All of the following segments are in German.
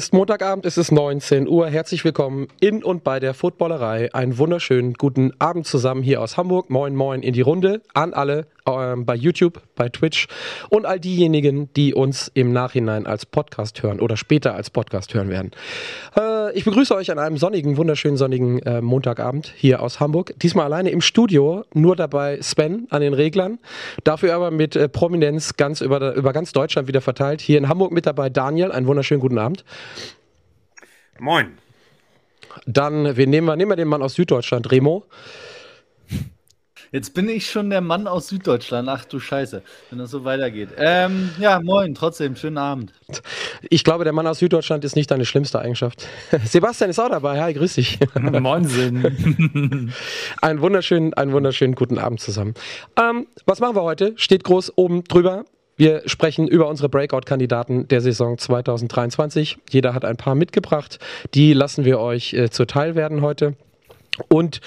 ist Montagabend, es ist 19 Uhr. Herzlich willkommen in und bei der Footballerei. Einen wunderschönen guten Abend zusammen hier aus Hamburg. Moin, moin in die Runde an alle ähm, bei YouTube, bei Twitch und all diejenigen, die uns im Nachhinein als Podcast hören oder später als Podcast hören werden. Äh, ich begrüße euch an einem sonnigen, wunderschönen sonnigen äh, Montagabend hier aus Hamburg. Diesmal alleine im Studio, nur dabei Sven an den Reglern. Dafür aber mit äh, Prominenz ganz über, über ganz Deutschland wieder verteilt. Hier in Hamburg mit dabei Daniel. Einen wunderschönen guten Abend. Moin. Dann wir nehmen, wir, nehmen wir den Mann aus Süddeutschland, Remo. Jetzt bin ich schon der Mann aus Süddeutschland. Ach du Scheiße, wenn das so weitergeht. Ähm, ja, moin, trotzdem, schönen Abend. Ich glaube, der Mann aus Süddeutschland ist nicht deine schlimmste Eigenschaft. Sebastian ist auch dabei. Hi, grüß dich. Moin, einen wunderschönen, einen wunderschönen guten Abend zusammen. Ähm, was machen wir heute? Steht groß oben drüber. Wir sprechen über unsere Breakout-Kandidaten der Saison 2023. Jeder hat ein paar mitgebracht. Die lassen wir euch äh, zuteil werden heute. Und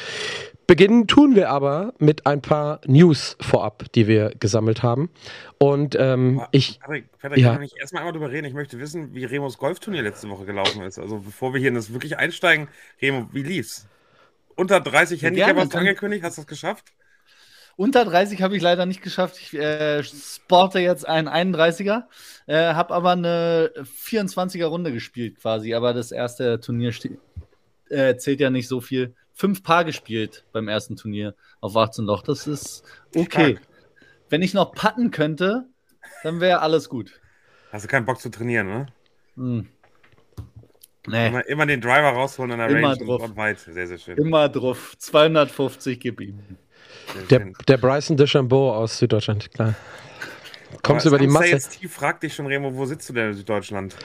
Beginnen tun wir aber mit ein paar News vorab, die wir gesammelt haben. Und ähm, aber, ich. Patrick, Patrick ja. kann ich erstmal einmal drüber reden. Ich möchte wissen, wie Remos Golfturnier letzte Woche gelaufen ist. Also bevor wir hier in das wirklich einsteigen, Remo, wie lief's? Unter 30 Handicap hast du angekündigt, hast du das geschafft? Unter 30 habe ich leider nicht geschafft. Ich äh, sporte jetzt einen 31er, äh, habe aber eine 24er Runde gespielt quasi. Aber das erste Turnier äh, zählt ja nicht so viel fünf Paar gespielt beim ersten Turnier auf 18 Loch. Das ist okay. Stark. Wenn ich noch patten könnte, dann wäre alles gut. Hast du keinen Bock zu trainieren, ne? Hm. Nee. Immer, immer, den Driver rausholen in der immer Range drauf. und weit. Sehr, sehr schön. Immer drauf. 250 gib ihm. Der, der Bryson DeChambeau aus Süddeutschland, klar. Kommst du über die Masse? Jetzt tief frag dich schon, Remo, wo sitzt du denn in Süddeutschland?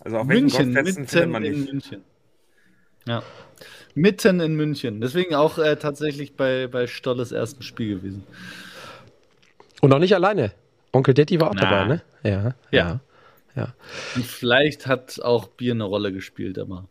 Also auf München, welchen Golfplätzen man nicht? München. Ja. Mitten in München. Deswegen auch äh, tatsächlich bei, bei Stolles ersten Spiel gewesen. Und auch nicht alleine. Onkel Detti war auch Na. dabei, ne? Ja, ja. ja. Und vielleicht hat auch Bier eine Rolle gespielt, aber.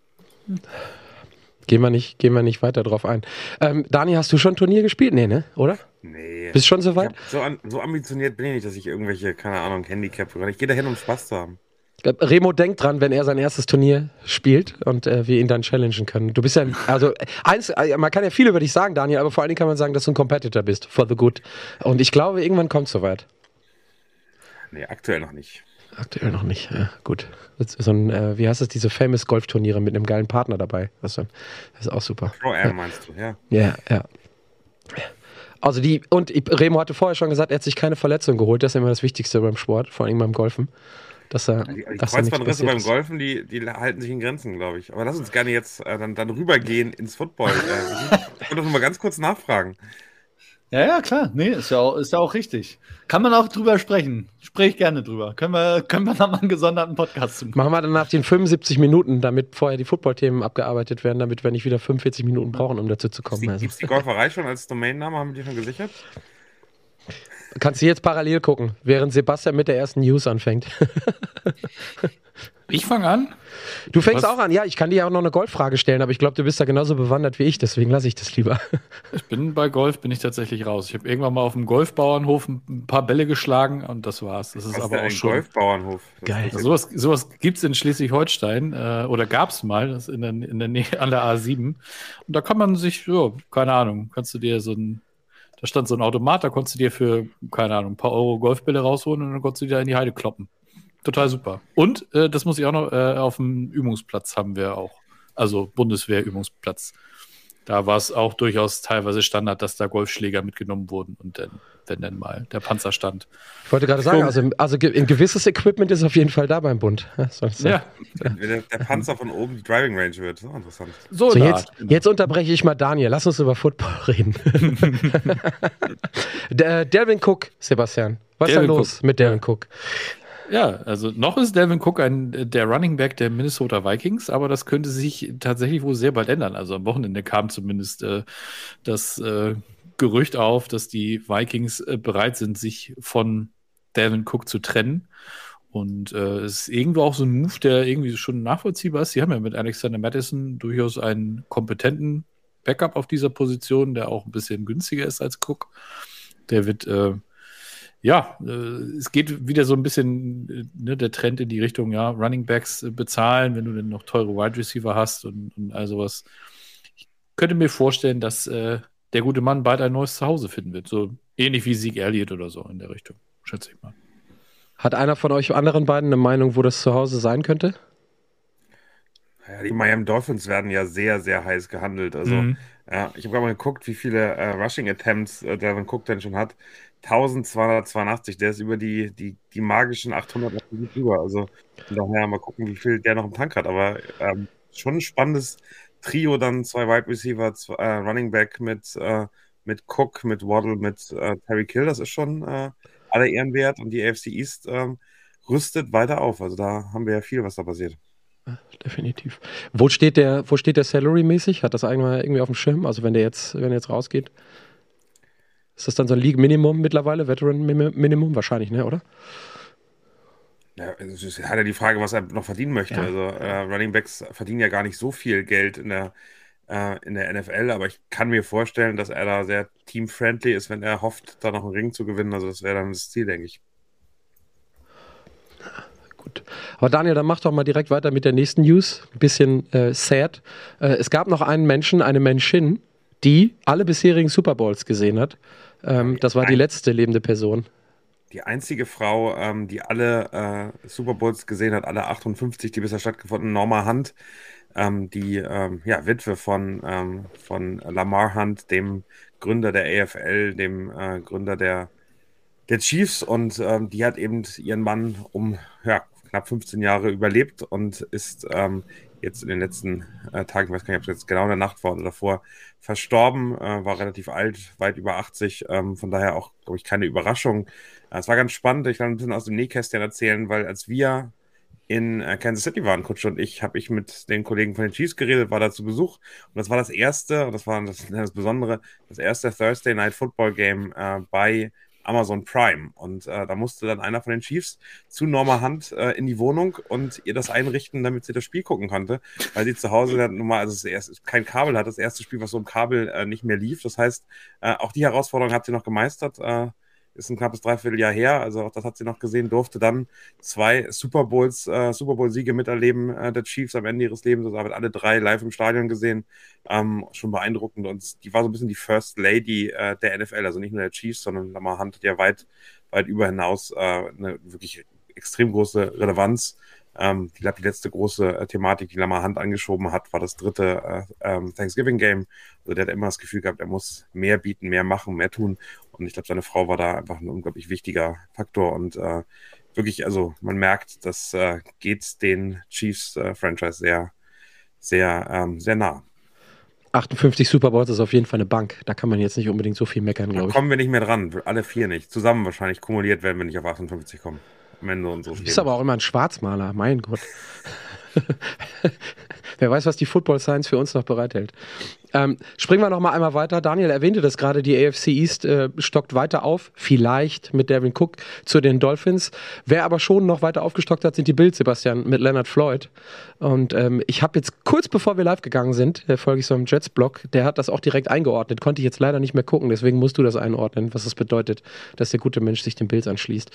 Gehen wir nicht, gehen wir nicht weiter drauf ein. Ähm, Dani, hast du schon ein Turnier gespielt? Nee, ne? Oder? Nee. Bist schon soweit? So, an, so ambitioniert bin ich nicht, dass ich irgendwelche, keine Ahnung, Handicap. Ich gehe dahin, um Spaß zu haben. Remo denkt dran, wenn er sein erstes Turnier spielt und äh, wir ihn dann challengen können. Du bist ja, also eins, äh, man kann ja viel über dich sagen, Daniel, aber vor allen Dingen kann man sagen, dass du ein Competitor bist for the good. Und ich glaube, irgendwann kommt es soweit. Nee, aktuell noch nicht. Aktuell noch nicht, ja, gut. So ein, äh, wie heißt das, diese famous Golfturniere mit einem geilen Partner dabei. Das ist, auch super. Pro ja. meinst du, ja. Ja, ja. Also die, und Remo hatte vorher schon gesagt, er hat sich keine Verletzung geholt. Das ist immer das Wichtigste beim Sport, vor allem beim Golfen dass er. Die, die Kreuzbandrisse beim Golfen, die, die halten sich in Grenzen, glaube ich. Aber lass uns gerne jetzt äh, dann, dann rübergehen ins Football. Äh, ich wollte noch mal ganz kurz nachfragen. Ja, ja, klar. Nee, ist ja, auch, ist ja auch richtig. Kann man auch drüber sprechen. Sprich gerne drüber. Können wir, können wir dann mal einen gesonderten Podcast machen. Machen wir dann nach den 75 Minuten, damit vorher die Football-Themen abgearbeitet werden, damit wir nicht wieder 45 Minuten brauchen, um dazu zu kommen. Gibt es die, also. die Golferei schon als Domainname? Haben wir die schon gesichert? Kannst du jetzt parallel gucken, während Sebastian mit der ersten News anfängt. ich fange an. Du fängst Was? auch an, ja. Ich kann dir ja auch noch eine Golffrage stellen, aber ich glaube, du bist da genauso bewandert wie ich, deswegen lasse ich das lieber. Ich bin bei Golf, bin ich tatsächlich raus. Ich habe irgendwann mal auf dem Golfbauernhof ein paar Bälle geschlagen und das war's. Das ist Was aber ist auch schon. Golfbauernhof. Geil. Also sowas, sowas gibt es in Schleswig-Holstein äh, oder gab es mal das in, der, in der Nähe an der A7. Und da kann man sich, so, keine Ahnung, kannst du dir so ein da stand so ein Automat, da konntest du dir für, keine Ahnung, ein paar Euro Golfbälle rausholen und dann konntest du dir in die Heide kloppen. Total super. Und äh, das muss ich auch noch, äh, auf dem Übungsplatz haben wir auch. Also Bundeswehr-Übungsplatz. Da war es auch durchaus teilweise Standard, dass da Golfschläger mitgenommen wurden und dann, wenn dann mal der Panzer stand. Ich wollte gerade sagen, also, also ein gewisses Equipment ist auf jeden Fall da beim Bund. Ja. ja. Wenn der, der, Panzer von oben die Driving Range wird, so interessant. So, so jetzt, jetzt, unterbreche ich mal Daniel. Lass uns über Football reden. der, Delvin Cook, Sebastian. Was ist da los Cook. mit Delvin Cook? Ja, also noch ist Delvin Cook ein, der Running Back der Minnesota Vikings, aber das könnte sich tatsächlich wohl sehr bald ändern. Also am Wochenende kam zumindest äh, das äh, Gerücht auf, dass die Vikings äh, bereit sind, sich von Delvin Cook zu trennen. Und äh, es ist irgendwo auch so ein Move, der irgendwie schon nachvollziehbar ist. Sie haben ja mit Alexander Madison durchaus einen kompetenten Backup auf dieser Position, der auch ein bisschen günstiger ist als Cook. Der wird, äh, ja, äh, es geht wieder so ein bisschen äh, ne, der Trend in die Richtung, ja, Running Backs äh, bezahlen, wenn du dann noch teure Wide Receiver hast und, und all sowas. Ich könnte mir vorstellen, dass äh, der gute Mann bald ein neues Zuhause finden wird. So ähnlich wie Sieg Elliott oder so in der Richtung, schätze ich mal. Hat einer von euch anderen beiden eine Meinung, wo das Zuhause sein könnte? Ja, die Miami Dolphins werden ja sehr, sehr heiß gehandelt. Also, mhm. ja, ich habe gerade mal geguckt, wie viele äh, Rushing Attempts äh, Devin Cook denn schon hat. 1282, der ist über die, die, die magischen 800 drüber. Also, von daher mal gucken, wie viel der noch im Tank hat. Aber ähm, schon ein spannendes Trio, dann zwei Wide Receiver, zwei, äh, Running Back mit, äh, mit Cook, mit Waddle, mit äh, Terry Kill. Das ist schon äh, aller Ehren wert. Und die AFC East ähm, rüstet weiter auf. Also, da haben wir ja viel, was da passiert definitiv. Wo steht der, wo steht der Salary-mäßig? Hat das eigentlich irgendwie auf dem Schirm? Also wenn der jetzt, wenn der jetzt rausgeht? Ist das dann so ein League-Minimum mittlerweile? Veteran-Minimum? Wahrscheinlich, ne, oder? Ja, es ist halt ja die Frage, was er noch verdienen möchte. Ja. Also äh, Running Backs verdienen ja gar nicht so viel Geld in der, äh, in der NFL, aber ich kann mir vorstellen, dass er da sehr team-friendly ist, wenn er hofft, da noch einen Ring zu gewinnen. Also das wäre dann das Ziel, denke ich. Gut. Aber Daniel, dann mach doch mal direkt weiter mit der nächsten News. Ein bisschen äh, sad. Äh, es gab noch einen Menschen, eine Menschin, die alle bisherigen Super Bowls gesehen hat. Ähm, das war die letzte lebende Person. Die einzige Frau, ähm, die alle äh, Super Bowls gesehen hat, alle 58, die bisher stattgefunden, Norma Hunt, ähm, die ähm, ja, Witwe von, ähm, von Lamar Hunt, dem Gründer der AFL, dem äh, Gründer der der Chiefs und ähm, die hat eben ihren Mann um ja, knapp 15 Jahre überlebt und ist jetzt in den letzten äh, Tagen, ich weiß gar nicht, ob es jetzt genau in der Nacht war oder davor, verstorben, äh, war relativ alt, weit über 80, ähm, von daher auch, glaube ich, keine Überraschung. Äh, es war ganz spannend, ich kann ein bisschen aus dem Nähkästchen erzählen, weil als wir in äh, Kansas City waren, Kutsche und ich, habe ich mit den Kollegen von den Chiefs geredet, war da zu Besuch und das war das erste, und das war das, das Besondere, das erste Thursday Night Football Game äh, bei Amazon Prime. Und äh, da musste dann einer von den Chiefs zu Norma Hunt äh, in die Wohnung und ihr das einrichten, damit sie das Spiel gucken konnte, weil sie zu Hause dann normal, also erst, kein Kabel hat, das erste Spiel, was so im Kabel äh, nicht mehr lief. Das heißt, äh, auch die Herausforderung hat sie noch gemeistert. Äh, ist ein knappes Dreivierteljahr her, also auch das hat sie noch gesehen, durfte dann zwei Super Bowls, äh, Super Bowl-Siege miterleben äh, der Chiefs am Ende ihres Lebens, also haben alle drei live im Stadion gesehen, ähm, schon beeindruckend und die war so ein bisschen die First Lady äh, der NFL, also nicht nur der Chiefs, sondern Lamar Hunt hat ja weit, weit über hinaus äh, eine wirklich extrem große Relevanz. Ähm, ich glaube, die letzte große äh, Thematik, die Lamar Hunt angeschoben hat, war das dritte äh, ähm, Thanksgiving Game. Also der hat immer das Gefühl gehabt, er muss mehr bieten, mehr machen, mehr tun. Und ich glaube, seine Frau war da einfach ein unglaublich wichtiger Faktor. Und äh, wirklich, also man merkt, das äh, geht den Chiefs-Franchise äh, sehr, sehr, ähm, sehr nah. 58 Super Bowls ist auf jeden Fall eine Bank. Da kann man jetzt nicht unbedingt so viel meckern, glaube ich. Da kommen wir nicht mehr dran. Alle vier nicht. Zusammen wahrscheinlich kumuliert werden wir nicht auf 58 kommen. Am Ende unseres Du bist aber auch immer ein Schwarzmaler. Mein Gott. Wer weiß, was die Football Science für uns noch bereithält. Ähm, springen wir noch mal einmal weiter. Daniel erwähnte das gerade, die AFC East äh, stockt weiter auf, vielleicht mit Devin Cook zu den Dolphins. Wer aber schon noch weiter aufgestockt hat, sind die Bills, Sebastian, mit Leonard Floyd. Und ähm, ich habe jetzt kurz bevor wir live gegangen sind, äh, folge ich so einem Jets-Blog, der hat das auch direkt eingeordnet. Konnte ich jetzt leider nicht mehr gucken, deswegen musst du das einordnen, was das bedeutet, dass der gute Mensch sich den Bills anschließt.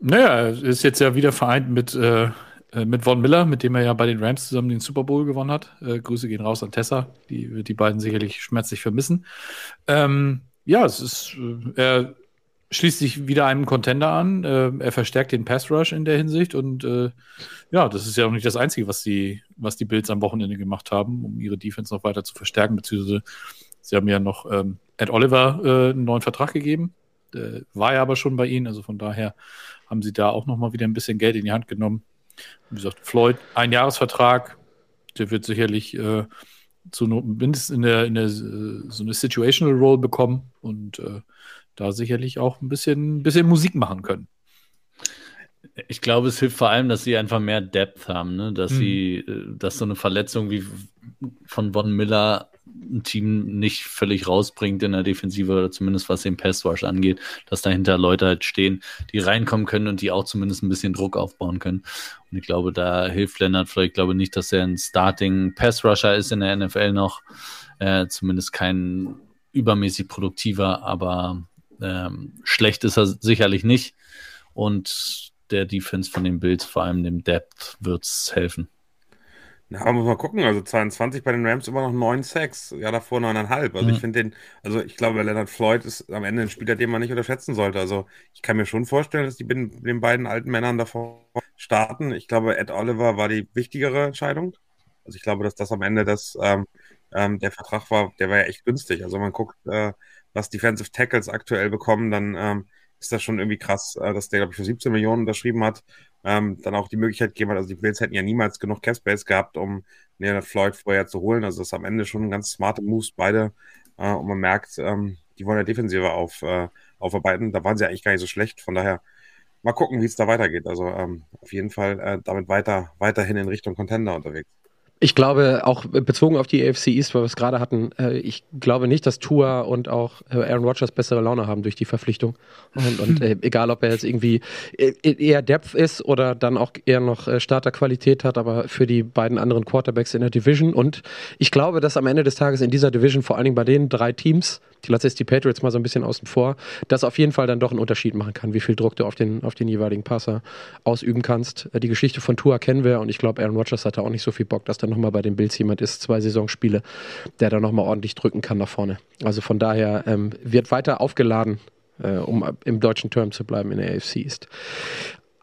Naja, ist jetzt ja wieder vereint mit äh äh, mit Von Miller, mit dem er ja bei den Rams zusammen den Super Bowl gewonnen hat. Äh, Grüße gehen raus an Tessa, die wird die beiden sicherlich schmerzlich vermissen. Ähm, ja, es ist, äh, er schließt sich wieder einem Contender an. Äh, er verstärkt den Pass Rush in der Hinsicht und äh, ja, das ist ja auch nicht das Einzige, was die, was die Bills am Wochenende gemacht haben, um ihre Defense noch weiter zu verstärken, beziehungsweise sie haben ja noch ähm, Ed Oliver äh, einen neuen Vertrag gegeben. war ja aber schon bei ihnen, also von daher haben sie da auch noch mal wieder ein bisschen Geld in die Hand genommen. Wie gesagt, Floyd, ein Jahresvertrag, der wird sicherlich äh, zu mindestens in der, in der so eine Situational Role bekommen und äh, da sicherlich auch ein bisschen, bisschen Musik machen können. Ich glaube, es hilft vor allem, dass sie einfach mehr Depth haben, ne? dass mhm. sie, äh, dass so eine Verletzung wie von Von Miller ein Team nicht völlig rausbringt in der Defensive oder zumindest was den Pass Rush angeht, dass dahinter Leute halt stehen, die reinkommen können und die auch zumindest ein bisschen Druck aufbauen können. Und ich glaube, da hilft Leonard vielleicht. Ich glaube nicht, dass er ein Starting Pass Rusher ist in der NFL noch. Äh, zumindest kein übermäßig produktiver, aber ähm, schlecht ist er sicherlich nicht. Und der Defense von den Bills, vor allem dem Depth, wird es helfen. Ja, muss mal gucken. Also 22 bei den Rams immer noch 9 Sacks. Ja, davor 9,5. Also mhm. ich finde den, also ich glaube, Leonard Floyd ist am Ende ein Spieler, den man nicht unterschätzen sollte. Also ich kann mir schon vorstellen, dass die mit den beiden alten Männern davor starten. Ich glaube, Ed Oliver war die wichtigere Entscheidung. Also ich glaube, dass das am Ende das, ähm, ähm, der Vertrag war, der war ja echt günstig. Also man guckt, äh, was Defensive Tackles aktuell bekommen, dann ähm, ist das schon irgendwie krass, äh, dass der, glaube ich, für 17 Millionen unterschrieben hat ähm, dann auch die Möglichkeit gegeben hat. Also die Bills hätten ja niemals genug Capspace gehabt, um Leonard Floyd vorher zu holen. Also das ist am Ende schon ganz smarte Moves beide. Äh, und man merkt, ähm, die wollen ja Defensive auf, äh, aufarbeiten. Da waren sie eigentlich gar nicht so schlecht. Von daher mal gucken, wie es da weitergeht. Also ähm, auf jeden Fall äh, damit weiter, weiterhin in Richtung Contender unterwegs. Ich glaube, auch bezogen auf die AFC East, weil wir es gerade hatten, äh, ich glaube nicht, dass Tua und auch äh, Aaron Rodgers bessere Laune haben durch die Verpflichtung. Und, und äh, egal, ob er jetzt irgendwie äh, eher Depth ist oder dann auch eher noch Starterqualität hat, aber für die beiden anderen Quarterbacks in der Division. Und ich glaube, dass am Ende des Tages in dieser Division, vor allen Dingen bei den drei Teams, die lasse jetzt die Patriots mal so ein bisschen außen vor, das auf jeden Fall dann doch einen Unterschied machen kann, wie viel Druck du auf den, auf den jeweiligen Passer ausüben kannst. Die Geschichte von Tua kennen wir und ich glaube, Aaron Rodgers hatte auch nicht so viel Bock, dass dann nochmal bei den Bills jemand ist, zwei Saisonspiele, der da nochmal ordentlich drücken kann nach vorne. Also von daher ähm, wird weiter aufgeladen, äh, um im deutschen Term zu bleiben in der AFC East.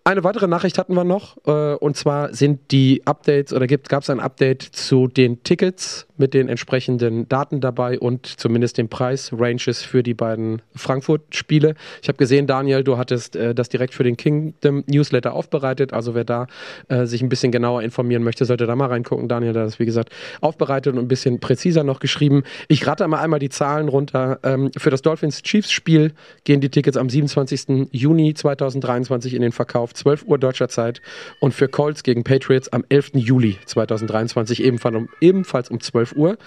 Eine weitere Nachricht hatten wir noch, äh, und zwar sind die Updates oder gab es ein Update zu den Tickets mit den entsprechenden Daten dabei und zumindest den Preis-Ranges für die beiden Frankfurt-Spiele. Ich habe gesehen, Daniel, du hattest äh, das direkt für den Kingdom Newsletter aufbereitet. Also wer da äh, sich ein bisschen genauer informieren möchte, sollte da mal reingucken. Daniel hat das, wie gesagt, aufbereitet und ein bisschen präziser noch geschrieben. Ich rate mal einmal die Zahlen runter. Ähm, für das Dolphins-Chiefs-Spiel gehen die Tickets am 27. Juni 2023 in den Verkauf 12 Uhr deutscher Zeit und für Colts gegen Patriots am 11. Juli 2023 ebenfalls um, ebenfalls um 12 Uhr.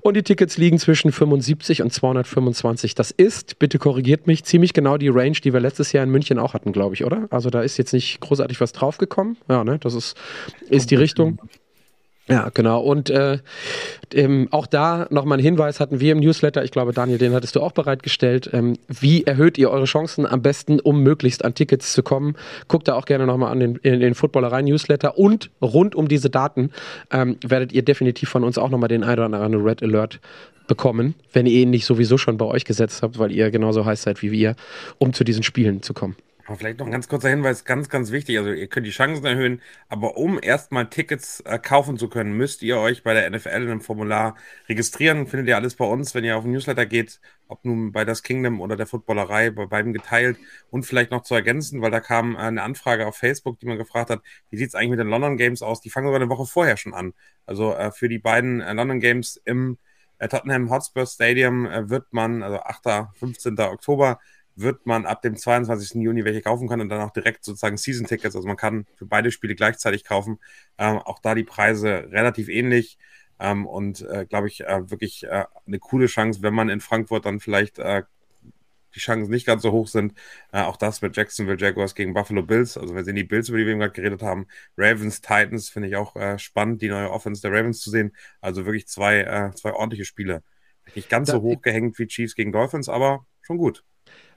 Und die Tickets liegen zwischen 75 und 225. Das ist, bitte korrigiert mich, ziemlich genau die Range, die wir letztes Jahr in München auch hatten, glaube ich, oder? Also da ist jetzt nicht großartig was draufgekommen. Ja, ne? Das ist, ist die Richtung. Ja, genau. Und äh, ähm, auch da nochmal ein Hinweis hatten wir im Newsletter, ich glaube, Daniel, den hattest du auch bereitgestellt. Ähm, wie erhöht ihr eure Chancen am besten, um möglichst an Tickets zu kommen? Guckt da auch gerne nochmal an den, in den Footballerei-Newsletter und rund um diese Daten ähm, werdet ihr definitiv von uns auch nochmal den ein oder anderen Red Alert bekommen, wenn ihr ihn nicht sowieso schon bei euch gesetzt habt, weil ihr genauso heiß seid wie wir, um zu diesen Spielen zu kommen. Aber vielleicht noch ein ganz kurzer Hinweis, ganz, ganz wichtig. Also ihr könnt die Chancen erhöhen, aber um erstmal Tickets äh, kaufen zu können, müsst ihr euch bei der NFL in einem Formular registrieren. Findet ihr alles bei uns, wenn ihr auf den Newsletter geht, ob nun bei das Kingdom oder der Footballerei, bei beiden geteilt. Und vielleicht noch zu ergänzen, weil da kam eine Anfrage auf Facebook, die man gefragt hat, wie sieht es eigentlich mit den London Games aus? Die fangen sogar eine Woche vorher schon an. Also äh, für die beiden äh, London Games im äh, Tottenham Hotspur Stadium äh, wird man, also 8. 15. Oktober, wird man ab dem 22. Juni welche kaufen können und dann auch direkt sozusagen Season-Tickets. Also man kann für beide Spiele gleichzeitig kaufen. Ähm, auch da die Preise relativ ähnlich. Ähm, und äh, glaube ich, äh, wirklich äh, eine coole Chance, wenn man in Frankfurt dann vielleicht äh, die Chancen nicht ganz so hoch sind. Äh, auch das mit Jacksonville Jaguars gegen Buffalo Bills. Also wir sehen die Bills, über die wir gerade geredet haben. Ravens, Titans finde ich auch äh, spannend, die neue Offense der Ravens zu sehen. Also wirklich zwei, zwei ordentliche Spiele. Nicht ganz so hoch gehängt wie Chiefs gegen Dolphins, aber schon gut.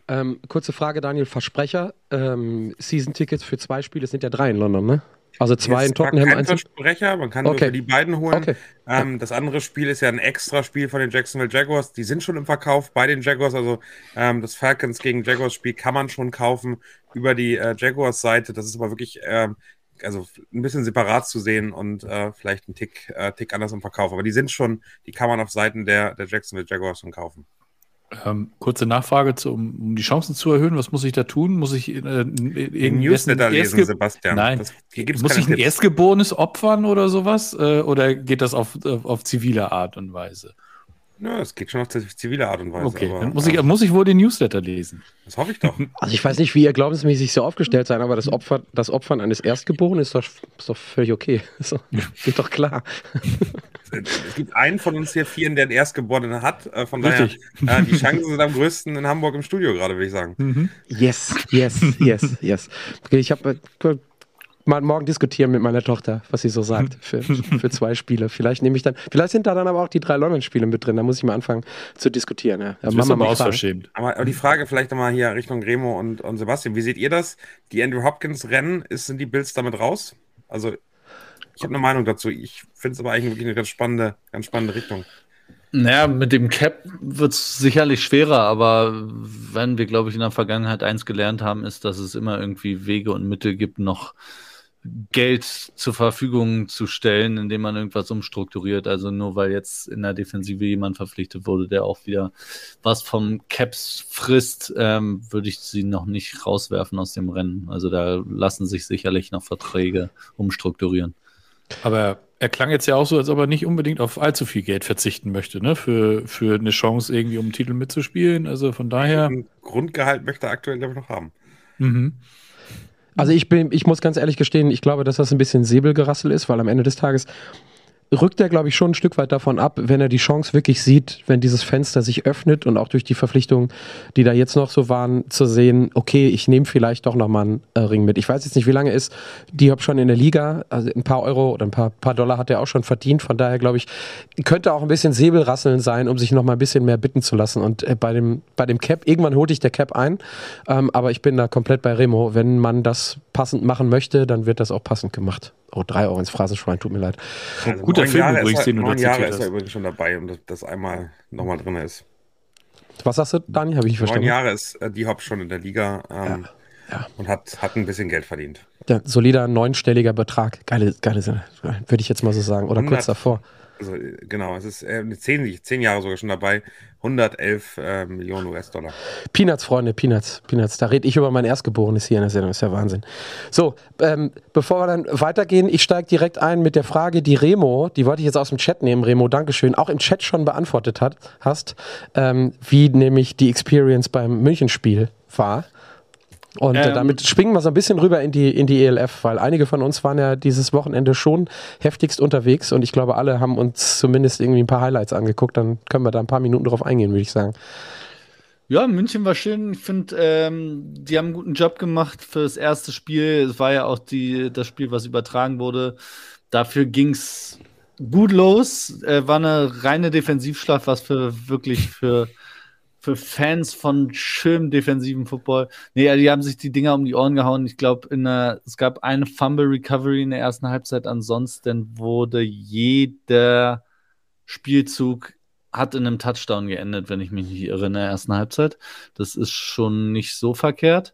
Ähm, kurze Frage, Daniel, Versprecher. Ähm, Season-Tickets für zwei Spiele sind ja drei in London, ne? Also zwei in Tottenham. Kein Versprecher, man kann okay. nur die beiden holen. Okay. Ähm, das andere Spiel ist ja ein extra Spiel von den Jacksonville Jaguars. Die sind schon im Verkauf bei den Jaguars. Also ähm, das Falcons gegen Jaguars Spiel kann man schon kaufen über die äh, Jaguars Seite. Das ist aber wirklich ähm, also ein bisschen separat zu sehen und äh, vielleicht ein Tick, äh, Tick anders im Verkauf. Aber die sind schon, die kann man auf Seiten der, der Jacksonville Jaguars schon kaufen. Ähm, kurze Nachfrage, zu, um, die Chancen zu erhöhen. Was muss ich da tun? Muss ich äh, irgendein Newsletter lesen, Sebastian? Nein. Das, muss ich ein Tipps. Erstgeborenes opfern oder sowas? Äh, oder geht das auf, auf, auf zivile Art und Weise? Ja, es geht schon auf zivile Art und Weise. Okay, aber, dann muss ich, muss ich wohl den Newsletter lesen. Das hoffe ich doch. Also ich weiß nicht, wie ihr glaubensmäßig so aufgestellt seid, aber das, Opfer, das Opfern eines Erstgeborenen ist doch, ist doch völlig okay. So, geht doch klar. Es gibt einen von uns hier vieren, der einen Erstgeborenen hat. Äh, von Richtig. daher, äh, die Chancen sind am größten in Hamburg im Studio gerade, würde ich sagen. Mhm. Yes, yes, yes, yes. Okay, ich habe äh, mal morgen diskutieren mit meiner Tochter, was sie so sagt für, für zwei Spiele. Vielleicht nehme ich dann, vielleicht sind da dann aber auch die drei London-Spiele mit drin. Da muss ich mal anfangen zu diskutieren. Ja. Das ist aber ausverschämt. Aber, aber die Frage vielleicht nochmal hier Richtung Remo und, und Sebastian. Wie seht ihr das? Die Andrew Hopkins-Rennen, sind die Bills damit raus? Also, ich habe eine Meinung dazu. Ich finde es aber eigentlich wirklich eine ganz spannende, ganz spannende Richtung. Naja, mit dem Cap wird es sicherlich schwerer, aber wenn wir, glaube ich, in der Vergangenheit eins gelernt haben, ist, dass es immer irgendwie Wege und Mittel gibt, noch Geld zur Verfügung zu stellen, indem man irgendwas umstrukturiert. Also nur weil jetzt in der Defensive jemand verpflichtet wurde, der auch wieder was vom Caps frisst, ähm, würde ich sie noch nicht rauswerfen aus dem Rennen. Also da lassen sich sicherlich noch Verträge umstrukturieren. Aber er klang jetzt ja auch so, als ob er nicht unbedingt auf allzu viel Geld verzichten möchte, ne? Für, für eine Chance, irgendwie um einen Titel mitzuspielen. Also von daher. Ein Grundgehalt möchte er aktuell, glaube ich, noch haben. Mhm. Also ich bin, ich muss ganz ehrlich gestehen, ich glaube, dass das ein bisschen Säbelgerassel ist, weil am Ende des Tages rückt er, glaube ich, schon ein Stück weit davon ab, wenn er die Chance wirklich sieht, wenn dieses Fenster sich öffnet und auch durch die Verpflichtungen, die da jetzt noch so waren, zu sehen, okay, ich nehme vielleicht doch nochmal einen äh, Ring mit. Ich weiß jetzt nicht, wie lange ist Diop schon in der Liga, also ein paar Euro oder ein paar, paar Dollar hat er auch schon verdient, von daher glaube ich, könnte auch ein bisschen Säbelrasseln sein, um sich nochmal ein bisschen mehr bitten zu lassen und äh, bei dem, bei dem Cap, irgendwann holte ich der Cap ein, ähm, aber ich bin da komplett bei Remo. Wenn man das passend machen möchte, dann wird das auch passend gemacht. Oh, drei Euro ins Phrasenschwein, tut mir leid. Also Guter Film Jahre übrigens, den du Neun Jahre ist er übrigens schon dabei und das, das einmal nochmal drin ist. Was sagst du, Dani? Habe ich nicht verstanden. Neun Jahre ist äh, die Hop schon in der Liga ähm, ja. Ja. und hat, hat ein bisschen Geld verdient. Ja, solider neunstelliger Betrag. Geile, geile Sache, würde ich jetzt mal so sagen. Oder 100, kurz davor. Also, genau, es ist äh, zehn, zehn Jahre sogar schon dabei. 111 äh, Millionen US-Dollar. Peanuts, Freunde, Peanuts, Peanuts. Da rede ich über mein Erstgeborenes hier in der Sendung. Das ist ja Wahnsinn. So, ähm, bevor wir dann weitergehen, ich steige direkt ein mit der Frage, die Remo, die wollte ich jetzt aus dem Chat nehmen, Remo, Dankeschön, auch im Chat schon beantwortet hat, hast, ähm, wie nämlich die Experience beim Münchenspiel war. Und äh, ähm, damit schwingen wir so ein bisschen rüber in die, in die ELF, weil einige von uns waren ja dieses Wochenende schon heftigst unterwegs und ich glaube, alle haben uns zumindest irgendwie ein paar Highlights angeguckt. Dann können wir da ein paar Minuten drauf eingehen, würde ich sagen. Ja, München war schön. Ich finde, ähm, die haben einen guten Job gemacht für das erste Spiel. Es war ja auch die, das Spiel, was übertragen wurde. Dafür ging es gut los. Äh, war eine reine Defensivschlacht, was für wirklich für für Fans von schönem defensiven Football. Nee, die haben sich die Dinger um die Ohren gehauen. Ich glaube, es gab eine Fumble Recovery in der ersten Halbzeit. Ansonsten wurde jeder Spielzug hat in einem Touchdown geendet, wenn ich mich nicht irre, in der ersten Halbzeit. Das ist schon nicht so verkehrt.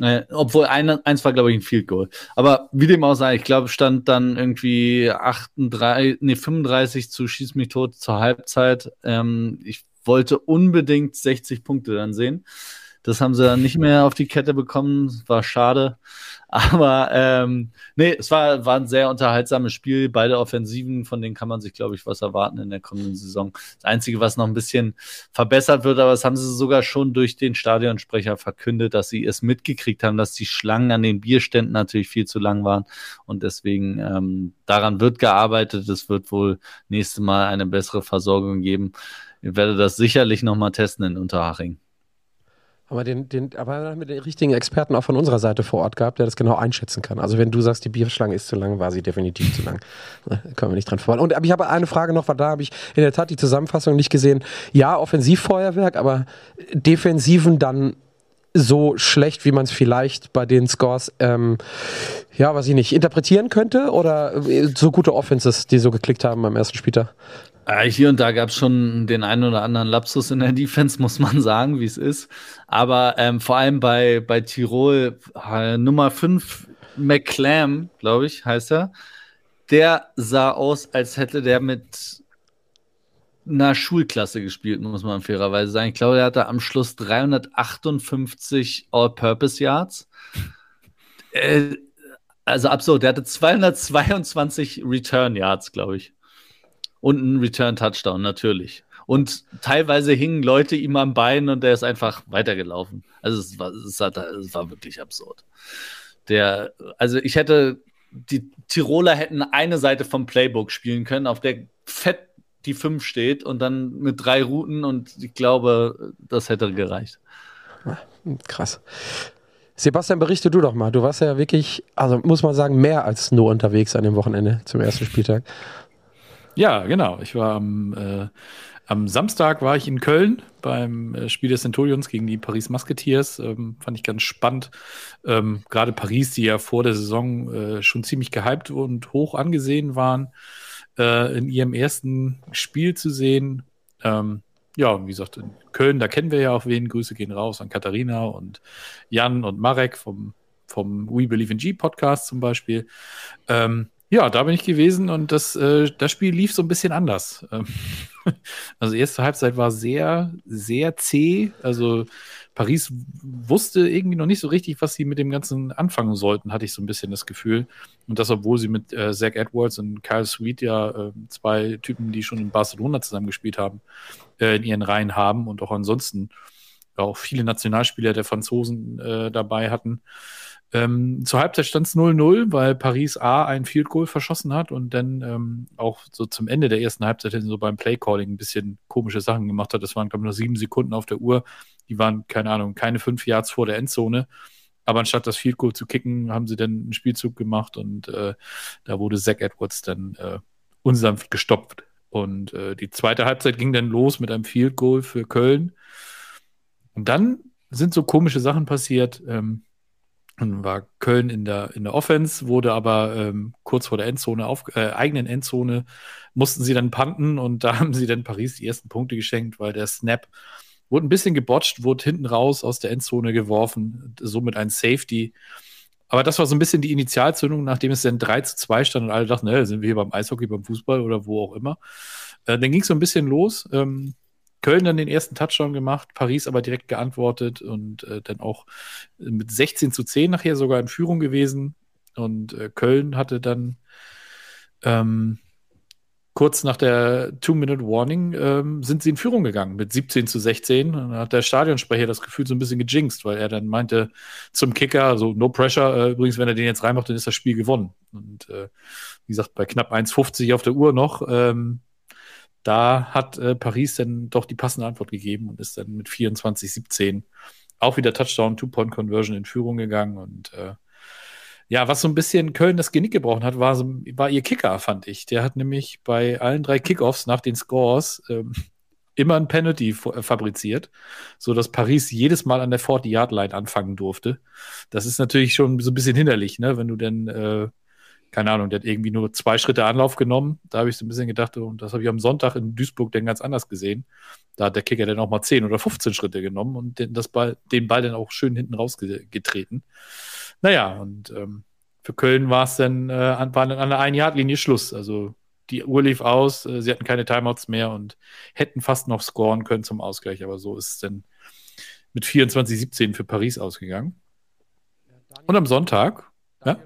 Äh, obwohl eine, eins war, glaube ich, ein Field Goal. Aber wie dem auch sei, ich glaube, stand dann irgendwie 38, nee, 35 zu Schieß mich tot zur Halbzeit. Ähm, ich wollte unbedingt 60 Punkte dann sehen. Das haben sie dann nicht mehr auf die Kette bekommen, war schade. Aber ähm, nee, es war, war ein sehr unterhaltsames Spiel. Beide Offensiven, von denen kann man sich, glaube ich, was erwarten in der kommenden Saison. Das Einzige, was noch ein bisschen verbessert wird, aber das haben sie sogar schon durch den Stadionsprecher verkündet, dass sie es mitgekriegt haben, dass die Schlangen an den Bierständen natürlich viel zu lang waren. Und deswegen ähm, daran wird gearbeitet. Es wird wohl nächste Mal eine bessere Versorgung geben. Ich werde das sicherlich nochmal testen in Unterhaching. Aber, den, den, aber haben wir den richtigen Experten auch von unserer Seite vor Ort gehabt, der das genau einschätzen kann. Also wenn du sagst, die Bierschlange ist zu lang, war sie definitiv zu lang. Da können wir nicht dran vorbei. Und aber ich habe eine Frage noch, weil da habe ich in der Tat die Zusammenfassung nicht gesehen. Ja, Offensivfeuerwerk, aber Defensiven dann so schlecht, wie man es vielleicht bei den Scores, ähm, ja, was ich nicht, interpretieren könnte? Oder so gute Offenses, die so geklickt haben am ersten Spieltag? Äh, hier und da gab es schon den einen oder anderen Lapsus in der Defense, muss man sagen, wie es ist. Aber ähm, vor allem bei, bei Tirol, äh, Nummer 5, McClam, glaube ich, heißt er, der sah aus, als hätte der mit einer Schulklasse gespielt, muss man fairerweise sagen. Ich glaube, der hatte am Schluss 358 All-Purpose Yards. Äh, also absurd, der hatte 222 Return Yards, glaube ich. Und ein Return-Touchdown, natürlich. Und teilweise hingen Leute ihm am Bein und der ist einfach weitergelaufen. Also es war, es war, es war wirklich absurd. Der, also ich hätte, die Tiroler hätten eine Seite vom Playbook spielen können, auf der fett die 5 steht und dann mit drei Routen und ich glaube, das hätte gereicht. Krass. Sebastian, berichte du doch mal. Du warst ja wirklich, also muss man sagen, mehr als nur unterwegs an dem Wochenende zum ersten Spieltag. Ja, genau. Ich war am, äh, am Samstag war ich in Köln beim äh, Spiel des Centurions gegen die Paris Musketeers. Ähm, fand ich ganz spannend. Ähm, Gerade Paris, die ja vor der Saison äh, schon ziemlich gehypt und hoch angesehen waren, äh, in ihrem ersten Spiel zu sehen. Ähm, ja, wie gesagt, in Köln, da kennen wir ja auch wen. Grüße gehen raus an Katharina und Jan und Marek vom, vom We Believe in G Podcast zum Beispiel. Ähm, ja, da bin ich gewesen und das, äh, das Spiel lief so ein bisschen anders. Ähm, also erste Halbzeit war sehr, sehr zäh. Also Paris wusste irgendwie noch nicht so richtig, was sie mit dem Ganzen anfangen sollten, hatte ich so ein bisschen das Gefühl. Und das, obwohl sie mit äh, Zach Edwards und Kyle Sweet ja äh, zwei Typen, die schon in Barcelona zusammengespielt haben, äh, in ihren Reihen haben und auch ansonsten auch viele Nationalspieler der Franzosen äh, dabei hatten. Ähm, zur Halbzeit stand es 0-0, weil Paris A ein Field Goal verschossen hat und dann ähm, auch so zum Ende der ersten Halbzeit so beim Playcalling ein bisschen komische Sachen gemacht hat. Das waren, glaube ich, nur sieben Sekunden auf der Uhr. Die waren, keine Ahnung, keine fünf Yards vor der Endzone. Aber anstatt das Field Goal zu kicken, haben sie dann einen Spielzug gemacht und äh, da wurde Zach Edwards dann äh, unsanft gestoppt. Und äh, die zweite Halbzeit ging dann los mit einem Field Goal für Köln. Und dann sind so komische Sachen passiert. Ähm, dann war Köln in der, in der Offense, wurde aber ähm, kurz vor der Endzone, auf, äh, eigenen Endzone, mussten sie dann panten und da haben sie dann Paris die ersten Punkte geschenkt, weil der Snap wurde ein bisschen gebotcht, wurde hinten raus aus der Endzone geworfen, somit ein Safety. Aber das war so ein bisschen die Initialzündung, nachdem es dann 3 zu 2 stand und alle dachten, ne, sind wir hier beim Eishockey, beim Fußball oder wo auch immer. Äh, dann ging es so ein bisschen los. Ähm, Köln dann den ersten Touchdown gemacht, Paris aber direkt geantwortet und äh, dann auch mit 16 zu 10 nachher sogar in Führung gewesen. Und äh, Köln hatte dann ähm, kurz nach der Two-Minute-Warning ähm, sind sie in Führung gegangen mit 17 zu 16. Und dann hat der Stadionsprecher das Gefühl so ein bisschen gejinxt, weil er dann meinte zum Kicker, also no pressure, äh, übrigens, wenn er den jetzt reinmacht, dann ist das Spiel gewonnen. Und äh, wie gesagt, bei knapp 1,50 auf der Uhr noch ähm, da hat äh, Paris dann doch die passende Antwort gegeben und ist dann mit 24-17 auch wieder Touchdown, Two-Point-Conversion in Führung gegangen. Und äh, ja, was so ein bisschen Köln das Genick gebrochen hat, war, war ihr Kicker, fand ich. Der hat nämlich bei allen drei Kickoffs nach den Scores ähm, immer ein Penalty fabriziert, so dass Paris jedes Mal an der 40-Yard-Line anfangen durfte. Das ist natürlich schon so ein bisschen hinderlich, ne? wenn du denn äh, keine Ahnung, der hat irgendwie nur zwei Schritte Anlauf genommen. Da habe ich so ein bisschen gedacht, und das habe ich am Sonntag in Duisburg dann ganz anders gesehen. Da hat der Kicker dann auch mal 10 oder 15 Schritte genommen und den, das Ball, den Ball dann auch schön hinten rausgetreten. Naja, und ähm, für Köln war es dann, äh, war dann an der Ein-Yard-Linie Schluss. Also die Uhr lief aus, äh, sie hatten keine Timeouts mehr und hätten fast noch scoren können zum Ausgleich, aber so ist es dann mit 24-17 für Paris ausgegangen. Und am Sonntag, ja?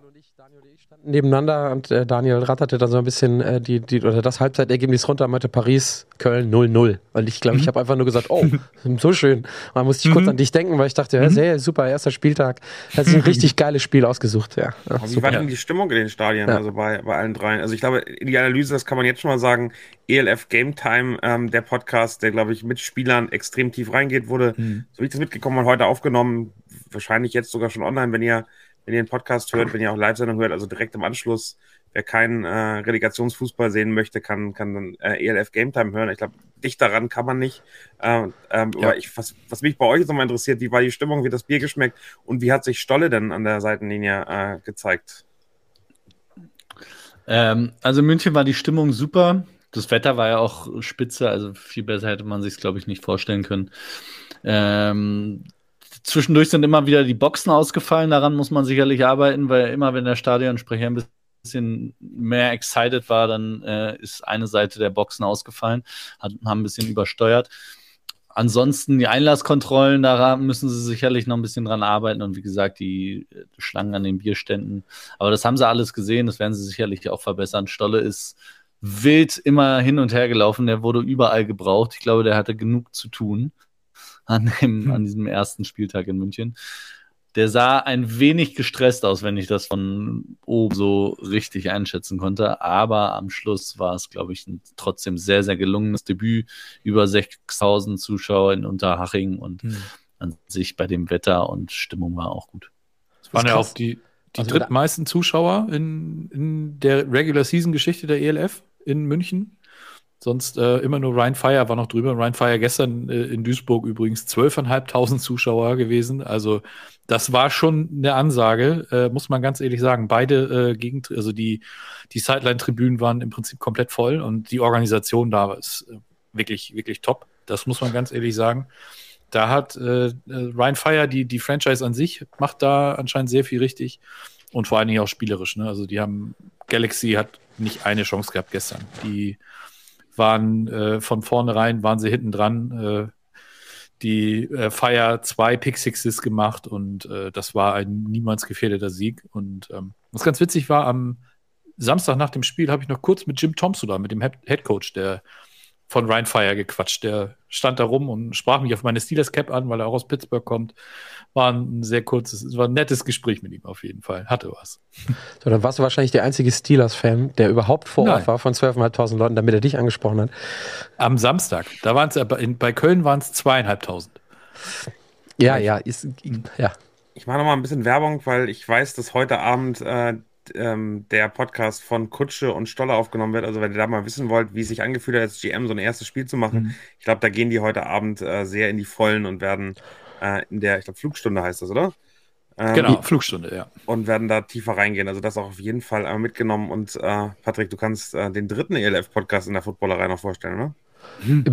Nebeneinander und äh, Daniel ratterte dann so ein bisschen äh, die, die, oder das Halbzeitergebnis runter, meinte Paris, Köln 0-0. Und ich glaube, mhm. ich habe einfach nur gesagt, oh, so schön. Man musste ich mhm. kurz an dich denken, weil ich dachte, ja, mhm. sehr super, erster Spieltag. Hat sich ein richtig geiles Spiel ausgesucht, ja. ja wie war denn die Stimmung in den Stadien, ja. also bei, bei allen dreien? Also ich glaube, in die Analyse, das kann man jetzt schon mal sagen, ELF Game Time, ähm, der Podcast, der, glaube ich, mit Spielern extrem tief reingeht, wurde, mhm. so wie ich das mitgekommen habe, heute aufgenommen, wahrscheinlich jetzt sogar schon online, wenn ihr wenn ihr den Podcast hört, wenn ihr auch Live-Sendung hört, also direkt im Anschluss. Wer keinen äh, Relegationsfußball sehen möchte, kann, kann dann äh, ELF Game Time hören. Ich glaube, dicht daran kann man nicht. Äh, ähm, ja. ich, was, was mich bei euch jetzt nochmal interessiert, wie war die Stimmung, wie das Bier geschmeckt und wie hat sich Stolle denn an der Seitenlinie äh, gezeigt? Ähm, also in München war die Stimmung super. Das Wetter war ja auch spitze, also viel besser hätte man sich glaube ich, nicht vorstellen können. Ähm, Zwischendurch sind immer wieder die Boxen ausgefallen. Daran muss man sicherlich arbeiten, weil immer, wenn der Stadionsprecher ein bisschen mehr excited war, dann äh, ist eine Seite der Boxen ausgefallen, hat, haben ein bisschen übersteuert. Ansonsten die Einlasskontrollen, da müssen sie sicherlich noch ein bisschen dran arbeiten und wie gesagt, die Schlangen an den Bierständen. Aber das haben sie alles gesehen, das werden sie sicherlich auch verbessern. Stolle ist wild immer hin und her gelaufen, der wurde überall gebraucht. Ich glaube, der hatte genug zu tun an, dem, hm. an diesem ersten Spieltag in München. Der sah ein wenig gestresst aus, wenn ich das von oben so richtig einschätzen konnte. Aber am Schluss war es, glaube ich, ein trotzdem sehr, sehr gelungenes Debüt. Über 6000 Zuschauer in Unterhaching und hm. an sich bei dem Wetter und Stimmung war auch gut. waren ja auch die, die Also, drittmeisten Zuschauer in, in der Regular Season Geschichte der ELF in München. Sonst äh, immer nur Ryan Fire war noch drüber. Ryan Fire gestern äh, in Duisburg übrigens 12.500 Zuschauer gewesen. Also das war schon eine Ansage, äh, muss man ganz ehrlich sagen. Beide äh, Gegend, also die, die Sideline-Tribünen waren im Prinzip komplett voll und die Organisation da ist äh, wirklich, wirklich top. Das muss man ganz ehrlich sagen. Da hat äh, äh, Ryan Fire, die, die Franchise an sich, macht da anscheinend sehr viel richtig. Und vor allen Dingen auch spielerisch. Ne? Also die haben, Galaxy hat nicht eine Chance gehabt gestern. Die waren äh, von vornherein, waren sie hinten dran. Äh, die äh, Fire zwei Pick Sixes gemacht und äh, das war ein niemals gefährdeter Sieg. Und ähm, was ganz witzig war, am Samstag nach dem Spiel habe ich noch kurz mit Jim Thompson da, mit dem Head Head Coach der von Ryan Fire gequatscht. Der stand da rum und sprach mich auf meine Steelers Cap an, weil er auch aus Pittsburgh kommt. War ein sehr kurzes, es war ein nettes Gespräch mit ihm auf jeden Fall. Hatte was. So, dann warst du wahrscheinlich der einzige Steelers-Fan, der überhaupt vor Ort Nein. war von 12.500 Leuten, damit er dich angesprochen hat. Am Samstag, da waren es in, bei Köln waren es zweieinhalbtausend. Ja, ja, ist, ja. Ich mache noch mal ein bisschen Werbung, weil ich weiß, dass heute Abend äh, ähm, der Podcast von Kutsche und Stoller aufgenommen wird. Also wenn ihr da mal wissen wollt, wie es sich angefühlt hat, als GM so ein erstes Spiel zu machen, Mhm. ich glaube, da gehen die heute Abend äh, sehr in die Vollen und werden äh, in der, ich glaube, Flugstunde heißt das, oder? Ähm, Genau, Flugstunde, ja. Und werden da tiefer reingehen. Also das auch auf jeden Fall einmal mitgenommen. Und äh, Patrick, du kannst äh, den dritten ELF-Podcast in der Footballerei noch vorstellen, ne?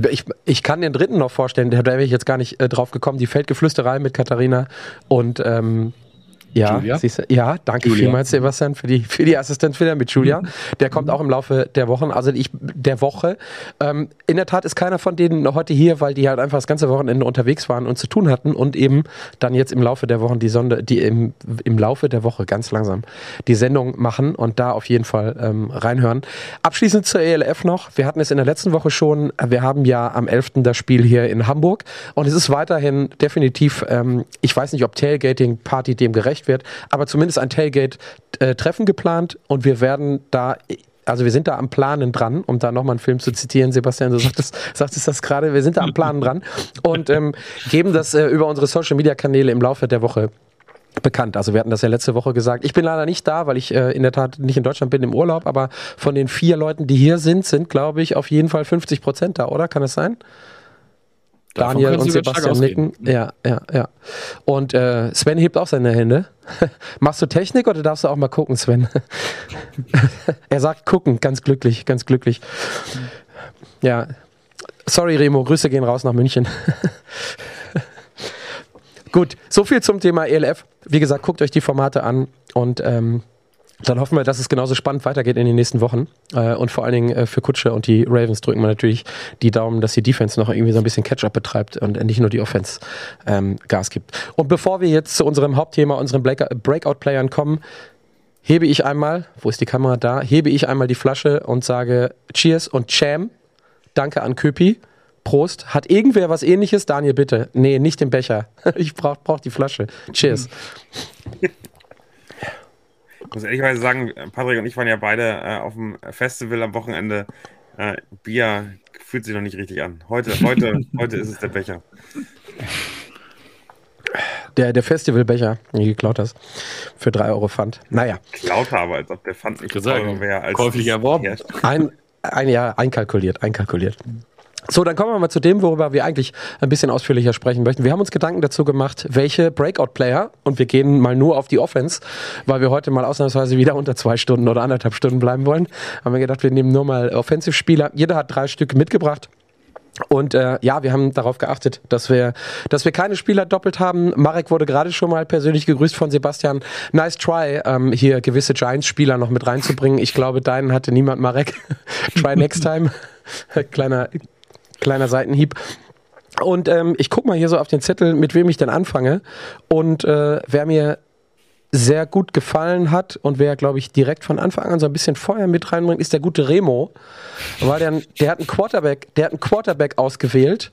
Ich, ich kann den dritten noch vorstellen, da wäre ich jetzt gar nicht äh, drauf gekommen. Die Feldgeflüsterei mit Katharina und ähm, ja, siehst du, ja, danke Julia. vielmals, Sebastian, für die, für die Assistenz wieder mit Julia. Der kommt auch im Laufe der Wochen, also ich, der Woche. Ähm, in der Tat ist keiner von denen heute hier, weil die halt einfach das ganze Wochenende unterwegs waren und zu tun hatten und eben dann jetzt im Laufe der Wochen die Sonde, die im, im Laufe der Woche ganz langsam die Sendung machen und da auf jeden Fall ähm, reinhören. Abschließend zur ELF noch. Wir hatten es in der letzten Woche schon. Wir haben ja am 11. das Spiel hier in Hamburg und es ist weiterhin definitiv, ähm, ich weiß nicht, ob Tailgating Party dem gerecht wird, aber zumindest ein Tailgate-Treffen geplant und wir werden da also wir sind da am Planen dran, um da nochmal einen Film zu zitieren, Sebastian, du sagtest, sagtest das gerade, wir sind da am Planen dran und ähm, geben das äh, über unsere Social-Media-Kanäle im Laufe der Woche bekannt. Also wir hatten das ja letzte Woche gesagt. Ich bin leider nicht da, weil ich äh, in der Tat nicht in Deutschland bin im Urlaub, aber von den vier Leuten, die hier sind, sind, glaube ich, auf jeden Fall 50 Prozent da, oder? Kann es sein? Davon Daniel und Sebastian nicken. Ja, ja, ja. Und äh, Sven hebt auch seine Hände. Machst du Technik oder darfst du auch mal gucken, Sven? er sagt gucken, ganz glücklich, ganz glücklich. Ja. Sorry, Remo, Grüße gehen raus nach München. Gut, so viel zum Thema ELF. Wie gesagt, guckt euch die Formate an und ähm, dann hoffen wir, dass es genauso spannend weitergeht in den nächsten Wochen. Äh, und vor allen Dingen äh, für Kutsche und die Ravens drücken wir natürlich die Daumen, dass die Defense noch irgendwie so ein bisschen Catch-up betreibt und nicht nur die Offense ähm, Gas gibt. Und bevor wir jetzt zu unserem Hauptthema, unseren Break- Breakout-Playern kommen, hebe ich einmal, wo ist die Kamera da, hebe ich einmal die Flasche und sage Cheers und Cham. Danke an Köpi. Prost. Hat irgendwer was ähnliches? Daniel, bitte. Nee, nicht den Becher. Ich brauch, brauch die Flasche. Cheers. Ich muss ehrlicherweise sagen, Patrick und ich waren ja beide äh, auf dem Festival am Wochenende. Äh, Bier fühlt sich noch nicht richtig an. Heute, heute, heute ist es der Becher. Der, der Festivalbecher, den du geklaut hast, für 3 Euro Pfand. Naja, Lauter aber, als ob der Pfand nicht Ich würde teurer sagen, wäre als käuflich erworben. Ja, ein, ein Jahr einkalkuliert, einkalkuliert. So, dann kommen wir mal zu dem, worüber wir eigentlich ein bisschen ausführlicher sprechen möchten. Wir haben uns Gedanken dazu gemacht, welche Breakout-Player, und wir gehen mal nur auf die Offense, weil wir heute mal ausnahmsweise wieder unter zwei Stunden oder anderthalb Stunden bleiben wollen, haben wir gedacht, wir nehmen nur mal Offensive-Spieler. Jeder hat drei Stück mitgebracht. Und äh, ja, wir haben darauf geachtet, dass wir, dass wir keine Spieler doppelt haben. Marek wurde gerade schon mal persönlich gegrüßt von Sebastian. Nice try, ähm, hier gewisse Giants-Spieler noch mit reinzubringen. Ich glaube, deinen hatte niemand, Marek. try next time. kleiner, kleiner Seitenhieb. Und ähm, ich guck mal hier so auf den Zettel, mit wem ich denn anfange. Und äh, wer mir sehr gut gefallen hat und wer, glaube ich, direkt von Anfang an so ein bisschen Feuer mit reinbringt, ist der gute Remo. Weil der, der hat einen Quarterback, der hat einen Quarterback ausgewählt,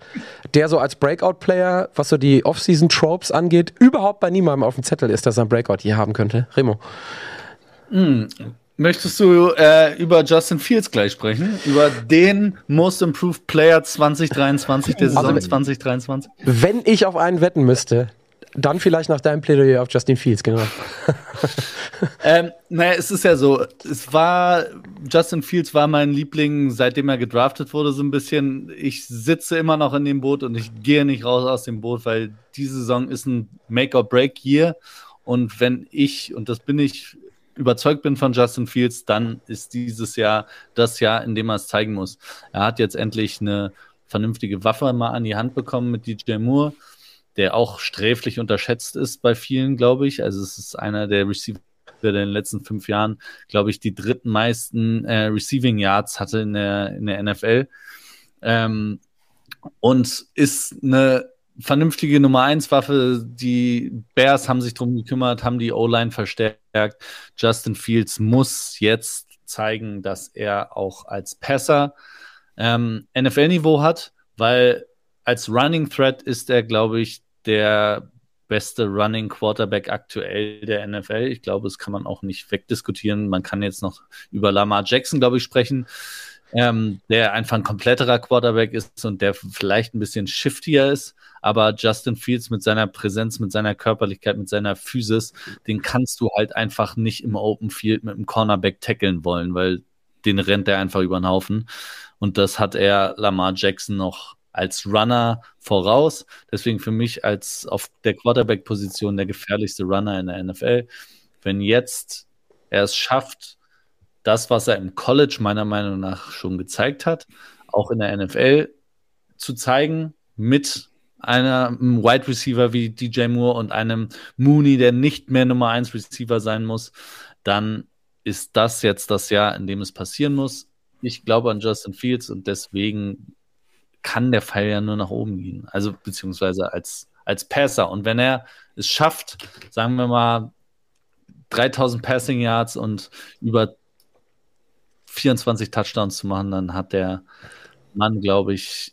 der so als Breakout-Player, was so die Off-Season-Tropes angeht, überhaupt bei niemandem auf dem Zettel ist, dass er einen Breakout hier haben könnte. Remo. Möchtest du äh, über Justin Fields gleich sprechen? Über den Most Improved Player 2023, der Saison Also, 2023? Wenn ich auf einen wetten müsste, dann vielleicht nach deinem Plädoyer auf Justin Fields, genau. ähm, naja, es ist ja so, es war, Justin Fields war mein Liebling, seitdem er gedraftet wurde, so ein bisschen. Ich sitze immer noch in dem Boot und ich gehe nicht raus aus dem Boot, weil diese Saison ist ein Make-or-Break-Year. Und wenn ich, und das bin ich, überzeugt bin von Justin Fields, dann ist dieses Jahr das Jahr, in dem er es zeigen muss. Er hat jetzt endlich eine vernünftige Waffe mal an die Hand bekommen mit DJ Moore der auch sträflich unterschätzt ist bei vielen, glaube ich. Also es ist einer der Receiver, der in den letzten fünf Jahren, glaube ich, die dritten meisten äh, Receiving Yards hatte in der, in der NFL. Ähm, und ist eine vernünftige Nummer 1 Waffe. Die Bears haben sich darum gekümmert, haben die O-Line verstärkt. Justin Fields muss jetzt zeigen, dass er auch als Passer ähm, NFL-Niveau hat, weil als Running Threat ist er, glaube ich, der beste Running Quarterback aktuell der NFL. Ich glaube, das kann man auch nicht wegdiskutieren. Man kann jetzt noch über Lamar Jackson, glaube ich, sprechen, ähm, der einfach ein kompletterer Quarterback ist und der vielleicht ein bisschen shiftier ist. Aber Justin Fields mit seiner Präsenz, mit seiner Körperlichkeit, mit seiner Physis, den kannst du halt einfach nicht im Open Field mit dem Cornerback tackeln wollen, weil den rennt er einfach über den Haufen. Und das hat er Lamar Jackson noch als Runner voraus. Deswegen für mich als auf der Quarterback-Position der gefährlichste Runner in der NFL. Wenn jetzt er es schafft, das, was er im College meiner Meinung nach schon gezeigt hat, auch in der NFL zu zeigen, mit einem Wide Receiver wie DJ Moore und einem Mooney, der nicht mehr Nummer 1 Receiver sein muss, dann ist das jetzt das Jahr, in dem es passieren muss. Ich glaube an Justin Fields und deswegen kann der Pfeil ja nur nach oben gehen. Also beziehungsweise als, als Passer. Und wenn er es schafft, sagen wir mal 3000 Passing Yards und über 24 Touchdowns zu machen, dann hat der Mann, glaube ich,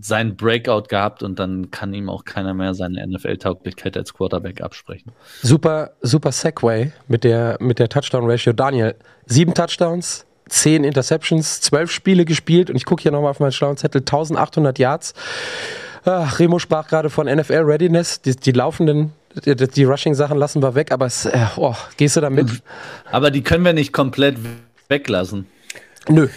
seinen Breakout gehabt und dann kann ihm auch keiner mehr seine NFL-Tauglichkeit als Quarterback absprechen. Super, super Segway mit der, mit der Touchdown-Ratio. Daniel, sieben Touchdowns, 10 Interceptions, 12 Spiele gespielt und ich gucke hier nochmal auf meinen schlauen Zettel, 1800 Yards. Ach, Remo sprach gerade von NFL Readiness, die, die laufenden, die, die Rushing-Sachen lassen wir weg, aber es, äh, oh, gehst du da mit? Aber die können wir nicht komplett weglassen. Nö.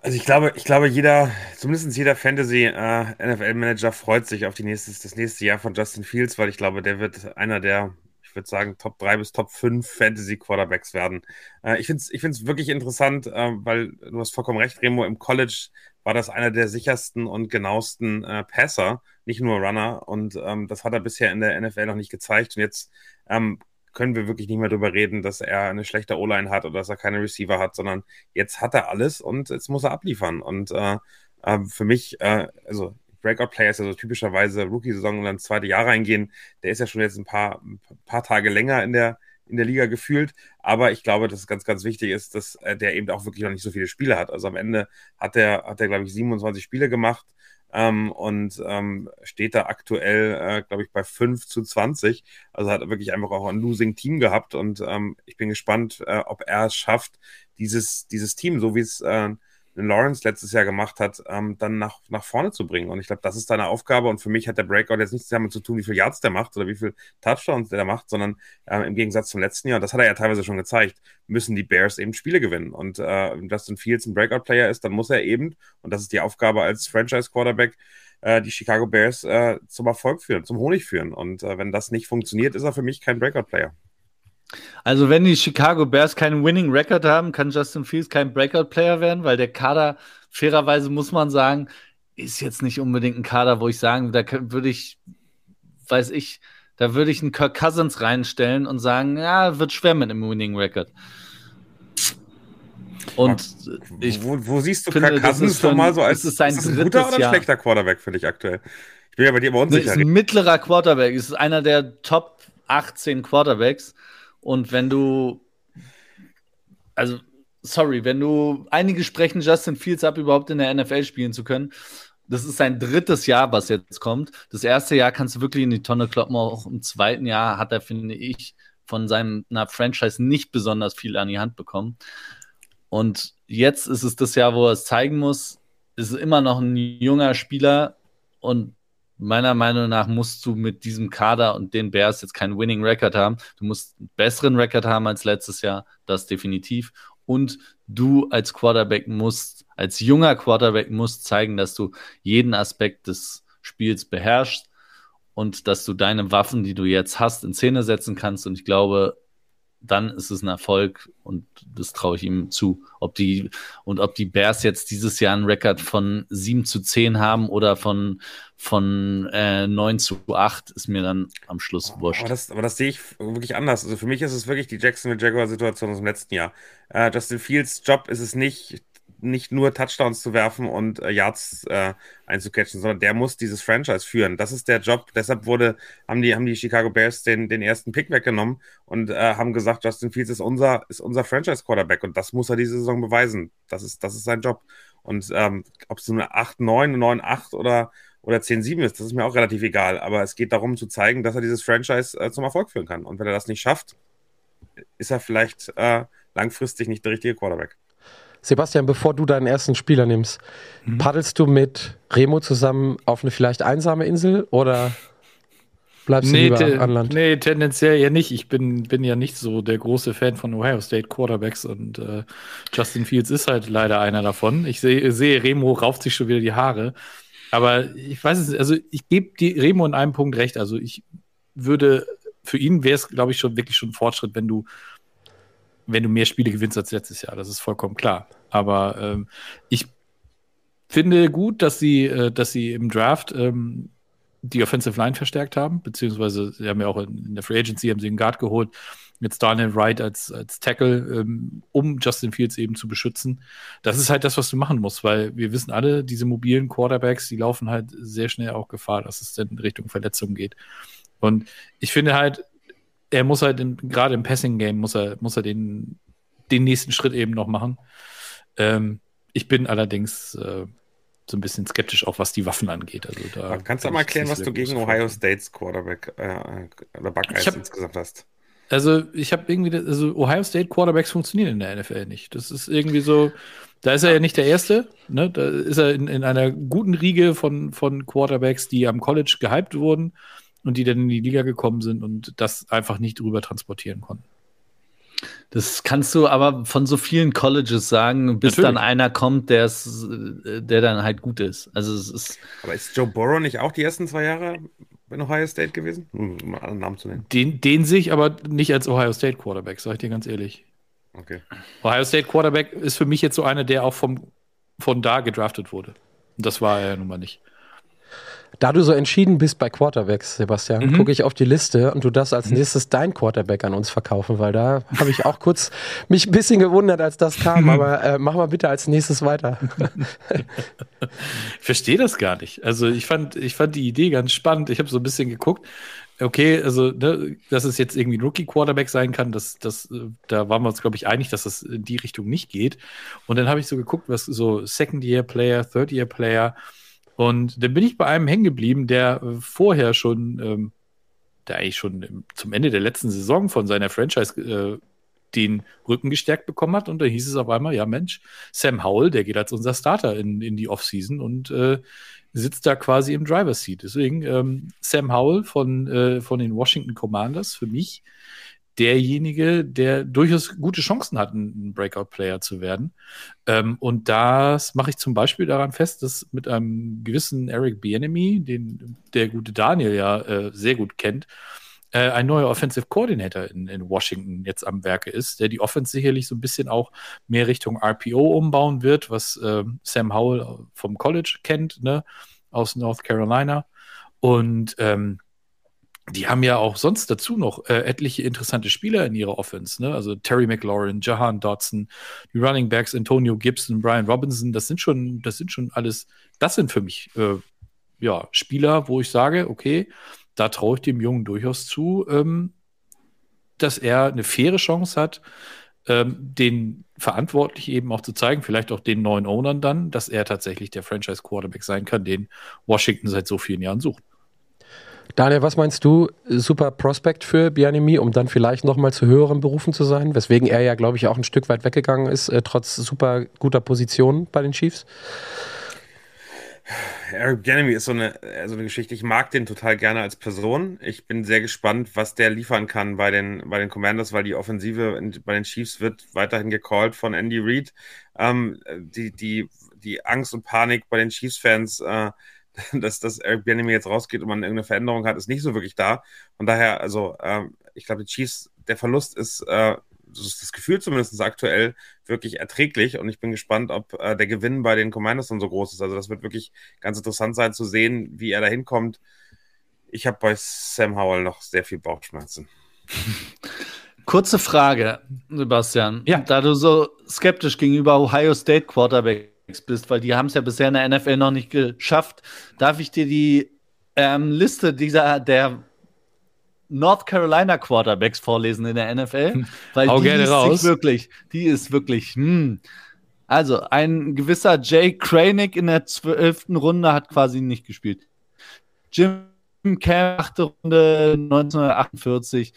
Also ich glaube, ich glaube, jeder, zumindest jeder Fantasy-NFL-Manager äh, freut sich auf die nächstes, das nächste Jahr von Justin Fields, weil ich glaube, der wird einer der ich würde sagen, Top 3 bis Top 5 Fantasy-Quarterbacks werden. Äh, ich finde es ich find's wirklich interessant, äh, weil du hast vollkommen recht, Remo, im College war das einer der sichersten und genauesten äh, Passer, nicht nur Runner. Und ähm, das hat er bisher in der NFL noch nicht gezeigt. Und jetzt ähm, können wir wirklich nicht mehr darüber reden, dass er eine schlechte O-Line hat oder dass er keine Receiver hat, sondern jetzt hat er alles und jetzt muss er abliefern. Und äh, äh, für mich, äh, also Breakout-Player ist ja so typischerweise Rookie-Saison und dann zweite Jahr reingehen. Der ist ja schon jetzt ein paar, ein paar Tage länger in der, in der Liga gefühlt. Aber ich glaube, dass es ganz, ganz wichtig ist, dass äh, der eben auch wirklich noch nicht so viele Spiele hat. Also am Ende hat er, hat er, glaube ich, 27 Spiele gemacht. Ähm, und ähm, steht da aktuell, äh, glaube ich, bei 5 zu 20. Also hat er wirklich einfach auch ein Losing Team gehabt und ähm, ich bin gespannt, äh, ob er es schafft, dieses, dieses Team, so wie es äh, Lawrence letztes Jahr gemacht hat, ähm, dann nach, nach vorne zu bringen. Und ich glaube, das ist deine Aufgabe. Und für mich hat der Breakout jetzt nichts damit zu tun, wie viel Yards der macht oder wie viel Touchdowns der macht, sondern äh, im Gegensatz zum letzten Jahr, das hat er ja teilweise schon gezeigt, müssen die Bears eben Spiele gewinnen. Und äh, Justin Fields ein Breakout-Player ist, dann muss er eben, und das ist die Aufgabe als Franchise-Quarterback, äh, die Chicago Bears äh, zum Erfolg führen, zum Honig führen. Und äh, wenn das nicht funktioniert, ist er für mich kein Breakout-Player. Also, wenn die Chicago Bears keinen Winning Record haben, kann Justin Fields kein Breakout-Player werden, weil der Kader, fairerweise muss man sagen, ist jetzt nicht unbedingt ein Kader, wo ich sagen, da würde ich, weiß ich, da würde ich einen Kirk Cousins reinstellen und sagen, ja, wird schwer mit einem Winning Record. Und ich wo, wo siehst du finde, Kirk Cousins schon mal so als ist ist ein guter oder Jahr. schlechter Quarterback für dich aktuell? Ich bin ja bei dir immer unsicher. ist ein mittlerer Quarterback, ist einer der Top 18 Quarterbacks. Und wenn du, also, sorry, wenn du, einige sprechen Justin Fields ab, überhaupt in der NFL spielen zu können. Das ist sein drittes Jahr, was jetzt kommt. Das erste Jahr kannst du wirklich in die Tonne kloppen. Auch im zweiten Jahr hat er, finde ich, von seiner Franchise nicht besonders viel an die Hand bekommen. Und jetzt ist es das Jahr, wo er es zeigen muss. Ist immer noch ein junger Spieler und meiner Meinung nach musst du mit diesem Kader und den Bears jetzt keinen Winning Record haben. Du musst einen besseren Record haben als letztes Jahr, das definitiv. Und du als Quarterback musst, als junger Quarterback musst zeigen, dass du jeden Aspekt des Spiels beherrschst und dass du deine Waffen, die du jetzt hast, in Szene setzen kannst. Und ich glaube, dann ist es ein Erfolg und das traue ich ihm zu. Ob die, und ob die Bears jetzt dieses Jahr einen Rekord von 7 zu 10 haben oder von, von äh, 9 zu 8, ist mir dann am Schluss wurscht. Aber das, aber das sehe ich wirklich anders. Also für mich ist es wirklich die Jacksonville Jaguar-Situation aus dem letzten Jahr. Äh, Justin Fields Job ist es nicht, nicht nur Touchdowns zu werfen und äh, Yards äh, einzucatchen, sondern der muss dieses Franchise führen. Das ist der Job. Deshalb wurde, haben die, haben die Chicago Bears den, den ersten Pick weggenommen und äh, haben gesagt, Justin Fields ist unser, ist unser Franchise-Quarterback und das muss er diese Saison beweisen. Das ist, das ist sein Job. Und ähm, ob es eine 8-9, 9-8 oder, oder 10-7 ist, das ist mir auch relativ egal. Aber es geht darum zu zeigen, dass er dieses Franchise äh, zum Erfolg führen kann. Und wenn er das nicht schafft, ist er vielleicht äh, langfristig nicht der richtige Quarterback. Sebastian, bevor du deinen ersten Spieler nimmst, mhm. paddelst du mit Remo zusammen auf eine vielleicht einsame Insel oder bleibst nee, du lieber an Land? Nee, tendenziell ja nicht. Ich bin, bin ja nicht so der große Fan von Ohio State Quarterbacks und äh, Justin Fields ist halt leider einer davon. Ich sehe, sehe, Remo rauft sich schon wieder die Haare. Aber ich weiß es, also ich gebe Remo in einem Punkt recht. Also ich würde, für ihn wäre es, glaube ich, schon wirklich schon ein Fortschritt, wenn du wenn du mehr Spiele gewinnst als letztes Jahr. Das ist vollkommen klar. Aber ähm, ich finde gut, dass sie, äh, dass sie im Draft ähm, die Offensive Line verstärkt haben, beziehungsweise sie haben ja auch in, der Free Agency haben sie einen Guard geholt, jetzt Daniel Wright als, als Tackle, ähm, um Justin Fields eben zu beschützen. Das ist halt das, was du machen musst, weil wir wissen alle, diese mobilen Quarterbacks, die laufen halt sehr schnell auch Gefahr, dass es dann in Richtung Verletzung geht. Und ich finde halt, er muss halt gerade im Passing-Game muss er, muss er den, den nächsten Schritt eben noch machen. Ähm, ich bin allerdings äh, so ein bisschen skeptisch, auch was die Waffen angeht. Also da kannst du mal erklären, was du gegen Ohio States Quarterback äh, oder Buckeyes hab, insgesamt hast? Also ich habe irgendwie, also Ohio State Quarterbacks funktionieren in der NFL nicht. Das ist irgendwie so, da ist er ja nicht der Erste. Ne? Da ist er in, in einer guten Riege von, von Quarterbacks, die am College gehypt wurden und die dann in die Liga gekommen sind und das einfach nicht drüber transportieren konnten. Das kannst du aber von so vielen Colleges sagen, bis Natürlich. dann einer kommt, der der dann halt gut ist. Also es ist. Aber ist Joe Burrow nicht auch die ersten zwei Jahre in Ohio State gewesen? Um mal einen Namen zu nennen. Den, den sehe ich aber nicht als Ohio State Quarterback, sag ich dir ganz ehrlich. Okay. Ohio State Quarterback ist für mich jetzt so einer, der auch vom, von da gedraftet wurde. Und das war er ja nun mal nicht. Da du so entschieden bist bei Quarterbacks, Sebastian, mhm. gucke ich auf die Liste und du darfst als mhm. nächstes dein Quarterback an uns verkaufen, weil da habe ich auch kurz mich ein bisschen gewundert, als das kam. Aber äh, mach mal bitte als nächstes weiter. ich verstehe das gar nicht. Also ich fand, ich fand die Idee ganz spannend. Ich habe so ein bisschen geguckt. Okay, also ne, dass es jetzt irgendwie ein Rookie-Quarterback sein kann, das, das, äh, da waren wir uns, glaube ich, einig, dass das in die Richtung nicht geht. Und dann habe ich so geguckt, was so Second-Year-Player, Third-Year-Player, und dann bin ich bei einem hängen geblieben, der äh, vorher schon, ähm, der eigentlich schon zum Ende der letzten Saison von seiner Franchise äh, den Rücken gestärkt bekommen hat. Und da hieß es auf einmal, ja Mensch, Sam Howell, der geht als unser Starter in, in die Offseason und äh, sitzt da quasi im Driver's Seat. Deswegen ähm, Sam Howell von, äh, von den Washington Commanders für mich derjenige, der durchaus gute Chancen hat, ein Breakout-Player zu werden. Ähm, und das mache ich zum Beispiel daran fest, dass mit einem gewissen Eric Bienemy, den der gute Daniel ja äh, sehr gut kennt, äh, ein neuer Offensive Coordinator in, in, Washington jetzt am Werke ist, der die Offense sicherlich so ein bisschen auch mehr Richtung RPO umbauen wird, was äh, Sam Howell vom College kennt, ne, aus North Carolina. Und ähm, die haben ja auch sonst dazu noch äh, etliche interessante Spieler in ihrer Offense. Ne? Also Terry McLaurin, Jahan Dodson, die Running Backs Antonio Gibson, Brian Robinson. Das sind schon, das sind schon alles, das sind für mich äh, ja, Spieler, wo ich sage, okay, da traue ich dem Jungen durchaus zu, ähm, dass er eine faire Chance hat, ähm, den verantwortlich eben auch zu zeigen, vielleicht auch den neuen Ownern dann, dass er tatsächlich der Franchise Quarterback sein kann, den Washington seit so vielen Jahren sucht. Daniel, was meinst du? Super Prospect für Bianimi, um dann vielleicht nochmal zu höheren Berufen zu sein, weswegen er ja, glaube ich, auch ein Stück weit weggegangen ist, äh, trotz super guter Position bei den Chiefs? Eric Bieniemy ist so eine, äh, so eine Geschichte. Ich mag den total gerne als Person. Ich bin sehr gespannt, was der liefern kann bei den, bei den Commanders, weil die Offensive bei den Chiefs wird weiterhin gecallt von Andy Reid. Ähm, die, die, die Angst und Panik bei den Chiefs-Fans, äh, dass, Eric Bieniemy jetzt rausgeht und man irgendeine Veränderung hat, ist nicht so wirklich da. Von daher, also äh, ich glaube, die Chiefs, der Verlust ist äh, das ist das Gefühl zumindest aktuell wirklich erträglich und ich bin gespannt, ob äh, der Gewinn bei den Commanders dann so groß ist. Also das wird wirklich ganz interessant sein zu sehen, wie er da hinkommt. Ich habe bei Sam Howell noch sehr viel Bauchschmerzen. Kurze Frage, Sebastian. Ja. Da du so skeptisch gegenüber Ohio State Quarterbacks bist, weil die haben es ja bisher in der NFL noch nicht geschafft, darf ich dir die ähm, Liste dieser der North Carolina Quarterbacks vorlesen in der NFL, weil Hau die ist raus. wirklich, die ist wirklich, hm. Also, ein gewisser Jay Kranick in der zwölften Runde hat quasi nicht gespielt. Jim Camp, achte Runde 1948.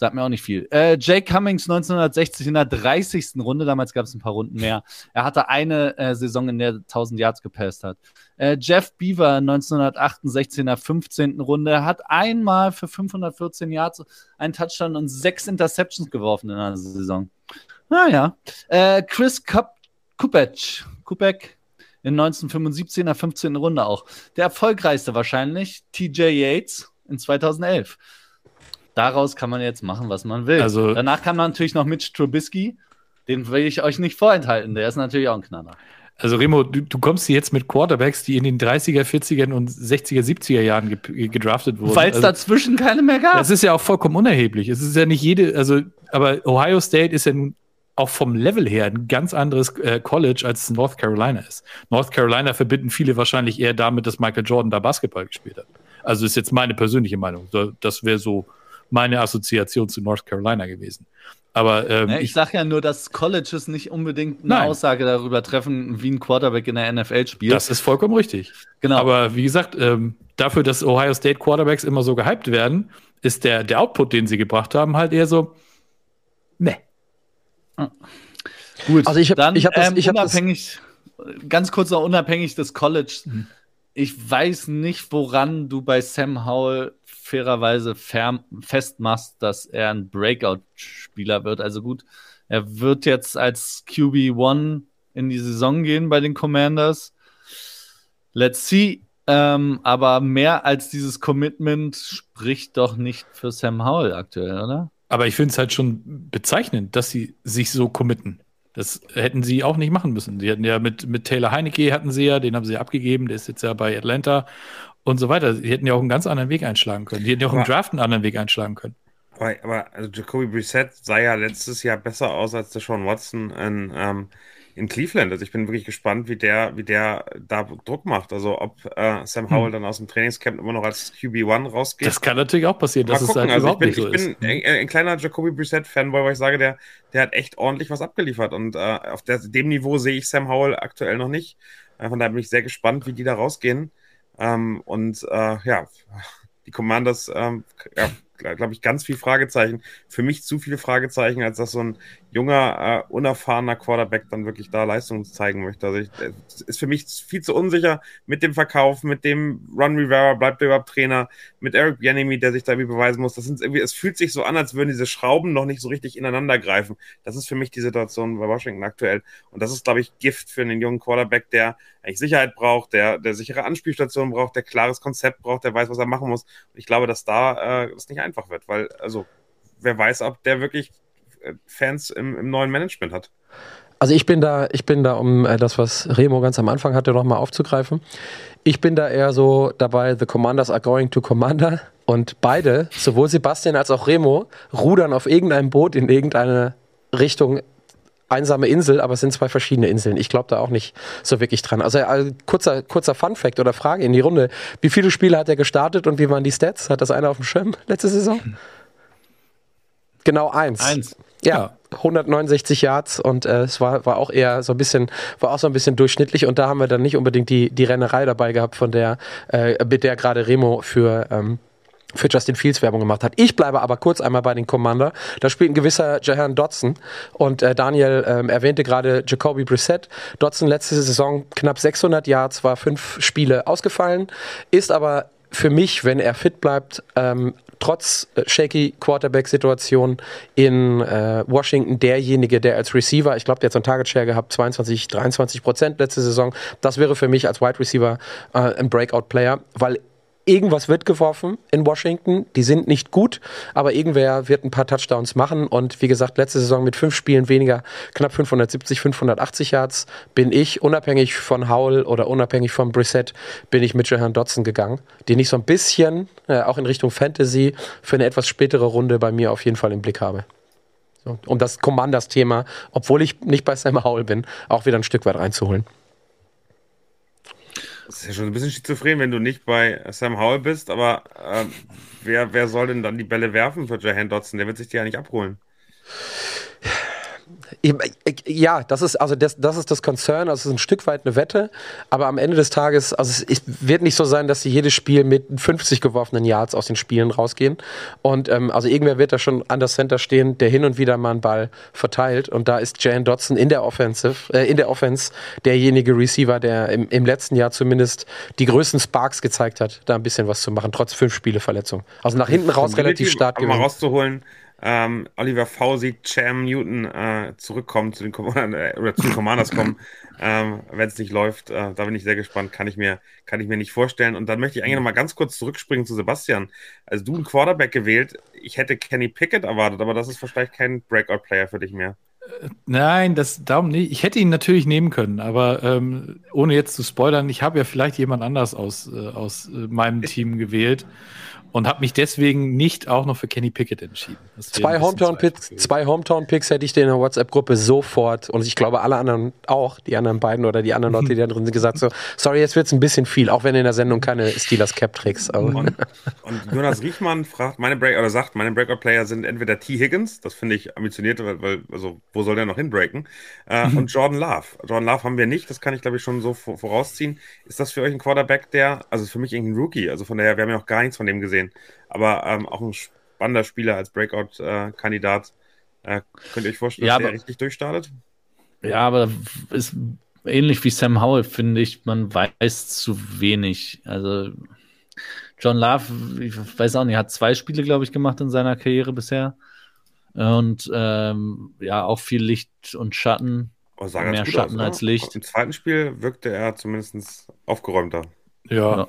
Sagt mir auch nicht viel. Äh, Jay Cummings 1960 in der 30. Runde, damals gab es ein paar Runden mehr. Er hatte eine äh, Saison, in der 1000 Yards gepasst hat. Äh, Jeff Beaver 1968 in der 15. Runde hat einmal für 514 Yards einen Touchdown und sechs Interceptions geworfen in einer Saison. Naja. Äh, Chris Kupec, Kupec in 1975 in der 15. Runde auch. Der erfolgreichste wahrscheinlich, TJ Yates in 2011 daraus kann man jetzt machen, was man will. Also, Danach kann man natürlich noch Mitch Trubisky, den will ich euch nicht vorenthalten, der ist natürlich auch ein Knaller. Also Remo, du, du, kommst hier jetzt mit Quarterbacks, die in den 30er, 40er und 60er, 70er Jahren ge gedraftet wurden. Weil es also, dazwischen keine mehr gab. Das ist ja auch vollkommen unerheblich. Es ist ja nicht jede, also, aber Ohio State ist ja nun auch vom Level her ein ganz anderes äh, College, als North Carolina ist. North Carolina verbinden viele wahrscheinlich eher damit, dass Michael Jordan da Basketball gespielt hat. Also ist jetzt meine persönliche Meinung. Das wäre so meine Assoziation zu North Carolina gewesen. Aber ähm, ja, ich, ich sage ja nur, dass Colleges nicht unbedingt eine nein. Aussage darüber treffen, wie ein Quarterback in der NFL spielt. Das ist vollkommen richtig. Genau. Aber wie gesagt, ähm, dafür, dass Ohio State Quarterbacks immer so gehypt werden, ist der, der Output, den sie gebracht haben, halt eher so, ne. Gut, also ich habe ich hab das, ähm, ich hab unabhängig, das ganz kurz noch unabhängig des College. Mhm. Ich weiß nicht, woran du bei Sam Howell fairerweise festmachst, dass er ein Breakout-Spieler wird. Also gut, er wird jetzt als QB1 in die Saison gehen bei den Commanders. Let's see. Ähm, aber mehr als dieses Commitment spricht doch nicht für Sam Howell aktuell, oder? Aber ich finde es halt schon bezeichnend, dass sie sich so committen. Das hätten sie auch nicht machen müssen. Sie hatten ja mit, mit Taylor Heinecke hatten sie ja, den haben sie abgegeben, der ist jetzt ja bei Atlanta und so weiter. Sie hätten ja auch einen ganz anderen Weg einschlagen können. Die hätten ja auch aber, im Draft einen anderen Weg einschlagen können. Aber, aber also Jacoby Brissett sah ja letztes Jahr besser aus als der Sean Watson in, ähm, in Cleveland. Also ich bin wirklich gespannt, wie der, wie der da Druck macht. Also ob äh, Sam hm. Howell hm. dann aus dem Trainingscamp immer noch als QB1 rausgeht. Das kann natürlich auch passieren, dass es halt also überhaupt ich bin, nicht so ich bin ein, ein, kleiner Jacoby Brissett-Fanboy, weil ich sage, der, der hat echt ordentlich was abgeliefert. Und äh, auf der, dem Niveau sehe ich Sam Howell aktuell noch nicht. Äh, von daher bin ich sehr gespannt, wie die da rausgehen. Ähm, und äh, ja, die Commanders, ähm, ja, glaube ich, ganz viel Fragezeichen. Für mich zu viele Fragezeichen, als dass so ein junger, äh, unerfahrener Quarterback dann wirklich da Leistung zeigen möchte. Also ich, es ist für mich viel zu unsicher mit dem Verkauf, mit dem Ron Rivera, bleibt überhaupt Trainer, mit Eric Bieniemy, der sich da irgendwie beweisen muss. Das sind irgendwie, es fühlt sich so an, als würden diese Schrauben noch nicht so richtig ineinander greifen. Das ist für mich die Situation bei Washington aktuell. Und das ist, glaube ich, Gift für einen jungen Quarterback, der eigentlich Sicherheit braucht, der, der sichere Anspielstationen braucht, der klares Konzept braucht, der weiß, was er machen muss. Und ich glaube, dass da äh, das nicht einfach wird, weil, also, wer weiß, ob der wirklich äh, Fans im, im neuen Management hat. Also ich bin da, ich bin da, um äh, das, was Remo ganz am Anfang hatte, nochmal aufzugreifen. Ich bin da eher so dabei, the commanders are going to commander. Und beide, sowohl Sebastian als auch Remo, rudern auf irgendeinem Boot in irgendeine Richtung einsame Insel, aber es sind zwei verschiedene Inseln. Ich glaube da auch nicht so wirklich dran. Also, also kurzer, kurzer Fun-Fact oder Frage in die Runde. Wie viele Spiele hat er gestartet und wie waren die Stats? Hat das einer auf dem Schirm letzte Saison? Genau eins. Eins. Ja, 169 Yards und äh, es war, war auch eher so ein bisschen, war auch so ein bisschen durchschnittlich und da haben wir dann nicht unbedingt die, die Rennerei dabei gehabt, von der, äh, mit der gerade Remo für, ähm, für Justin Fields Werbung gemacht hat. Ich bleibe aber kurz einmal bei den Commander. Da spielt ein gewisser Jahan Dodson und äh, Daniel ähm, erwähnte gerade Jacoby Brissett. Dodson letzte Saison knapp 600 Yards, war fünf Spiele ausgefallen, ist aber für mich, wenn er fit bleibt, ähm, trotz äh, shaky Quarterback-Situation in äh, Washington derjenige, der als Receiver, ich glaube, der hat so einen Target Share gehabt, 22, 23 Prozent letzte Saison. Das wäre für mich als Wide Receiver äh, ein Breakout-Player, weil irgendwas wird geworfen in Washington. Die sind nicht gut, aber irgendwer wird ein paar Touchdowns machen. Und wie gesagt, letzte Saison mit fünf Spielen weniger, knapp 570, 580 Yards, bin ich unabhängig von Howell oder unabhängig von Brissett, bin ich mit Jahan Dotson gegangen, den ich so ein bisschen äh, auch in Richtung Fantasy für eine etwas spätere Runde bei mir auf jeden Fall im Blick habe. So, um das Commanders-Thema, obwohl ich nicht bei Sam Howell bin, auch wieder ein Stück weit reinzuholen. Das ist ja schon ein bisschen schizophren, wenn du nicht bei Sam Howell bist, aber äh, wer, wer soll denn dann die Bälle werfen für Jahan Dotson? Der wird sich die ja nicht abholen. Ja, das ist also das, das ist das Concern, also es ist ein Stück weit eine Wette, aber am Ende des Tages, also es wird nicht so sein, dass sie jedes Spiel mit 50 geworfenen Yards aus den Spielen rausgehen. Und ähm, also irgendwer wird da schon an der Center stehen, der hin und wieder mal einen Ball verteilt. Und da ist Jan Dotson in der Offensive, äh, in der Offense derjenige Receiver, der im, im letzten Jahr zumindest die größten Sparks gezeigt hat, da ein bisschen was zu machen, trotz fünf Spiele Verletzung. Also nach hinten raus relativ stark gewesen. Rauszuholen ähm, Oliver V sieht Cam Newton äh, zurückkommen zu den Commandern, äh, zu den Commanders kommen, ähm, wenn es nicht läuft. Äh, da bin ich sehr gespannt, kann ich mir, kann ich mir nicht vorstellen. Und dann möchte ich eigentlich noch mal ganz kurz zurückspringen zu Sebastian. Also du einen Quarterback gewählt, ich hätte Kenny Pickett erwartet, aber das ist vielleicht kein Breakout-Player für dich mehr. Nein, das darum nicht. Ich hätte ihn natürlich nehmen können, aber ähm, ohne jetzt zu spoilern, ich habe ja vielleicht jemand anders aus, äh, aus äh, meinem Team gewählt und habe mich deswegen nicht auch noch für Kenny Pickett entschieden. Zwei Hometown-Picks zwei Hometown -Picks hätte ich dir in der WhatsApp-Gruppe sofort und ich glaube alle anderen auch, die anderen beiden oder die anderen Leute, die da drin sind, gesagt so, sorry, jetzt wird es ein bisschen viel, auch wenn in der Sendung keine Steelers-Cap trägst. Und, und, Jonas Riechmann fragt, meine Break oder sagt, meine Breakout-Player sind entweder T. Higgins, das finde ich ambitioniert, weil, weil, also wo soll der noch hinbreaken? Äh, mhm. Und Jordan Love. Jordan Love haben wir nicht, das kann ich glaube ich schon so vorausziehen. Ist das für euch ein Quarterback, der, also für mich irgendein Rookie, also von daher, wir haben ja auch gar nichts von dem gesehen gesehen. Aber ähm, auch ein spannender Spieler als Breakout-Kandidat. Äh, könnt ihr euch vorstellen, ja, dass der richtig durchstartet? Ja, aber ist ähnlich wie Sam Howell, finde ich, man weiß zu wenig. Also John Love, ich weiß auch nicht, hat zwei Spiele, glaube ich, gemacht in seiner Karriere bisher. Und ähm, ja, auch viel Licht und Schatten. Mehr Schatten aus, als Licht. Im zweiten Spiel wirkte er zumindest aufgeräumter. Ja. ja.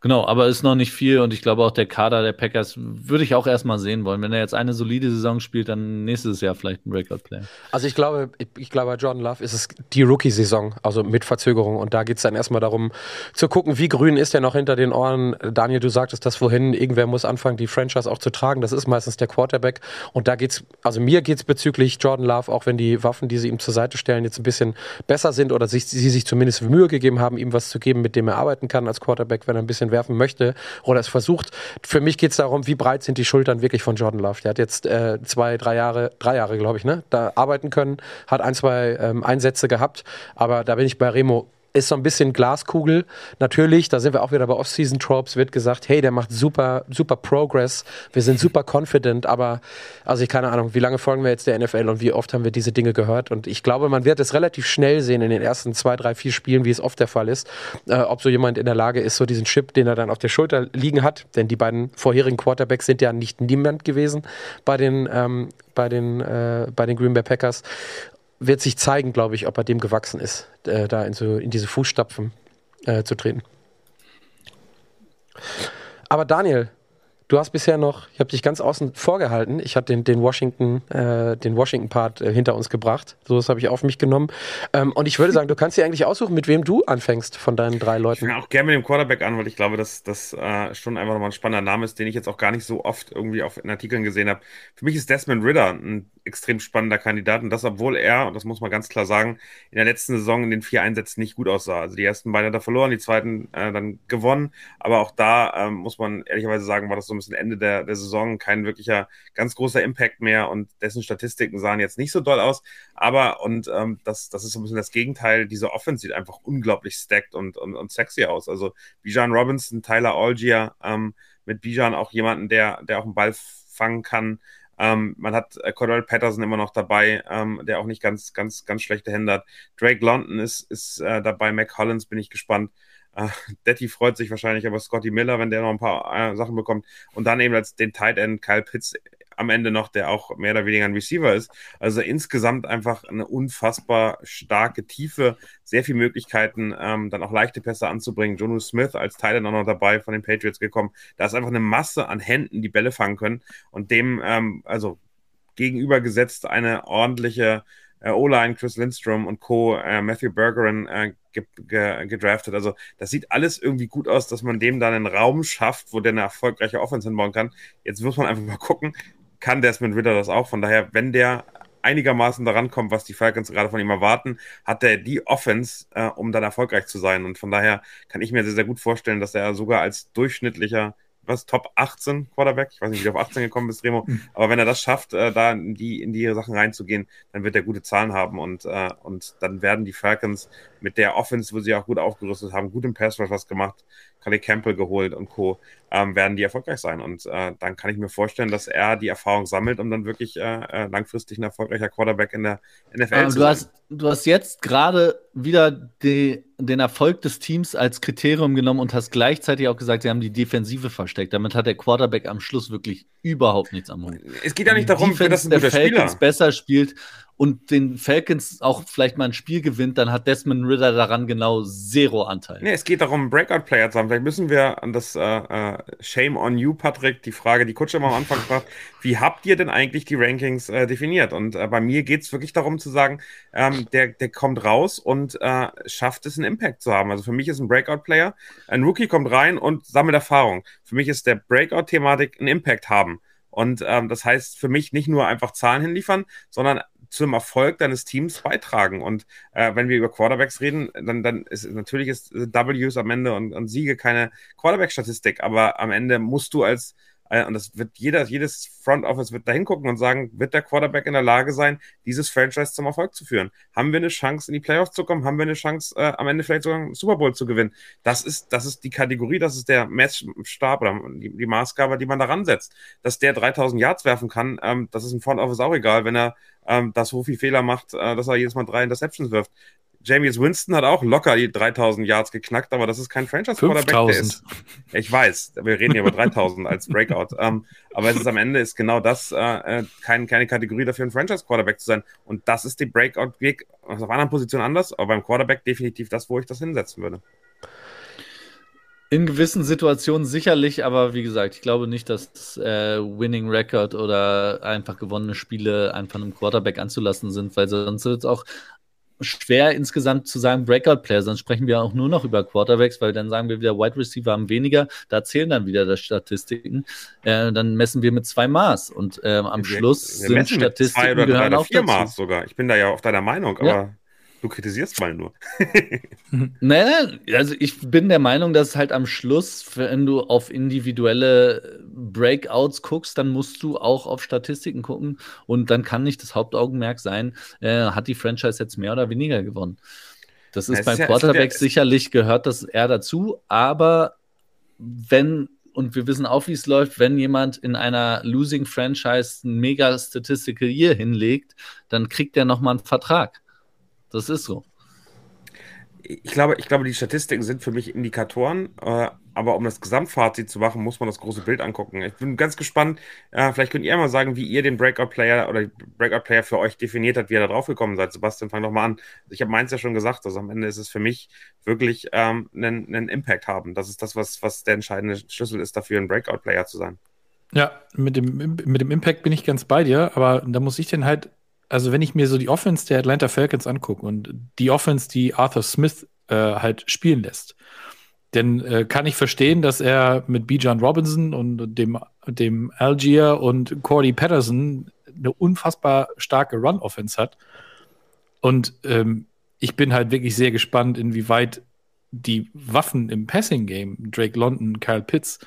Genau, aber ist noch nicht viel und ich glaube auch der Kader der Packers würde ich auch erstmal sehen wollen. Wenn er jetzt eine solide Saison spielt, dann nächstes Jahr vielleicht ein Breakout-Player. Also ich glaube, ich, ich, glaube, bei Jordan Love ist es die Rookie-Saison, also mit Verzögerung. Und da geht es dann erstmal darum, zu gucken, wie grün ist er noch hinter den Ohren. Daniel, du sagtest das vorhin, irgendwer muss anfangen, die Franchise auch zu tragen. Das ist meistens der Quarterback. Und da geht's, also mir geht es bezüglich Jordan Love, auch wenn die Waffen, die sie ihm zur Seite stellen, jetzt ein bisschen besser sind oder sich, sie sich zumindest Mühe gegeben haben, ihm was zu geben, mit dem er arbeiten kann als Quarterback, wenn er ein bisschen werfen möchte oder es versucht. Für mich geht es darum, wie breit sind die Schultern wirklich von Jordan Love. Der hat jetzt äh, zwei, drei Jahre, drei Jahre, glaube ich, ne, da arbeiten können, hat ein, zwei ähm, Einsätze gehabt, aber da bin ich bei Remo ist so ein bisschen Glaskugel. Natürlich, da sind wir auch wieder bei Off-Season-Tropes, wird gesagt, hey, der macht super, super Progress, wir sind super confident, aber, also ich keine Ahnung, wie lange folgen wir jetzt der NFL und wie oft haben wir diese Dinge gehört? Und ich glaube, man wird es relativ schnell sehen in den ersten zwei, drei, vier Spielen, wie es oft der Fall ist, äh, ob so jemand in der Lage ist, so diesen Chip, den er dann auf der Schulter liegen hat, denn die beiden vorherigen Quarterbacks sind ja nicht niemand gewesen bei den, ähm, bei den, äh, bei den Green Bay Packers wird sich zeigen, glaube ich, ob er dem gewachsen ist, äh, da in, so, in diese Fußstapfen äh, zu treten. Aber Daniel, Du hast bisher noch, ich habe dich ganz außen vorgehalten. Ich habe den, den Washington, äh, den Washington-Part äh, hinter uns gebracht. So, das habe ich auf mich genommen. Ähm, und ich würde sagen, du kannst dir eigentlich aussuchen, mit wem du anfängst von deinen drei Leuten. Ich fange auch gerne mit dem Quarterback an, weil ich glaube, dass das äh, schon einfach nochmal ein spannender Name ist, den ich jetzt auch gar nicht so oft irgendwie auf in Artikeln gesehen habe. Für mich ist Desmond Ritter ein extrem spannender Kandidat und das, obwohl er, und das muss man ganz klar sagen, in der letzten Saison in den vier Einsätzen nicht gut aussah. Also die ersten beiden hat er verloren, die zweiten äh, dann gewonnen. Aber auch da ähm, muss man ehrlicherweise sagen, war das so ein bisschen Ende der, der Saison kein wirklicher ganz großer Impact mehr und dessen Statistiken sahen jetzt nicht so doll aus. Aber, und ähm, das, das ist so ein bisschen das Gegenteil, diese Offense sieht einfach unglaublich stacked und, und, und sexy aus. Also Bijan Robinson, Tyler Algier, ähm, mit Bijan auch jemanden, der, der auch einen Ball fangen kann. Ähm, man hat äh, Cordell Patterson immer noch dabei, ähm, der auch nicht ganz, ganz, ganz schlechte Hände hat. Drake London ist, ist äh, dabei. Mac Collins bin ich gespannt. Detti freut sich wahrscheinlich, aber Scotty Miller, wenn der noch ein paar äh, Sachen bekommt. Und dann eben als den Tight End Kyle Pitts am Ende noch, der auch mehr oder weniger ein Receiver ist. Also insgesamt einfach eine unfassbar starke Tiefe, sehr viele Möglichkeiten, ähm, dann auch leichte Pässe anzubringen. Jonu Smith als Teil noch dabei von den Patriots gekommen. Da ist einfach eine Masse an Händen, die Bälle fangen können und dem, ähm, also gegenübergesetzt eine ordentliche äh, O-Line, Chris Lindstrom und Co., äh, Matthew Bergeron äh, ge ge gedraftet. Also das sieht alles irgendwie gut aus, dass man dem dann einen Raum schafft, wo der eine erfolgreiche Offense hinbauen kann. Jetzt muss man einfach mal gucken, kann Desmond Ritter das auch. Von daher, wenn der einigermaßen daran kommt, was die Falcons gerade von ihm erwarten, hat er die Offense, äh, um dann erfolgreich zu sein. Und von daher kann ich mir sehr, sehr gut vorstellen, dass er sogar als durchschnittlicher was, Top 18 Quarterback. Ich weiß nicht, wie du auf 18 gekommen bist, Remo. Hm. Aber wenn er das schafft, äh, da in die, in die Sachen reinzugehen, dann wird er gute Zahlen haben und, äh, und dann werden die Falcons mit der Offense, wo sie auch gut aufgerüstet haben, gut im Pass was gemacht, Calais Campbell geholt und Co., ähm, werden die erfolgreich sein. Und äh, dann kann ich mir vorstellen, dass er die Erfahrung sammelt, um dann wirklich äh, äh langfristig ein erfolgreicher Quarterback in der NFL ähm, zu du sein. Hast, du hast jetzt gerade wieder die, den Erfolg des Teams als Kriterium genommen und hast gleichzeitig auch gesagt, sie haben die Defensive versteckt. Damit hat der Quarterback am Schluss wirklich überhaupt nichts am Hut. Es geht ja nicht darum, Defense dass ein der Falcons Spieler. besser spielt und den Falcons auch vielleicht mal ein Spiel gewinnt, dann hat Desmond Ritter daran genau zero Anteil. Nee, es geht darum, Breakout-Player zu haben. Vielleicht müssen wir an das äh, äh, Shame on you, Patrick, die Frage, die Kutsche immer am Anfang fragt, wie habt ihr denn eigentlich die Rankings äh, definiert? Und äh, bei mir geht es wirklich darum zu sagen, ähm, der, der kommt raus und äh, schafft es, einen Impact zu haben. Also für mich ist ein Breakout-Player, ein Rookie kommt rein und sammelt Erfahrung. Für mich ist der Breakout-Thematik ein Impact haben. Und ähm, das heißt für mich nicht nur einfach Zahlen hinliefern, sondern zum Erfolg deines Teams beitragen. Und äh, wenn wir über Quarterbacks reden, dann, dann ist natürlich ist Ws am Ende und, und Siege keine Quarterback-Statistik, aber am Ende musst du als und das wird jeder, jedes Front Office wird da hingucken und sagen, wird der Quarterback in der Lage sein, dieses Franchise zum Erfolg zu führen? Haben wir eine Chance, in die Playoffs zu kommen? Haben wir eine Chance, äh, am Ende vielleicht sogar einen Super Bowl zu gewinnen? Das ist, das ist die Kategorie, das ist der Messstab oder die, die Maßgabe, die man daran setzt. Dass der 3000 Yards werfen kann, ähm, das ist im Front Office auch egal, wenn er ähm, das so viel Fehler macht, äh, dass er jedes Mal drei Interceptions wirft. James Winston hat auch locker die 3000 Yards geknackt, aber das ist kein Franchise-Quarterback. Ich weiß, wir reden hier über 3000 als Breakout. Ähm, aber es ist am Ende ist genau das äh, äh kein, keine Kategorie dafür, ein Franchise-Quarterback zu sein. Und das ist die Breakout-Weg. Also auf anderen Positionen anders, aber beim Quarterback definitiv das, wo ich das hinsetzen würde. In gewissen Situationen sicherlich, aber wie gesagt, ich glaube nicht, dass äh, Winning Record oder einfach gewonnene Spiele einfach einem Quarterback anzulassen sind, weil sonst wird es auch schwer insgesamt zu sagen Breakout-Player, sonst sprechen wir auch nur noch über Quarterbacks, weil dann sagen wir wieder, Wide Receiver haben weniger, da zählen dann wieder das Statistiken. Äh, dann messen wir mit zwei Maß und äh, am wir, Schluss wir sind Statistiken zwei oder drei oder vier Maß sogar. Ich bin da ja auf deiner Meinung, aber ja. Du kritisierst mal nur. nein, also ich bin der Meinung, dass halt am Schluss, wenn du auf individuelle Breakouts guckst, dann musst du auch auf Statistiken gucken und dann kann nicht das Hauptaugenmerk sein, äh, hat die Franchise jetzt mehr oder weniger gewonnen. Das ist ja, beim Quarterback ja, sicherlich gehört das eher dazu, aber wenn und wir wissen auch, wie es läuft, wenn jemand in einer Losing Franchise ein mega Statistical Year hinlegt, dann kriegt er nochmal einen Vertrag. Das ist so. Ich glaube, ich glaube, die Statistiken sind für mich Indikatoren, äh, aber um das Gesamtfazit zu machen, muss man das große Bild angucken. Ich bin ganz gespannt. Äh, vielleicht könnt ihr mal sagen, wie ihr den Breakout-Player oder Breakout-Player für euch definiert habt, wie ihr da drauf gekommen seid. Sebastian, fang doch mal an. Ich habe meins ja schon gesagt, also am Ende ist es für mich wirklich ähm, einen, einen Impact haben. Das ist das, was, was der entscheidende Schlüssel ist, dafür ein Breakout-Player zu sein. Ja, mit dem, mit dem Impact bin ich ganz bei dir, aber da muss ich dann halt also wenn ich mir so die Offense der Atlanta Falcons angucke und die Offense, die Arthur Smith äh, halt spielen lässt, dann äh, kann ich verstehen, dass er mit Bijan Robinson und dem, dem Algier und Cordy Patterson eine unfassbar starke Run-Offense hat. Und ähm, ich bin halt wirklich sehr gespannt, inwieweit die Waffen im Passing-Game, Drake London, Kyle Pitts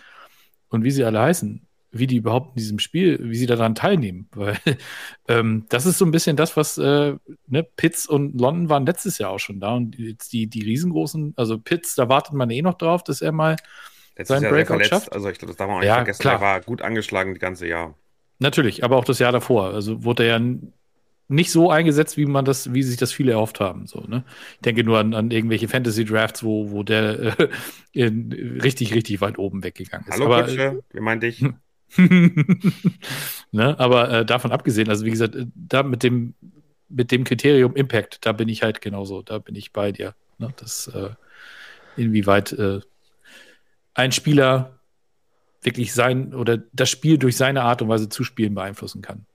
und wie sie alle heißen, wie die überhaupt in diesem Spiel, wie sie daran teilnehmen. Weil ähm, das ist so ein bisschen das, was äh, ne, Pitts und London waren letztes Jahr auch schon da. Und jetzt die, die riesengroßen, also Pitts, da wartet man eh noch drauf, dass er mal Jetzt sein ist er sehr Breakout verletzt. schafft? Also ich glaube, das darf man auch nicht Ja, vergessen. klar. Er war gut angeschlagen das ganze Jahr. Natürlich, aber auch das Jahr davor. Also wurde er ja nicht so eingesetzt, wie man das, wie sich das viele erhofft haben. So, ne? Ich denke nur an, an irgendwelche Fantasy-Drafts, wo, wo der äh, in, richtig, richtig weit oben weggegangen ist. Hallo aber, Kutsche, wir meinen dich. ne? Aber äh, davon abgesehen, also wie gesagt, äh, da mit dem, mit dem Kriterium Impact, da bin ich halt genauso, da bin ich bei dir. Ne? Das, äh, inwieweit äh, ein Spieler wirklich sein oder das Spiel durch seine Art und Weise zu spielen beeinflussen kann.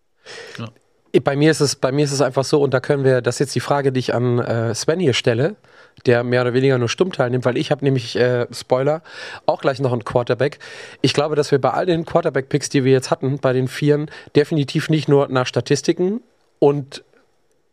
Bei mir ist es, bei mir ist es einfach so, und da können wir, das ist jetzt die Frage, die ich an äh, Sven hier stelle, der mehr oder weniger nur stumm teilnimmt, weil ich habe nämlich, äh, Spoiler, auch gleich noch einen Quarterback. Ich glaube, dass wir bei all den Quarterback-Picks, die wir jetzt hatten, bei den Vieren, definitiv nicht nur nach Statistiken und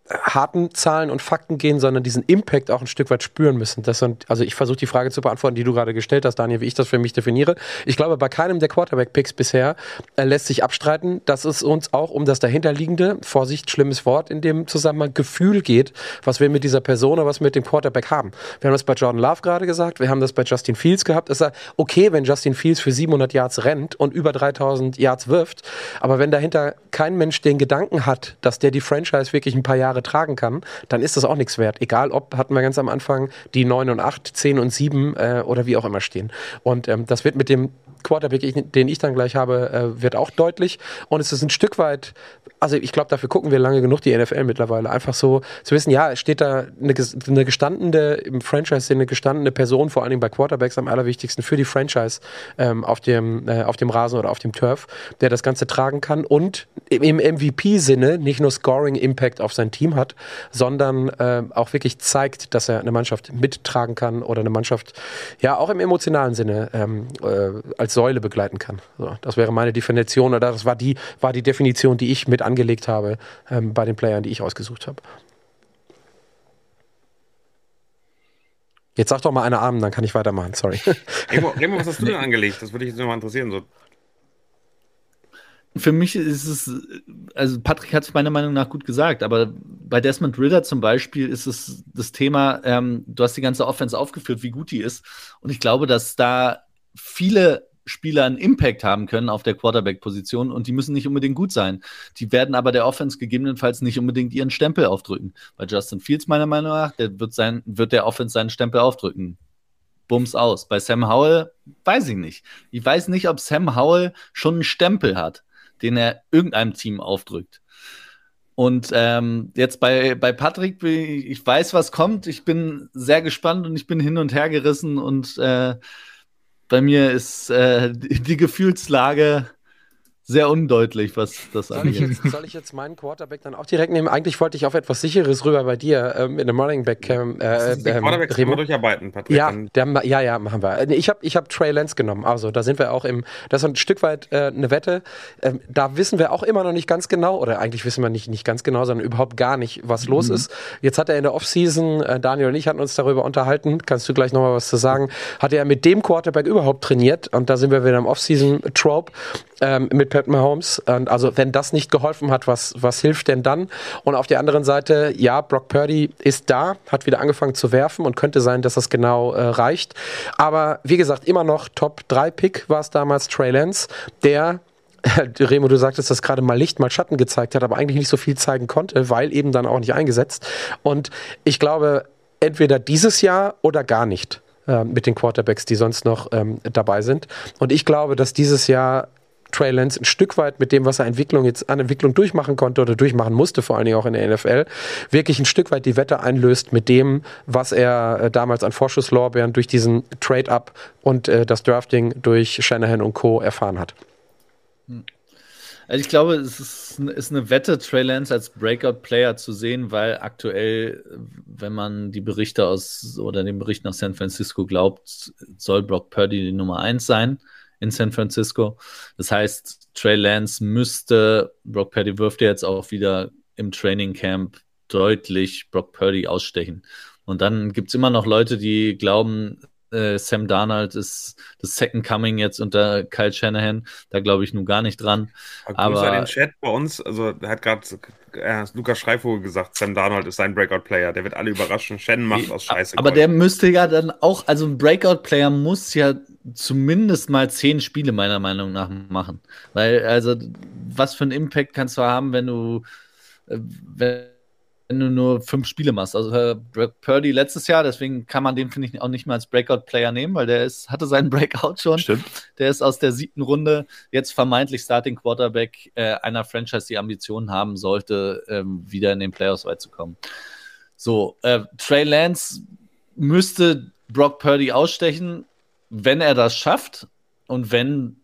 harten Zahlen und Fakten gehen, sondern diesen Impact auch ein Stück weit spüren müssen. Das sind, also ich versuche die Frage zu beantworten, die du gerade gestellt hast, Daniel, wie ich das für mich definiere. Ich glaube, bei keinem der Quarterback-Picks bisher äh, lässt sich abstreiten, dass es uns auch um das dahinterliegende, Vorsicht, schlimmes Wort in dem Zusammenhang, Gefühl geht, was wir mit dieser Person oder was wir mit dem Quarterback haben. Wir haben das bei Jordan Love gerade gesagt, wir haben das bei Justin Fields gehabt. Es ist okay, wenn Justin Fields für 700 Yards rennt und über 3000 Yards wirft, aber wenn dahinter kein Mensch den Gedanken hat, dass der die Franchise wirklich ein paar Jahre tragen kann, dann ist das auch nichts wert. Egal ob, hatten wir ganz am Anfang die 9 und 8, 10 und 7 äh, oder wie auch immer stehen. Und ähm, das wird mit dem Quarterback, den ich dann gleich habe, äh, wird auch deutlich. Und es ist ein Stück weit, also ich glaube, dafür gucken wir lange genug die NFL mittlerweile. Einfach so zu wissen, ja, es steht da eine, eine gestandene, im Franchise-Sinne gestandene Person, vor allen Dingen bei Quarterbacks am allerwichtigsten für die Franchise ähm, auf, dem, äh, auf dem Rasen oder auf dem Turf, der das Ganze tragen kann und im MVP-Sinne nicht nur Scoring-Impact auf sein Team hat, sondern ähm, auch wirklich zeigt, dass er eine Mannschaft mittragen kann oder eine Mannschaft ja auch im emotionalen Sinne ähm, äh, als Säule begleiten kann. So, das wäre meine Definition oder das war die, war die Definition, die ich mit angelegt habe ähm, bei den Playern, die ich ausgesucht habe. Jetzt sag doch mal eine Armen, dann kann ich weitermachen. Sorry. Remo, Remo, was hast du denn angelegt? Das würde ich jetzt nochmal interessieren. So. Für mich ist es, also Patrick hat es meiner Meinung nach gut gesagt, aber bei Desmond Ritter zum Beispiel ist es das Thema, ähm, du hast die ganze Offense aufgeführt, wie gut die ist. Und ich glaube, dass da viele Spieler einen Impact haben können auf der Quarterback-Position und die müssen nicht unbedingt gut sein. Die werden aber der Offense gegebenenfalls nicht unbedingt ihren Stempel aufdrücken. Bei Justin Fields, meiner Meinung nach, der wird, sein, wird der Offense seinen Stempel aufdrücken. Bums aus. Bei Sam Howell weiß ich nicht. Ich weiß nicht, ob Sam Howell schon einen Stempel hat, den er irgendeinem Team aufdrückt. Und ähm, jetzt bei, bei Patrick, ich weiß, was kommt. Ich bin sehr gespannt und ich bin hin und her gerissen und äh, bei mir ist äh, die Gefühlslage sehr undeutlich, was das Soll ich, angeht. jetzt, soll ich jetzt meinen Quarterback dann auch direkt nehmen? Eigentlich wollte ich auf etwas Sicheres rüber bei dir ähm, in einem Running Back Cam. Äh, ähm, Quarterbacks wir durcharbeiten, Patrick. Ja, der, ja, ja, machen wir. Ich habe ich hab Trey Lance genommen. Also da sind wir auch im, das ist ein Stück weit äh, eine Wette. Ähm, da wissen wir auch immer noch nicht ganz genau, oder eigentlich wissen wir nicht, nicht ganz genau, sondern überhaupt gar nicht, was los ist. Jetzt hat er in der Offseason, äh, Daniel und ich hatten uns darüber unterhalten, kannst du gleich nochmal was zu sagen, hat er mit dem Quarterback überhaupt trainiert und da sind wir wieder im Offseason-Trope ähm, mit Pat Mahomes. Und also wenn das nicht geholfen hat, was, was hilft denn dann? Und auf der anderen Seite, ja, Brock Purdy ist da, hat wieder angefangen zu werfen und könnte sein, dass das genau äh, reicht. Aber wie gesagt, immer noch Top-3-Pick war es damals Trey Lance, der Remo, du sagtest, dass gerade mal Licht, mal Schatten gezeigt hat, aber eigentlich nicht so viel zeigen konnte, weil eben dann auch nicht eingesetzt. Und ich glaube, entweder dieses Jahr oder gar nicht äh, mit den Quarterbacks, die sonst noch ähm, dabei sind. Und ich glaube, dass dieses Jahr Trey Lance ein Stück weit mit dem, was er Entwicklung jetzt an Entwicklung durchmachen konnte oder durchmachen musste, vor allen Dingen auch in der NFL, wirklich ein Stück weit die Wette einlöst mit dem, was er äh, damals an Vorschusslorbeeren durch diesen Trade-up und äh, das Drafting durch Shanahan und Co. erfahren hat. Also ich glaube, es ist, ist eine Wette, Trey Lance als Breakout-Player zu sehen, weil aktuell, wenn man die Berichte aus oder den Berichten aus San Francisco glaubt, soll Brock Purdy die Nummer eins sein in San Francisco. Das heißt, Trey Lance müsste, Brock Purdy wirft ja jetzt auch wieder im Training Camp deutlich Brock Purdy ausstechen. Und dann gibt es immer noch Leute, die glauben, äh, Sam Darnold ist das Second Coming jetzt unter Kyle Shanahan. Da glaube ich nun gar nicht dran. Aber Grüße den Chat bei uns, also hat gerade äh, Lukas Schreivogel gesagt, Sam Darnold ist sein Breakout-Player. Der wird alle überraschen. Shannon macht aus Scheiße. Aber Gold. der müsste ja dann auch, also ein Breakout-Player muss ja zumindest mal zehn Spiele meiner Meinung nach machen. Weil, also, was für einen Impact kannst du haben, wenn du, äh, wenn wenn du nur fünf Spiele machst. Also äh, Purdy letztes Jahr, deswegen kann man den, finde ich, auch nicht mal als Breakout-Player nehmen, weil der ist, hatte seinen Breakout schon. Stimmt. Der ist aus der siebten Runde jetzt vermeintlich Starting Quarterback äh, einer Franchise, die Ambitionen haben sollte, ähm, wieder in den Playoffs weit zu kommen. So, äh, Trey Lance müsste Brock Purdy ausstechen, wenn er das schafft und wenn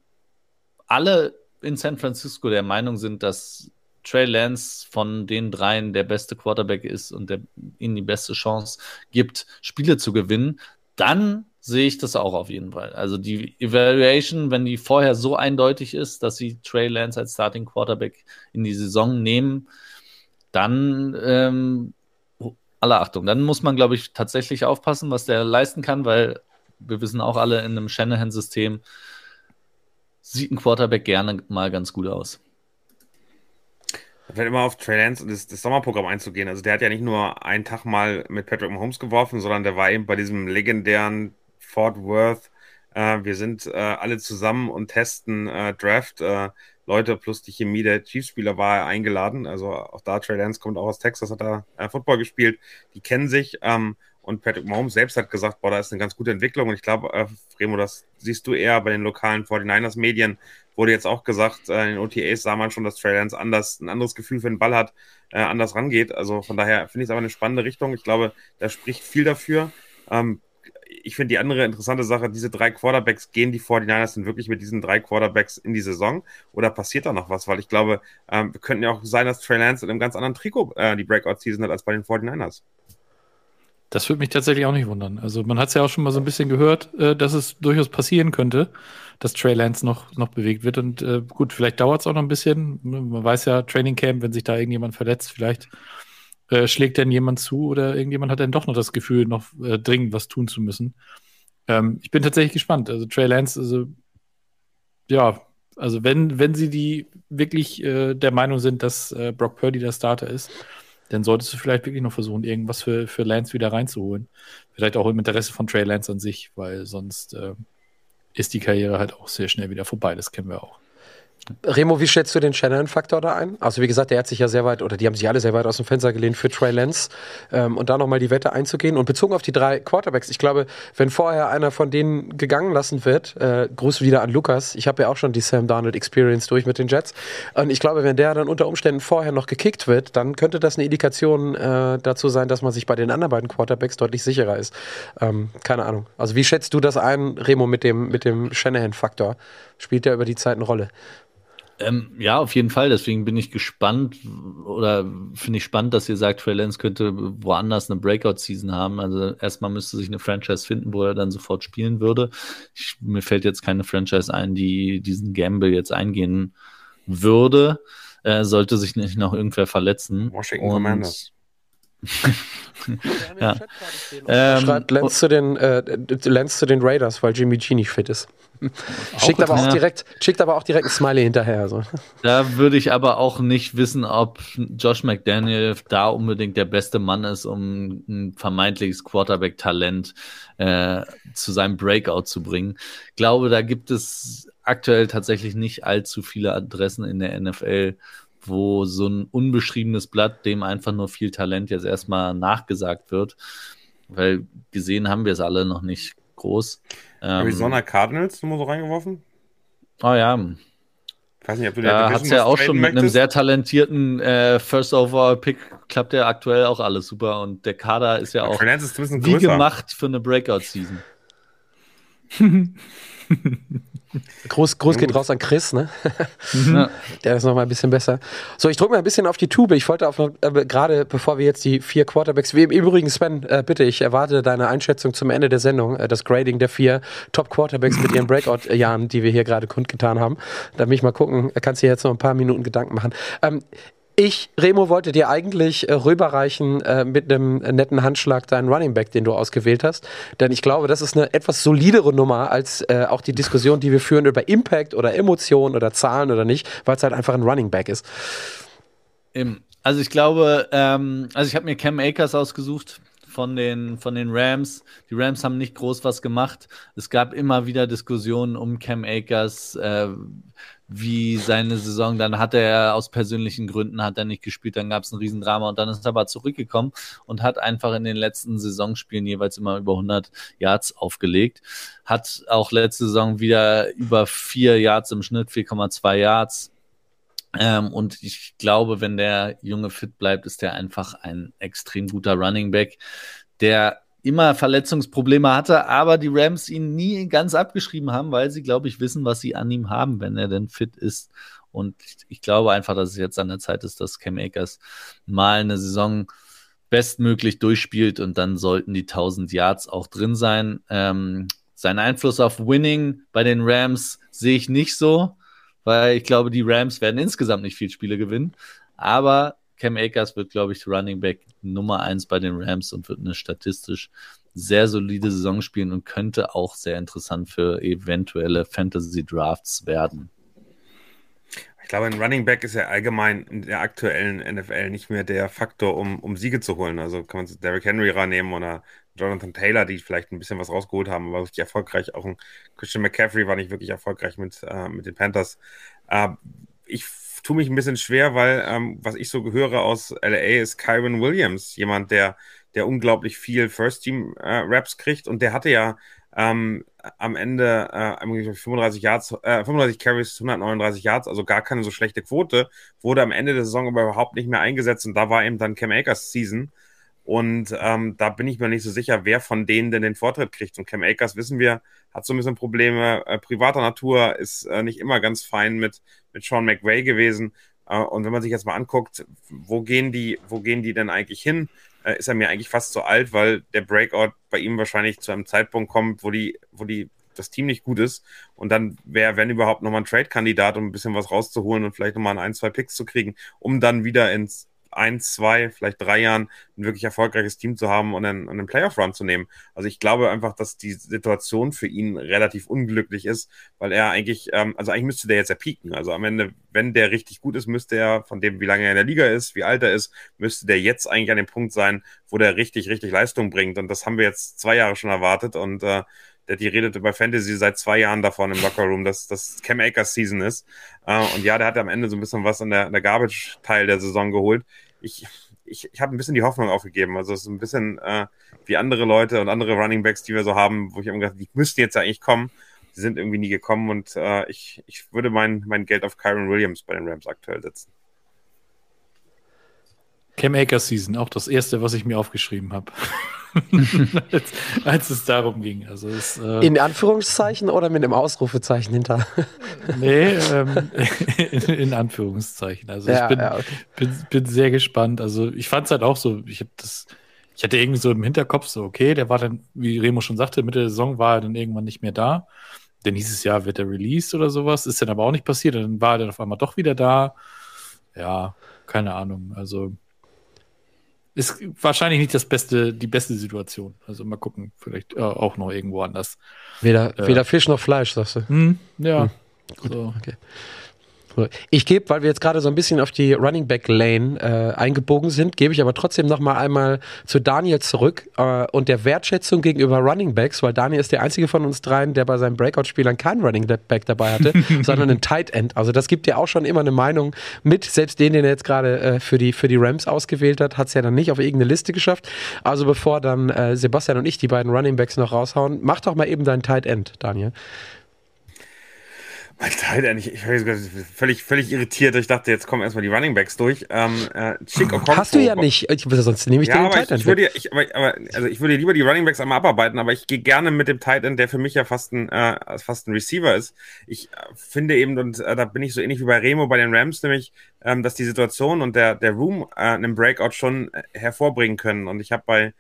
alle in San Francisco der Meinung sind, dass Trey Lance von den dreien der beste Quarterback ist und der ihnen die beste Chance gibt, Spiele zu gewinnen, dann sehe ich das auch auf jeden Fall. Also die Evaluation, wenn die vorher so eindeutig ist, dass sie Trey Lance als Starting Quarterback in die Saison nehmen, dann ähm, alle Achtung, dann muss man, glaube ich, tatsächlich aufpassen, was der leisten kann, weil wir wissen auch alle, in einem Shanahan-System sieht ein Quarterback gerne mal ganz gut aus. Werde immer auf Trey Lance und das, das, Sommerprogramm einzugehen. Also der hat ja nicht nur einen Tag mal mit Patrick Mahomes geworfen, sondern der war eben bei diesem legendären Fort Worth. Äh, wir sind äh, alle zusammen und testen äh, Draft. Äh, Leute plus die Chemie der Chiefs-Spieler war eingeladen. Also auch da, Trey Lance kommt auch aus Texas, hat da äh, Football gespielt. Die kennen sich. Ähm, und Patrick Mahomes selbst hat gesagt, boah, da ist eine ganz gute Entwicklung. Und ich glaube, äh, Remo, das siehst du eher bei den lokalen 49ers-Medien. Wurde jetzt auch gesagt, äh, in den OTAs sah man schon, dass Trey Lance anders, ein anderes Gefühl für den Ball hat, äh, anders rangeht. Also von daher finde ich es aber eine spannende Richtung. Ich glaube, da spricht viel dafür. Ähm, ich finde die andere interessante Sache, diese drei Quarterbacks, gehen die 49ers denn wirklich mit diesen drei Quarterbacks in die Saison oder passiert da noch was? Weil ich glaube, ähm, wir könnten ja auch sein, dass Trey Lance in einem ganz anderen Trikot äh, die Breakout-Season hat als bei den 49ers. Das würde mich tatsächlich auch nicht wundern. Also man hat es ja auch schon mal so ein bisschen gehört, äh, dass es durchaus passieren könnte, dass Trey Lance noch, noch bewegt wird. Und äh, gut, vielleicht dauert es auch noch ein bisschen. Man weiß ja, Training Camp, wenn sich da irgendjemand verletzt, vielleicht äh, schlägt dann jemand zu oder irgendjemand hat dann doch noch das Gefühl, noch äh, dringend was tun zu müssen. Ähm, ich bin tatsächlich gespannt. Also Trey Lance, also ja, also wenn, wenn sie die wirklich äh, der Meinung sind, dass äh, Brock Purdy der Starter ist, dann solltest du vielleicht wirklich noch versuchen, irgendwas für, für Lance wieder reinzuholen. Vielleicht auch im Interesse von Trey Lance an sich, weil sonst äh, ist die Karriere halt auch sehr schnell wieder vorbei. Das kennen wir auch. Remo, wie schätzt du den Shannon-Faktor da ein? Also wie gesagt, der hat sich ja sehr weit, oder die haben sich alle sehr weit aus dem Fenster gelehnt für Trey Lance ähm, und da nochmal die Wette einzugehen. Und bezogen auf die drei Quarterbacks, ich glaube, wenn vorher einer von denen gegangen lassen wird, äh, Gruß wieder an Lukas, ich habe ja auch schon die Sam Darnold Experience durch mit den Jets und ich glaube, wenn der dann unter Umständen vorher noch gekickt wird, dann könnte das eine Indikation äh, dazu sein, dass man sich bei den anderen beiden Quarterbacks deutlich sicherer ist. Ähm, keine Ahnung. Also wie schätzt du das ein, Remo, mit dem, mit dem Shanahan-Faktor? Spielt der über die Zeit eine Rolle? Ähm, ja, auf jeden Fall. Deswegen bin ich gespannt oder finde ich spannend, dass ihr sagt, Trey Lance könnte woanders eine Breakout-Season haben. Also erstmal müsste sich eine Franchise finden, wo er dann sofort spielen würde. Ich, mir fällt jetzt keine Franchise ein, die diesen Gamble jetzt eingehen würde. Äh, sollte sich nicht noch irgendwer verletzen. Washington Commanders. ja. Ähm, Schreibt Lenz zu, den, äh, Lenz zu den Raiders, weil Jimmy G nicht fit ist. schickt, aber auch direkt, schickt aber auch direkt ein Smiley hinterher. So. Da würde ich aber auch nicht wissen, ob Josh McDaniel da unbedingt der beste Mann ist, um ein vermeintliches Quarterback-Talent äh, zu seinem Breakout zu bringen. Ich glaube, da gibt es aktuell tatsächlich nicht allzu viele Adressen in der NFL, wo so ein unbeschriebenes Blatt, dem einfach nur viel Talent jetzt erstmal nachgesagt wird. Weil gesehen haben wir es alle noch nicht groß. Ähm, Arizona Cardinals, nur so reingeworfen? Oh ja. Ich weiß nicht, ob du da hat es ja auch schon mit möchtest? einem sehr talentierten äh, First Overall Pick klappt ja aktuell auch alles super und der Kader ist ja auch ist wie gemacht für eine Breakout Season. Groß, groß geht raus an Chris, ne? Mhm. Der ist noch mal ein bisschen besser. So, ich drücke mal ein bisschen auf die Tube. Ich wollte auf, äh, gerade bevor wir jetzt die vier Quarterbacks, wie, im Übrigen Sven, äh, bitte, ich erwarte deine Einschätzung zum Ende der Sendung, äh, das Grading der vier Top Quarterbacks mit ihren Breakout-Jahren, die wir hier gerade kundgetan haben. Da will ich mal gucken, kannst du jetzt noch ein paar Minuten Gedanken machen. Ähm, Ich, Remo, wollte dir eigentlich äh, rüberreichen äh, mit einem netten Handschlag deinen Running Back, den du ausgewählt hast. Denn ich glaube, das ist eine etwas solidere Nummer als äh, auch die Diskussion, die wir führen über Impact oder Emotionen oder Zahlen oder nicht, weil es halt einfach ein Running Back ist. Also ich glaube, ähm, also ich habe mir Cam Akers ausgesucht von den, von den Rams. Die Rams haben nicht groß was gemacht. Es gab immer wieder Diskussionen um Cam Akers, äh, wie seine Saison, dann hat er aus persönlichen Gründen hat er nicht gespielt, dann gab es ein Riesendrama und dann ist er aber zurückgekommen und hat einfach in den letzten Saisonspielen jeweils immer über 100 Yards aufgelegt, hat auch letzte Saison wieder über vier Yards im Schnitt, 4,2 Yards. Ähm, und ich glaube, wenn der Junge fit bleibt, ist der einfach ein extrem guter Running Back, der immer Verletzungsprobleme hatte, aber die Rams ihn nie ganz abgeschrieben haben, weil sie, glaube ich, wissen, was sie an ihm haben, wenn er denn fit ist. Und ich glaube einfach, dass es jetzt an der Zeit ist, dass Cam Akers mal eine Saison bestmöglich durchspielt und dann sollten die 1000 Yards auch drin sein. Ähm, sein Einfluss auf Winning bei den Rams sehe ich nicht so, weil ich glaube, die Rams werden insgesamt nicht viel Spiele gewinnen. Aber Cam Akers wird, glaube ich, Running Back Nummer eins bei den Rams und wird eine statistisch sehr solide Saison spielen und könnte auch sehr interessant für eventuelle Fantasy Drafts werden. Ich glaube, ein Running Back ist ja allgemein in der aktuellen NFL nicht mehr der Faktor, um, um Siege zu holen. Also kann man Derrick Henry rannehmen oder Jonathan Taylor, die vielleicht ein bisschen was rausgeholt haben, war richtig erfolgreich. Auch ein Christian McCaffrey war nicht wirklich erfolgreich mit, äh, mit den Panthers. Äh, ich tue mich ein bisschen schwer, weil ähm, was ich so höre aus LA ist Kyron Williams, jemand, der, der unglaublich viel First-Team-Raps äh, kriegt und der hatte ja ähm, am Ende äh, 35 Yards, äh, 35 Carries, 139 Yards, also gar keine so schlechte Quote, wurde am Ende der Saison aber überhaupt nicht mehr eingesetzt und da war eben dann Cam Akers Season. Und ähm, da bin ich mir nicht so sicher, wer von denen denn den Vortritt kriegt. Und Cam Akers, wissen wir, hat so ein bisschen Probleme äh, privater Natur, ist äh, nicht immer ganz fein mit, mit Sean McVay gewesen. Äh, und wenn man sich jetzt mal anguckt, wo gehen die, wo gehen die denn eigentlich hin? Äh, ist er mir eigentlich fast zu alt, weil der Breakout bei ihm wahrscheinlich zu einem Zeitpunkt kommt, wo die, wo die das Team nicht gut ist. Und dann wäre, wenn überhaupt, nochmal ein Trade-Kandidat, um ein bisschen was rauszuholen und vielleicht nochmal ein, zwei Picks zu kriegen, um dann wieder ins ein, zwei, vielleicht drei Jahren ein wirklich erfolgreiches Team zu haben und einen, einen Playoff-Run zu nehmen. Also ich glaube einfach, dass die Situation für ihn relativ unglücklich ist, weil er eigentlich, ähm, also eigentlich müsste der jetzt ja pieken. Also am Ende, wenn der richtig gut ist, müsste er, von dem, wie lange er in der Liga ist, wie alt er ist, müsste der jetzt eigentlich an dem Punkt sein, wo der richtig, richtig Leistung bringt. Und das haben wir jetzt zwei Jahre schon erwartet und äh, die redete bei Fantasy seit zwei Jahren davon im Lockerroom, dass das Cam Akers Season ist. Äh, und ja, der hat am Ende so ein bisschen was an der, an der Garbage-Teil der Saison geholt. Ich, ich, ich habe ein bisschen die Hoffnung aufgegeben. Also es ist ein bisschen äh, wie andere Leute und andere Running Backs, die wir so haben, wo ich immer gedacht, die müssten jetzt eigentlich kommen. Die sind irgendwie nie gekommen und äh, ich, ich würde mein, mein Geld auf Kyron Williams bei den Rams aktuell setzen. Cam Akers Season, auch das erste, was ich mir aufgeschrieben habe. als, als, es darum ging. Also es, äh, in Anführungszeichen oder mit einem Ausrufezeichen hinter? nee, ähm, in, in, Anführungszeichen. Also ja, ich bin, ja, okay. bin, bin, sehr gespannt. Also ich fand es halt auch so, ich habe das, ich hatte irgendwie so im Hinterkopf so, okay, der war dann, wie Remo schon sagte, Mitte der Saison war er dann irgendwann nicht mehr da. Denn dieses Jahr wird er released oder sowas. Ist dann aber auch nicht passiert. Dann war er dann auf einmal doch wieder da. Ja, keine Ahnung. Also ist wahrscheinlich nicht das beste, die beste Situation. Also mal gucken, vielleicht äh, auch noch irgendwo anders. Weder, äh, weder Fisch noch Fleisch, sagst du. Hm, ja. Hm, gut, so. okay. Ich gebe, weil wir jetzt gerade so ein bisschen auf die Running Back Lane äh, eingebogen sind, gebe ich aber trotzdem noch mal einmal zu Daniel zurück äh, und der Wertschätzung gegenüber Running Backs, weil Daniel ist der einzige von uns dreien, der bei seinen Breakout-Spielern keinen Running Back dabei hatte, sondern einen Tight End. Also das gibt ja auch schon immer eine Meinung mit. Selbst den, den er jetzt gerade äh, für, die, für die Rams ausgewählt hat, hat es ja dann nicht auf irgendeine Liste geschafft. Also bevor dann äh, Sebastian und ich die beiden Running Backs noch raushauen, mach doch mal eben deinen Tight End, Daniel. Mein Teil, ich, ich völlig, völlig irritiert. Ich dachte, jetzt kommen erstmal die Running Backs durch. Ähm, äh, Chick Okonkwo. Hast du ja nicht. Ich, sonst nehme ich ja, den aber Tight End. Ich, würde, ich, aber, aber, also ich würde lieber die Running Backs einmal abarbeiten, aber ich gehe gerne mit dem Tight End, der für mich ja fast ein, äh, fast ein Receiver ist. Ich äh, finde eben, und äh, da bin ich so ähnlich wie bei Remo bei den Rams, nämlich, ähm, dass die Situation und der, der Room äh, einen Breakout schon äh, hervorbringen können. Und ich habe bei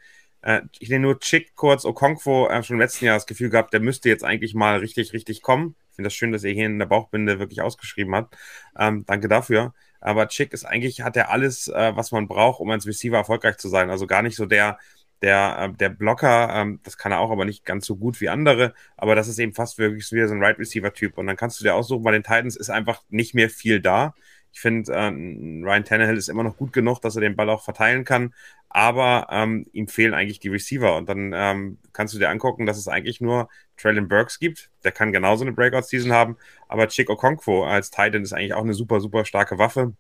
äh, ich nehme nur Chick kurz Okonkwo äh, schon im letzten Jahr das Gefühl gehabt, der müsste jetzt eigentlich mal richtig, richtig kommen finde das schön, dass ihr hier in der Bauchbinde wirklich ausgeschrieben habt. Ähm, danke dafür. Aber Chick ist eigentlich, hat er alles, äh, was man braucht, um als Receiver erfolgreich zu sein. Also gar nicht so der, der, äh, der Blocker, ähm, das kann er auch, aber nicht ganz so gut wie andere. Aber das ist eben fast wirklich wieder so ein Right Receiver Typ. Und dann kannst du dir aussuchen, bei den Titans ist einfach nicht mehr viel da. Ich finde, äh, Ryan Tannehill ist immer noch gut genug, dass er den Ball auch verteilen kann, aber ähm, ihm fehlen eigentlich die Receiver. Und dann ähm, kannst du dir angucken, dass es eigentlich nur Traylon Burks gibt. Der kann genauso eine Breakout-Season haben, aber Chick Okonkwo als Titan ist eigentlich auch eine super, super starke Waffe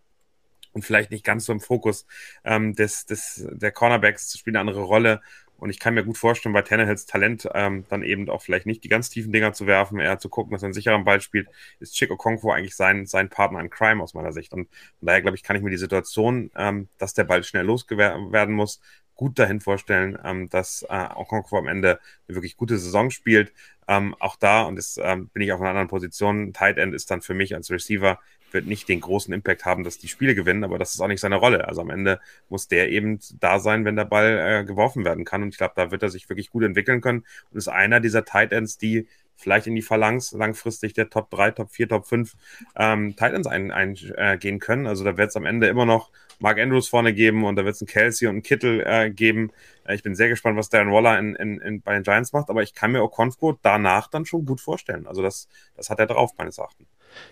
und vielleicht nicht ganz so im Fokus ähm, des, des, der Cornerbacks spielt eine andere Rolle. Und ich kann mir gut vorstellen, bei Tannehills Talent ähm, dann eben auch vielleicht nicht die ganz tiefen Dinger zu werfen, eher zu gucken, dass er einen sicheren Ball spielt, ist Chico Okonkwo eigentlich sein, sein Partner in Crime aus meiner Sicht. Und von daher, glaube ich, kann ich mir die Situation, ähm, dass der Ball schnell loswerden muss, gut dahin vorstellen, ähm, dass äh, Okonkwo am Ende eine wirklich gute Saison spielt. Ähm, auch da, und das ähm, bin ich auf einer anderen Position, Tight End ist dann für mich als Receiver wird nicht den großen Impact haben, dass die Spiele gewinnen, aber das ist auch nicht seine Rolle. Also am Ende muss der eben da sein, wenn der Ball äh, geworfen werden kann. Und ich glaube, da wird er sich wirklich gut entwickeln können und ist einer dieser Tight Ends, die vielleicht in die Phalanx langfristig der Top 3, Top 4, Top 5 ähm, Titans eingehen ein, äh, können. Also da wird es am Ende immer noch Mark Andrews vorne geben und da wird es einen Kelsey und einen Kittel äh, geben. Äh, ich bin sehr gespannt, was Darren Waller in, in, in, bei den Giants macht, aber ich kann mir Okonfo danach dann schon gut vorstellen. Also das, das hat er drauf, meines Erachtens.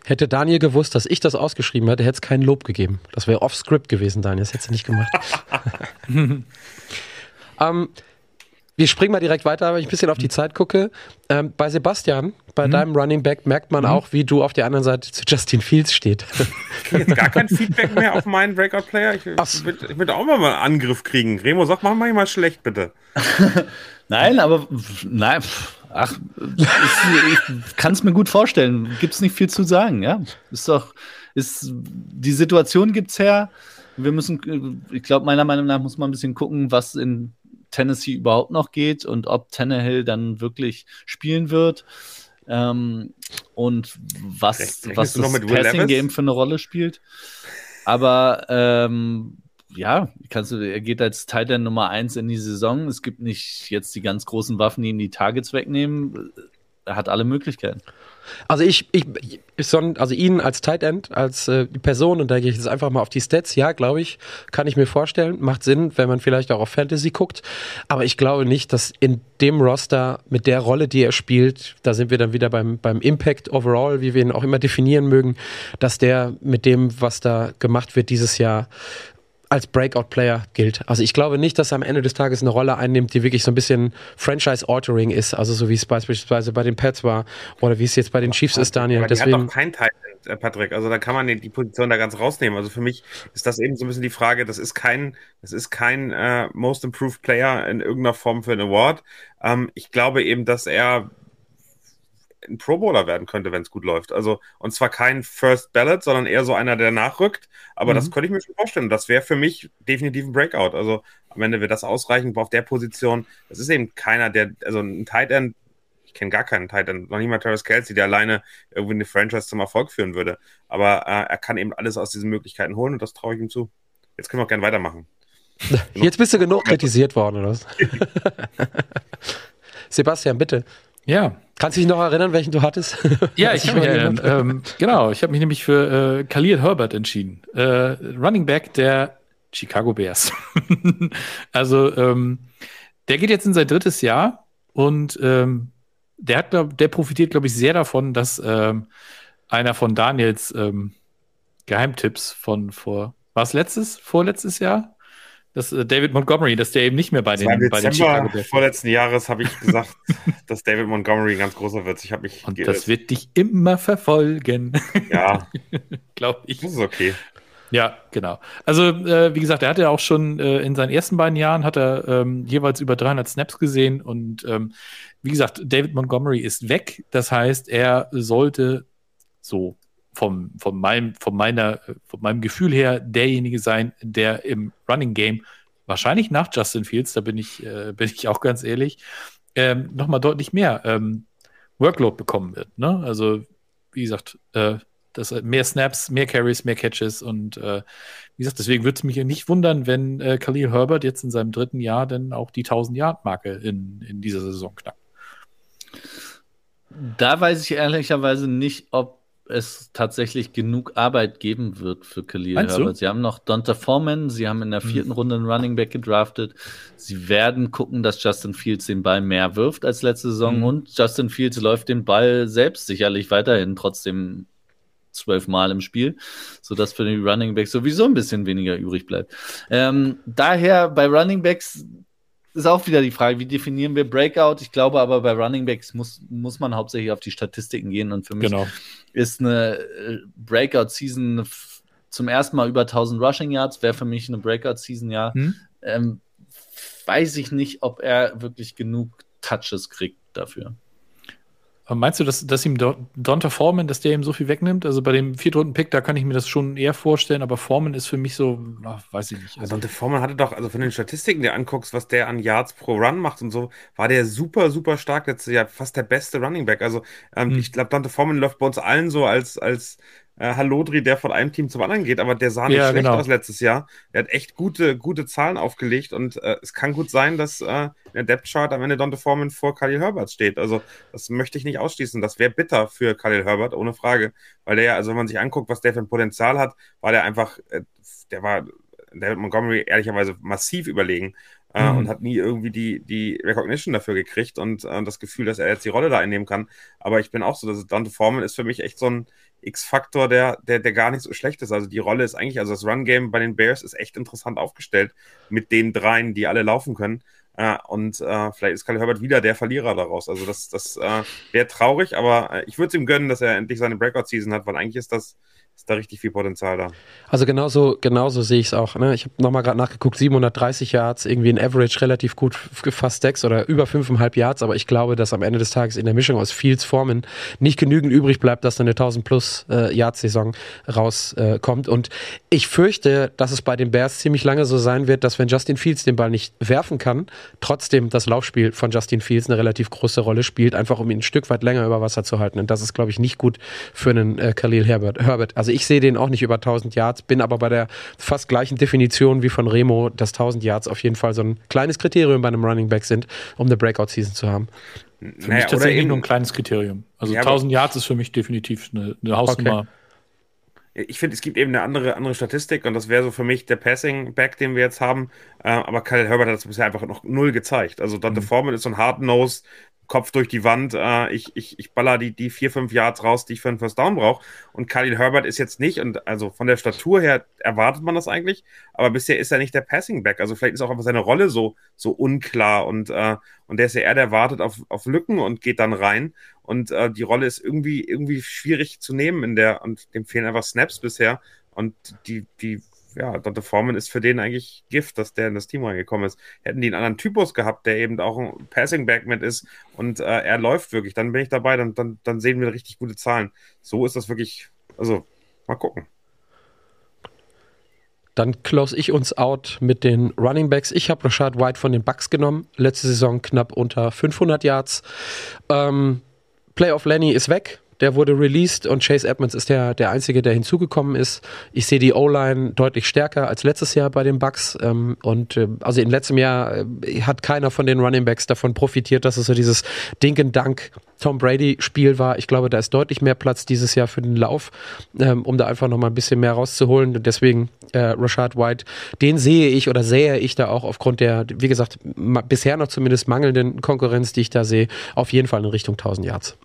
Hätte Daniel gewusst, dass ich das ausgeschrieben hätte, hätte es kein Lob gegeben. Das wäre off-script gewesen, Daniel. Das hätte du nicht gemacht. ähm, wir springen mal direkt weiter, wenn ich ein bisschen auf die Zeit gucke. Ähm, bei Sebastian, bei mhm. deinem Running Back, merkt man mhm. auch, wie du auf der anderen Seite zu Justin Fields steht. Ich kriege jetzt gar kein Feedback mehr auf meinen Breakout-Player. Ich, ich würde würd auch mal einen Angriff kriegen. Remo, sag mal mal schlecht, bitte. nein, aber nein, ach, ich, kann es mir gut vorstellen. Gibt es nicht viel zu sagen, ja? Ist doch, ist, die Situation gibt's her. Wir müssen, ich glaube, meiner Meinung nach muss man ein bisschen gucken, was in Tennessee überhaupt noch geht und ob Tannehill dann wirklich spielen wird. Ähm, und was, was das Passing-Game für eine Rolle spielt. Aber ähm, ja, kannst du, er geht als Titan Nummer 1 in die Saison. Es gibt nicht jetzt die ganz großen Waffen, die ihm die Targets wegnehmen. Er hat alle Möglichkeiten. Also ich, ich, ich also ihn als Tight End, als äh, Person, und da gehe ich jetzt einfach mal auf die Stats, ja, glaube ich, kann ich mir vorstellen, macht Sinn, wenn man vielleicht auch auf Fantasy guckt, aber ich glaube nicht, dass in dem Roster mit der Rolle, die er spielt, da sind wir dann wieder beim, beim Impact overall, wie wir ihn auch immer definieren mögen, dass der mit dem, was da gemacht wird dieses Jahr, als Breakout-Player gilt. Also ich glaube nicht, dass er am Ende des Tages eine Rolle einnimmt, die wirklich so ein bisschen Franchise-Altering ist, also so wie es beispielsweise bei den Pets war oder wie es jetzt bei den Chiefs ist, Daniel. Aber Deswegen hat doch kein Titan, äh, Patrick. Also da kann man die Position da ganz rausnehmen. Also für mich ist das eben so ein bisschen die Frage, das ist kein, das ist kein äh, Most Improved Player in irgendeiner Form für einen Award. Ähm, ich glaube eben, dass er ein Pro Bowler werden könnte, wenn es gut läuft. Also, und zwar kein First Ballot, sondern eher so einer, der nachrückt. Aber mhm. das könnte ich mir schon vorstellen. Das wäre für mich definitiv ein Breakout. Also, am Ende wird das ausreichen auf der Position. Das ist eben keiner, der, also ein Tight End, ich kenne gar keinen Tight End, noch nicht mal Travis Kelsey, der alleine irgendwie eine Franchise zum Erfolg führen würde. Aber äh, er kann eben alles aus diesen Möglichkeiten holen und das traue ich ihm zu. Jetzt können wir auch gerne weitermachen. Jetzt bist du genug kritisiert worden, oder was? Sebastian, bitte. Ja. Kannst du dich noch erinnern, welchen du hattest? Ja, ich kann mich erinnern. Ähm, genau, ich habe mich nämlich für äh, Khalil Herbert entschieden. Äh, Running Back der Chicago Bears. also, ähm, der geht jetzt in sein drittes Jahr und ähm, der hat, der profitiert, glaube ich, sehr davon, dass ähm, einer von Daniels ähm, Geheimtipps von vor, war es letztes, vorletztes Jahr? Dass äh, David Montgomery, dass der eben nicht mehr bei den, bei Dezember den Chicago Bears vorletzten Jahres habe ich gesagt, dass David Montgomery ein ganz großer wird. Ich habe mich Und geirrt. das wird dich immer verfolgen. Ja, glaube ich. Das ist okay. Ja, genau. Also äh, wie gesagt, er hat ja auch schon äh, in seinen ersten beiden Jahren hat er ähm, jeweils über 300 Snaps gesehen und ähm, wie gesagt, David Montgomery ist weg. Das heißt, er sollte so vom, von, meinem, von, meiner, von meinem Gefühl her derjenige sein, der im Running Game wahrscheinlich nach Justin Fields, da bin ich, äh, bin ich auch ganz ehrlich, ähm, nochmal deutlich mehr ähm, Workload bekommen wird. Ne? Also, wie gesagt, äh, das, mehr Snaps, mehr Carries, mehr Catches und äh, wie gesagt, deswegen würde es mich nicht wundern, wenn äh, Khalil Herbert jetzt in seinem dritten Jahr dann auch die 1000-Yard-Marke in, in dieser Saison knackt. Da weiß ich ehrlicherweise nicht, ob es tatsächlich genug Arbeit geben wird für Khalil Meinst Herbert. du? Sie haben noch Donta Foreman, sie haben in der vierten Runde einen Running Back gedraftet. Sie werden gucken, dass Justin Fields den Ball mehr wirft als letzte Saison Mhm. und Justin Fields läuft den Ball selbst sicherlich weiterhin trotzdem zwölfmal im Spiel, sodass für die Running Backs sowieso ein bisschen weniger übrig bleibt. Ähm, daher bei Running Backs ist auch wieder die Frage, wie definieren wir Breakout? Ich glaube aber bei Running Backs muss, muss man hauptsächlich auf die Statistiken gehen und für mich Genau. ist eine äh, Breakout-Season zum ersten Mal über 1000 Rushing Yards, wäre für mich eine Breakout-Season, ja. Hm? Ähm, weiß ich nicht, ob er wirklich genug Touches kriegt dafür. Meinst du, dass, dass ihm Donta Foreman, dass der ihm so viel wegnimmt? Also bei dem Viertrunden-Pick, da kann ich mir das schon eher vorstellen, aber Foreman ist für mich so, ach, weiß ich nicht. Also der Foreman hatte doch, also von den Statistiken, die anguckst, was der an Yards pro Run macht und so, war der super, super stark letztes Jahr, fast der beste Running Back. Also ähm, Hm. ich glaube, Dante Foreman läuft bei uns allen so als, als äh, Hallodri, der von einem Team zum anderen geht, aber der sah nicht Ja, schlecht genau. aus letztes Jahr. Der hat echt gute, gute Zahlen aufgelegt und äh, es kann gut sein, dass äh, in der Depth Chart am Ende Dante Foreman vor Khalil Herbert steht. Also das möchte ich nicht ausschließen. Das wäre bitter für Khalil Herbert, ohne Frage, weil der ja, also wenn man sich anguckt, was der für ein Potenzial hat, war der einfach, äh, der war David Montgomery ehrlicherweise massiv überlegen äh, Mhm. und hat nie irgendwie die, die Recognition dafür gekriegt und äh, das Gefühl, dass er jetzt die Rolle da einnehmen kann. Aber ich bin auch so, dass Dante Foreman ist für mich echt so ein X-Faktor, der, der, der gar nicht so schlecht ist. Also die Rolle ist eigentlich, also das Run-Game bei den Bears ist echt interessant aufgestellt mit den dreien, die alle laufen können. Äh, und äh, vielleicht ist Kyle Herbert wieder der Verlierer daraus. Also das, das äh, wäre traurig, aber äh, ich würde es ihm gönnen, dass er endlich seine Breakout-Season hat, weil eigentlich ist das da richtig viel Potenzial da. Also genauso, genauso sehe ich es auch. Ne? Ich habe nochmal gerade nachgeguckt, 730 Yards, irgendwie ein Average relativ gut, fast sechs oder über 5,5 Yards, aber ich glaube, dass am Ende des Tages in der Mischung aus Fields Formen nicht genügend übrig bleibt, dass dann eine 1000 plus äh, Yards Saison rauskommt. Äh, und ich fürchte, dass es bei den Bears ziemlich lange so sein wird, dass wenn Justin Fields den Ball nicht werfen kann, trotzdem das Laufspiel von Justin Fields eine relativ große Rolle spielt, einfach um ihn ein Stück weit länger über Wasser zu halten. Und das ist, glaube ich, nicht gut für einen äh, Khalil Herbert. Herbert. Also ich sehe den auch nicht über 1000 Yards, bin aber bei der fast gleichen Definition wie von Remo, dass 1000 Yards auf jeden Fall so ein kleines Kriterium bei einem Running Back sind, um eine Breakout-Season zu haben. für mich Naja, oder tatsächlich eben- nur ein kleines Kriterium. Also Ja, aber- 1000 Yards ist für mich definitiv eine, eine Hausnummer. Ich finde, es gibt eben eine andere, andere Statistik und das wäre so für mich der Passing-Back, den wir jetzt haben. Äh, aber Kyle Herbert hat das bisher einfach noch null gezeigt. Also Dante Mhm. Foreman ist so ein Hard-Nose, Kopf durch die Wand. Äh, ich, ich, ich baller die, die vier, fünf Yards raus, die ich für einen First Down brauche. Und Khalil Herbert ist jetzt nicht, und also von der Statur her erwartet man das eigentlich, aber bisher ist er nicht der Passing-Back. Also vielleicht ist auch einfach seine Rolle so, so unklar und, äh, und der ist ja eher, der wartet auf, auf Lücken und geht dann rein. Und äh, die Rolle ist irgendwie, irgendwie schwierig zu nehmen in der, und dem fehlen einfach Snaps bisher. Und die, die, ja, Dante Foreman ist für den eigentlich Gift, dass der in das Team reingekommen ist. Hätten die einen anderen Typus gehabt, der eben auch ein Passing Back mit ist und äh, er läuft wirklich, dann bin ich dabei, dann, dann, dann sehen wir richtig gute Zahlen. So ist das wirklich, also mal gucken. Dann close ich uns out mit den Running Backs. Ich habe Rashad White von den Bucks genommen. Letzte Saison knapp unter 500 Yards. Ähm, Playoff Lenny ist weg. Der wurde released und Chase Edmonds ist der, der Einzige, der hinzugekommen ist. Ich sehe die O-Line deutlich stärker als letztes Jahr bei den Bucks. Ähm, und äh, also in letztem Jahr äh, hat keiner von den Running Backs davon profitiert, dass es so dieses Dink and Dunk Tom Brady Spiel war. Ich glaube, da ist deutlich mehr Platz dieses Jahr für den Lauf, ähm, um da einfach noch mal ein bisschen mehr rauszuholen. Und deswegen äh, Rashad White, den sehe ich oder sähe ich da auch aufgrund der, wie gesagt, bisher noch zumindest mangelnden Konkurrenz, die ich da sehe, auf jeden Fall in Richtung 1000 Yards.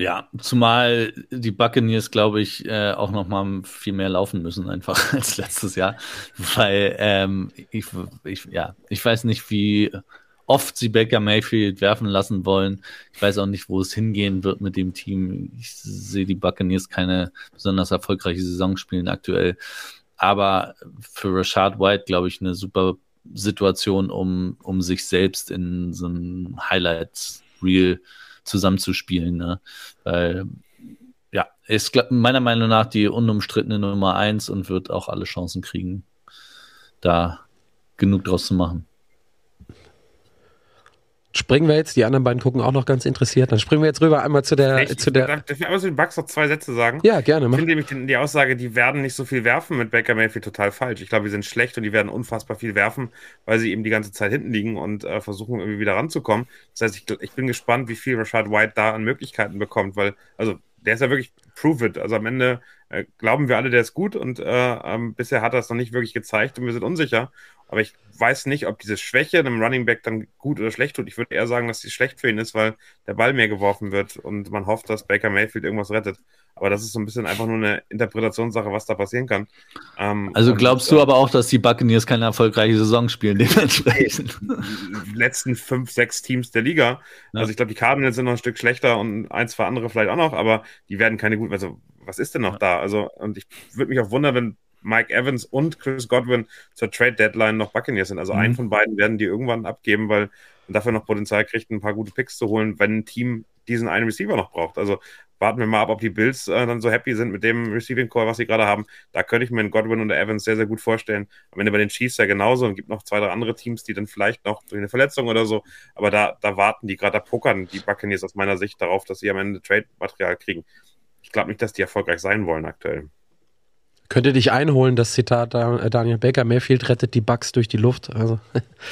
Ja, zumal die Buccaneers, glaube ich, äh, auch noch mal viel mehr laufen müssen einfach als letztes Jahr, weil ähm, ich, ich, ja, ich weiß nicht, wie oft sie Baker Mayfield werfen lassen wollen. Ich weiß auch nicht, wo es hingehen wird mit dem Team. Ich sehe die Buccaneers keine besonders erfolgreiche Saison spielen aktuell, aber für Rashad White, glaube ich, eine super Situation, um, um sich selbst in so ein Highlights-Reel zusammenzuspielen. Ne? Weil, ja, ist meiner Meinung nach die unumstrittene Nummer eins und wird auch alle Chancen kriegen, da genug draus zu machen. Springen wir jetzt, die anderen beiden gucken auch noch ganz interessiert, dann springen wir jetzt rüber einmal zu der. Echt? zu der darf, darf ich einmal zu den Bugs noch zwei Sätze sagen? ja, gerne. Ich finde nämlich die, die Aussage, die werden nicht so viel werfen mit Baker Mayfield total falsch. Ich glaube, die sind schlecht und die werden unfassbar viel werfen, weil sie eben die ganze Zeit hinten liegen und äh, versuchen irgendwie wieder ranzukommen. Das heißt, ich, ich bin gespannt, wie viel Rashad White da an Möglichkeiten bekommt, weil, also, der ist ja wirklich prove it. Also am Ende äh, glauben wir alle, der ist gut und äh, ähm, bisher hat er es noch nicht wirklich gezeigt und wir sind unsicher. Aber ich weiß nicht, ob diese Schwäche einem Running Back dann gut oder schlecht tut. Ich würde eher sagen, dass sie schlecht für ihn ist, weil der Ball mehr geworfen wird und man hofft, dass Baker Mayfield irgendwas rettet. Aber das ist so ein bisschen einfach nur eine Interpretationssache, was da passieren kann. Ähm, Also und, glaubst äh, du aber auch, dass die Buccaneers keine erfolgreiche Saison spielen, dementsprechend. letzten fünf, sechs Teams der Liga. Ja. Also ich glaube, die Cardinals sind noch ein Stück schlechter und ein, zwei andere vielleicht auch noch, aber die werden keine guten. Also was ist denn noch da? Also und ich würde mich auch wundern, wenn Mike Evans und Chris Godwin zur Trade Deadline noch Buccaneers sind. Also Mhm. einen von beiden werden die irgendwann abgeben, weil man dafür noch Potenzial kriegt, ein paar gute Picks zu holen, wenn ein Team diesen einen Receiver noch braucht. Also warten wir mal ab, ob die Bills äh, dann so happy sind mit dem Receiving Core, was sie gerade haben. Da könnte ich mir einen Godwin und Evans sehr, sehr gut vorstellen. Am Ende bei den Chiefs ja genauso und gibt noch zwei, drei andere Teams, die dann vielleicht noch durch eine Verletzung oder so, aber da, da warten die gerade, da pokern die Buccaneers aus meiner Sicht darauf, dass sie am Ende Trade-Material kriegen. Ich glaube nicht, dass die erfolgreich sein wollen aktuell. Könnte dich einholen, das Zitat äh, Daniel Baker, Mayfield rettet die Bugs durch die Luft. Also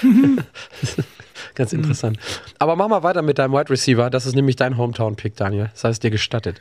ganz interessant. Aber mach mal weiter mit deinem Wide Receiver. Das ist nämlich dein Hometown-Pick, Daniel. Das heißt dir gestattet.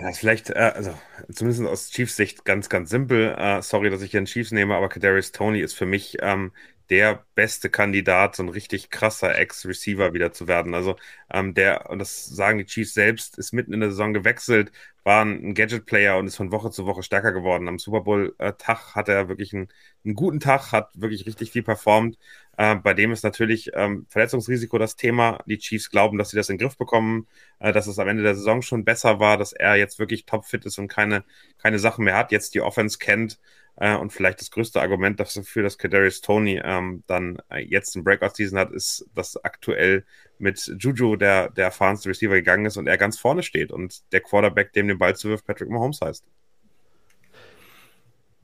Das ist vielleicht, äh, also zumindest aus Chiefs Sicht ganz, ganz simpel. Äh, sorry, dass ich hier einen Chiefs nehme, aber Kadarius Tony ist für mich ähm, der beste Kandidat, so ein richtig krasser Ex-Receiver wieder zu werden. Also ähm, der, und das sagen die Chiefs selbst, ist mitten in der Saison gewechselt, war ein Gadget-Player und ist von Woche zu Woche stärker geworden. Am Super Bowl-Tag hat er wirklich einen, einen guten Tag, hat wirklich richtig viel performt. Äh, bei dem ist natürlich ähm, Verletzungsrisiko das Thema. Die Chiefs glauben, dass sie das in den Griff bekommen, äh, dass es am Ende der Saison schon besser war, dass er jetzt wirklich topfit ist und keine, keine Sachen mehr hat, jetzt die Offense kennt. Äh, und vielleicht das größte Argument dafür, dass Kadarius Tony ähm, dann äh, jetzt ein Breakout-Season hat, ist, dass aktuell mit Juju der, der erfahrenste Receiver gegangen ist und er ganz vorne steht und der Quarterback, dem den Ball zuwirft, Patrick Mahomes heißt.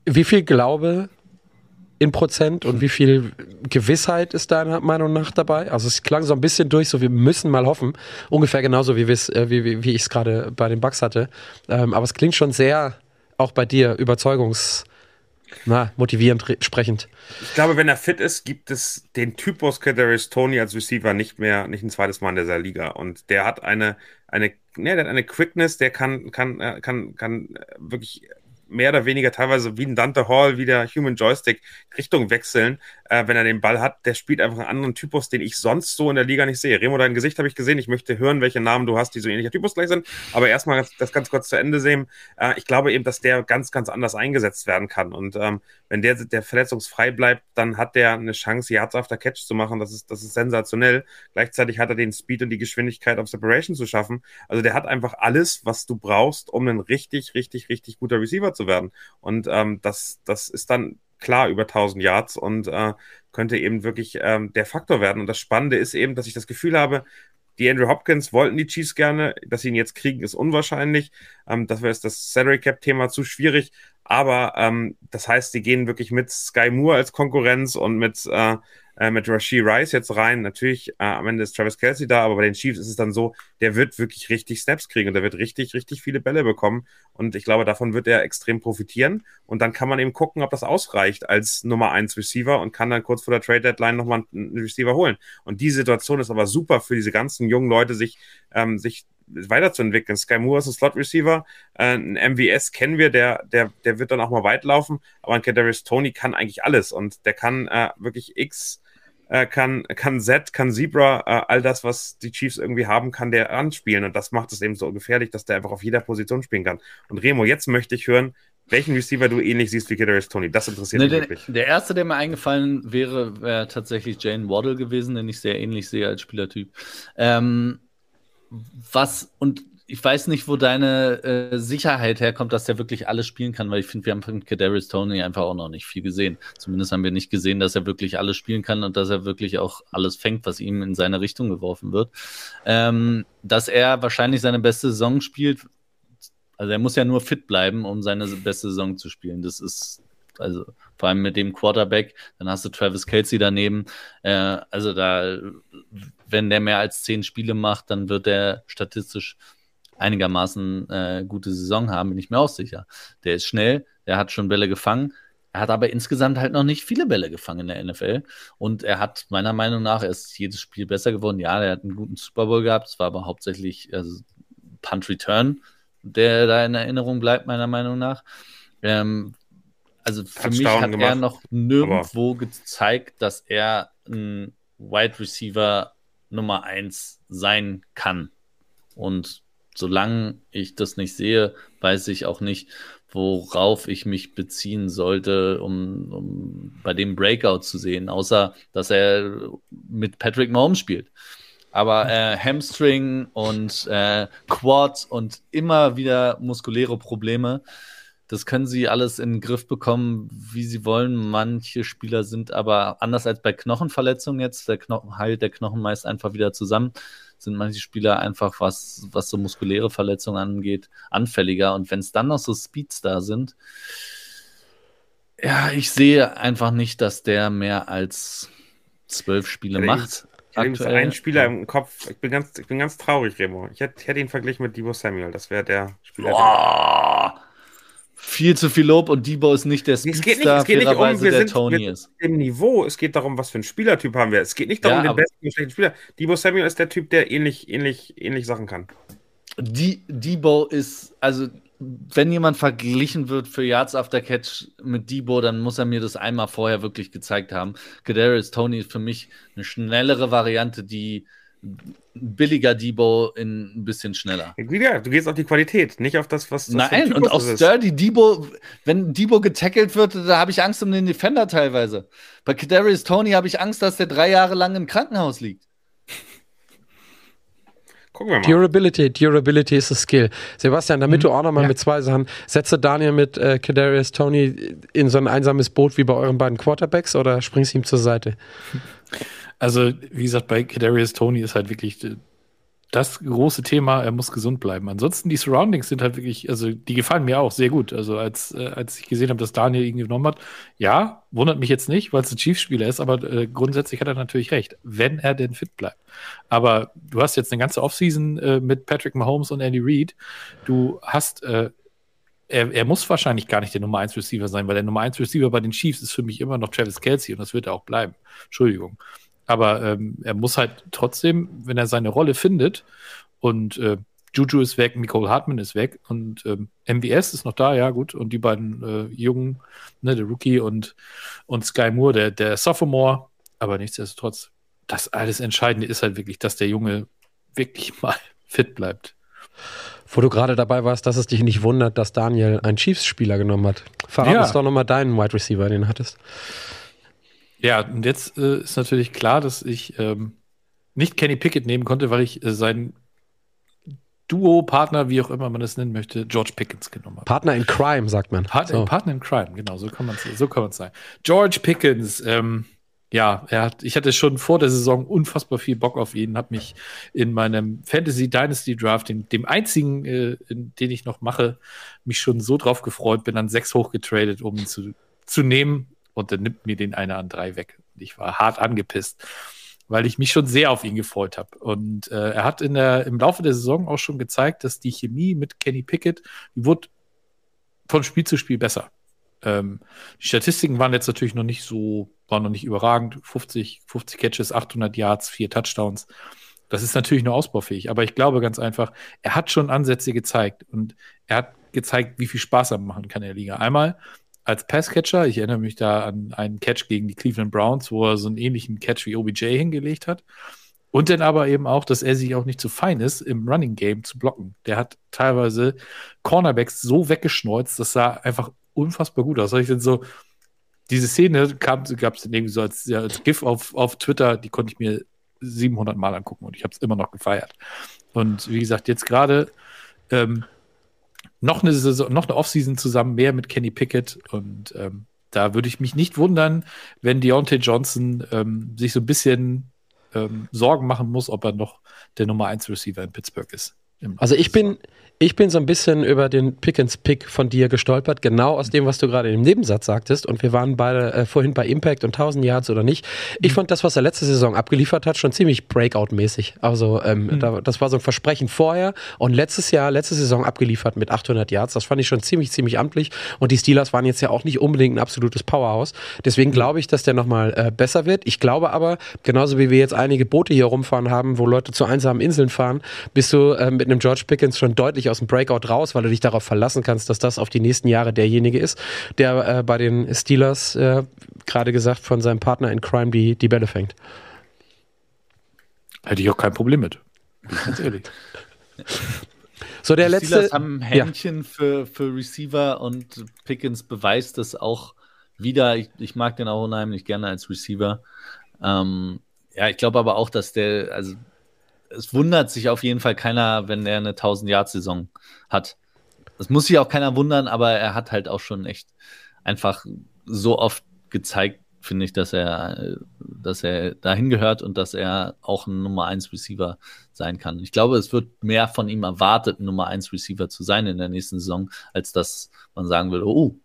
Wie viel Glaube in Prozent und wie viel Gewissheit ist deiner Meinung nach dabei? Also es klang so ein bisschen durch, so wir müssen mal hoffen. Ungefähr genauso, wie, äh, wie, wie, wie ich es gerade bei den Bucks hatte. Ähm, aber es klingt schon sehr, auch bei dir, überzeugungs... Na, motivierend re- sprechend. Ich glaube, wenn er fit ist, gibt es den Typus Kadarius Tony als Receiver nicht mehr, nicht ein zweites Mal in dieser Liga. Und der hat eine, eine, ne, der hat eine Quickness, der kann, kann, äh, kann, kann äh, wirklich mehr oder weniger teilweise wie ein Dante Hall, wie der Human Joystick Richtung wechseln, äh, wenn er den Ball hat. Der spielt einfach einen anderen Typus, den ich sonst so in der Liga nicht sehe. Remo, dein Gesicht habe ich gesehen. Ich möchte hören, welche Namen du hast, die so ähnlicher Typus gleich sind. Aber erstmal das, ganz kurz zu Ende sehen. Äh, ich glaube eben, dass der ganz, ganz anders eingesetzt werden kann. Und ähm, wenn der, der verletzungsfrei bleibt, dann hat der eine Chance, Yards after Catch zu machen. Das ist, das ist sensationell. Gleichzeitig hat er den Speed und die Geschwindigkeit auf Separation zu schaffen. Also der hat einfach alles, was du brauchst, um ein richtig, richtig, richtig guter Receiver zu werden. Und ähm, das, das ist dann klar über 1000 Yards und äh, könnte eben wirklich ähm, der Faktor werden. Und das Spannende ist eben, dass ich das Gefühl habe, die Andrew Hopkins wollten die Chiefs gerne, dass sie ihn jetzt kriegen, ist unwahrscheinlich. Ähm, dafür ist das Salary Cap Thema zu schwierig. Aber ähm, das heißt, sie gehen wirklich mit Sky Moore als Konkurrenz und mit, äh, äh, mit Rashid Rice jetzt rein. Natürlich, äh, am Ende ist Travis Kelsey da, aber bei den Chiefs ist es dann so, der wird wirklich richtig Snaps kriegen und der wird richtig, richtig viele Bälle bekommen. Und ich glaube, davon wird er extrem profitieren. Und dann kann man eben gucken, ob das ausreicht als Nummer 1 Receiver und kann dann kurz vor der Trade Deadline nochmal einen Receiver holen. Und die Situation ist aber super für diese ganzen jungen Leute, sich, ähm, sich weiterzuentwickeln. Sky Moore ist ein Slot-Receiver, äh, ein MVS kennen wir, der, der, der wird dann auch mal weit laufen, aber ein Kadarius Tony kann eigentlich alles und der kann äh, wirklich X, äh, kann, kann Z, kann Zebra, äh, all das, was die Chiefs irgendwie haben, kann der anspielen und das macht es eben so gefährlich, dass der einfach auf jeder Position spielen kann. Und Remo, jetzt möchte ich hören, welchen Receiver du ähnlich siehst wie Kadarius Tony. Das interessiert Nee, mich der, wirklich. der erste, der mir eingefallen wäre, wäre tatsächlich Jane Waddle gewesen, den ich sehr ähnlich sehe als Spielertyp. Ähm, was, und ich weiß nicht, wo deine äh, Sicherheit herkommt, dass der wirklich alles spielen kann, weil ich finde, wir haben von Kadarius Tony einfach auch noch nicht viel gesehen. Zumindest haben wir nicht gesehen, dass er wirklich alles spielen kann und dass er wirklich auch alles fängt, was ihm in seine Richtung geworfen wird. Ähm, dass er wahrscheinlich seine beste Saison spielt, also er muss ja nur fit bleiben, um seine beste Saison zu spielen. Das ist Also vor allem mit dem Quarterback, dann hast du Travis Kelsey daneben. Äh, also da, wenn der mehr als zehn Spiele macht, dann wird der statistisch einigermaßen äh, gute Saison haben, bin ich mir auch sicher. Der ist schnell, der hat schon Bälle gefangen. Er hat aber insgesamt halt noch nicht viele Bälle gefangen in der NFL. Und er hat meiner Meinung nach, er ist jedes Spiel besser geworden. Ja, er hat einen guten Super Bowl gehabt. Es war aber hauptsächlich also Punt Return, der da in Erinnerung bleibt, meiner Meinung nach. Ähm, also für mich hat gemacht, er noch nirgendwo gezeigt, dass er ein Wide Receiver Nummer 1 sein kann. Und solange ich das nicht sehe, weiß ich auch nicht, worauf ich mich beziehen sollte, um, um bei dem Breakout zu sehen, außer dass er mit Patrick Mahomes spielt. Aber äh, Hamstring und äh, Quad und immer wieder muskuläre Probleme, das können sie alles in den Griff bekommen, wie sie wollen. Manche Spieler sind aber anders als bei Knochenverletzungen jetzt, der Knochen heilt der Knochen meist einfach wieder zusammen sind manche Spieler einfach, was, was so muskuläre Verletzungen angeht, anfälliger. Und wenn es dann noch so Speeds da sind, ja, ich sehe einfach nicht, dass der mehr als zwölf Spiele macht. Ich habe einen Spieler im Kopf. Ich bin ganz, ich bin ganz traurig, Remo. Ich hätte, ich hätte ihn verglichen mit Divo Samuel. Das wäre der Spieler. Boah, viel zu viel Lob und Debo ist nicht der Speedstar, es geht nicht, es geht nicht um, wir sind, Tony ist. Im Niveau, es geht darum, was für einen Spielertyp haben wir. Es geht nicht darum, ja, den besten und schlechten Spieler. Debo Samuel ist der Typ, der ähnlich, ähnlich, ähnlich Sachen kann. Die, Debo ist, also wenn jemand verglichen wird für Yards After Catch mit Debo, dann muss er mir das einmal vorher wirklich gezeigt haben. Kadarius Tony ist für mich eine schnellere Variante, die billiger Debo in ein bisschen schneller. Ja, du gehst auf die Qualität, nicht auf das, was. das Nein, und auf Sturdy Debo, wenn Debo getackelt wird, da habe ich Angst um den Defender teilweise. Bei Kadarius Tony habe ich Angst, dass der drei Jahre lang im Krankenhaus liegt. Gucken wir mal. Durability, Durability ist das Skill. Sebastian, damit mhm. du auch nochmal ja. mit zwei Sachen, setze Daniel mit äh, Kadarius Tony in so ein einsames Boot wie bei euren beiden Quarterbacks oder springst ihm zur Seite? Also, wie gesagt, bei Kadarius Tony ist halt wirklich das große Thema, er muss gesund bleiben. Ansonsten die Surroundings sind halt wirklich, also die gefallen mir auch sehr gut. Also als, äh, als ich gesehen habe, dass Daniel ihn genommen hat, ja, wundert mich jetzt nicht, weil es ein Chiefs-Spieler ist, aber äh, grundsätzlich hat er natürlich recht, wenn er denn fit bleibt. Aber du hast jetzt eine ganze Offseason äh, mit Patrick Mahomes und Andy Reid. Du hast äh, er, er, muss wahrscheinlich gar nicht der Nummer 1 Receiver sein, weil der Nummer 1 Receiver bei den Chiefs ist für mich immer noch Travis Kelsey und das wird er auch bleiben. Entschuldigung. Aber ähm, er muss halt trotzdem, wenn er seine Rolle findet und äh, Juju ist weg, Nicole Hartman ist weg und ähm, MVS ist noch da, ja gut. Und die beiden äh, Jungen, ne, der Rookie und, und Sky Moore, der, der Sophomore. Aber nichtsdestotrotz, das alles Entscheidende ist halt wirklich, dass der Junge wirklich mal fit bleibt. Wo du gerade dabei warst, dass es dich nicht wundert, dass Daniel einen Chiefs-Spieler genommen hat. Verrat ja. uns doch nochmal deinen Wide Receiver, den du hattest. Ja, und jetzt äh, ist natürlich klar, dass ich ähm, nicht Kenny Pickett nehmen konnte, weil ich äh, seinen Duo-Partner, wie auch immer man das nennen möchte, George Pickens genommen habe. Partner in Crime, sagt man. Part so. Partner in Crime, genau, so kann man es so sagen. George Pickens, ähm, ja, er hat, ich hatte schon vor der Saison unfassbar viel Bock auf ihn, habe mich in meinem Fantasy Dynasty Draft, dem, dem einzigen, äh, den ich noch mache, mich schon so drauf gefreut, bin dann sechs hochgetradet, um ihn zu, zu nehmen und dann nimmt mir den einer an drei weg. Ich war hart angepisst, weil ich mich schon sehr auf ihn gefreut habe. Und äh, er hat in der, im Laufe der Saison auch schon gezeigt, dass die Chemie mit Kenny Pickett, die wurde von Spiel zu Spiel besser. Ähm, die Statistiken waren jetzt natürlich noch nicht so, waren noch nicht überragend. 50, 50 Catches, 800 Yards, vier Touchdowns. Das ist natürlich nur ausbaufähig, aber ich glaube ganz einfach, er hat schon Ansätze gezeigt und er hat gezeigt, wie viel Spaß er machen kann in der Liga. Einmal, als Passcatcher. Ich erinnere mich da an einen Catch gegen die Cleveland Browns, wo er so einen ähnlichen Catch wie OBJ hingelegt hat. Und dann aber eben auch, dass er sich auch nicht zu fein ist, im Running Game zu blocken. Der hat teilweise Cornerbacks so weggeschneuzt, das sah einfach unfassbar gut aus. Ich denn so, diese Szene gab es dann irgendwie so als, ja, als GIF auf, auf Twitter, die konnte ich mir 700 Mal angucken und ich habe es immer noch gefeiert. Und wie gesagt, jetzt gerade ähm, noch eine Saison, noch eine Offseason zusammen, mehr mit Kenny Pickett und ähm, da würde ich mich nicht wundern, wenn Deontay Johnson ähm, sich so ein bisschen ähm, Sorgen machen muss, ob er noch der Nummer 1 Receiver in Pittsburgh ist. Also ich bin, ich bin so ein bisschen über den Pickens-Pick von dir gestolpert, genau aus dem, was du gerade im Nebensatz sagtest. Und wir waren beide äh, vorhin bei Impact und 1000 Yards oder nicht. Ich mhm. fand das, was er letzte Saison abgeliefert hat, schon ziemlich Breakout-mäßig. Also ähm, mhm. da, das war so ein Versprechen vorher und letztes Jahr, letzte Saison abgeliefert mit 800 Yards. Das fand ich schon ziemlich, ziemlich amtlich. Und die Steelers waren jetzt ja auch nicht unbedingt ein absolutes Powerhouse. Deswegen glaube ich, dass der nochmal äh, besser wird. Ich glaube aber, genauso wie wir jetzt einige Boote hier rumfahren haben, wo Leute zu einsamen Inseln fahren, bist du äh, mit einem George Pickens schon deutlich aus dem Breakout raus, weil du dich darauf verlassen kannst, dass das auf die nächsten Jahre derjenige ist, der äh, bei den Steelers, äh, gerade gesagt, von seinem Partner in Crime die, die Bälle fängt. Hätte ich auch kein Problem mit. Ganz ehrlich. So, der die letzte. Steelers haben Händchen ja. für, für Receiver und Pickens beweist das auch wieder. Ich, ich mag den auch unheimlich gerne als Receiver. Ähm, ja, ich glaube aber auch, dass der, also es wundert sich auf jeden Fall keiner, wenn er eine 1000-Yard-Saison hat. Das muss sich auch keiner wundern, aber er hat halt auch schon echt einfach so oft gezeigt, finde ich, dass er, dass er dahin gehört und dass er auch ein Nummer 1 Receiver sein kann. Ich glaube, es wird mehr von ihm erwartet, ein Nummer 1 Receiver zu sein in der nächsten Saison, als dass man sagen will, oh,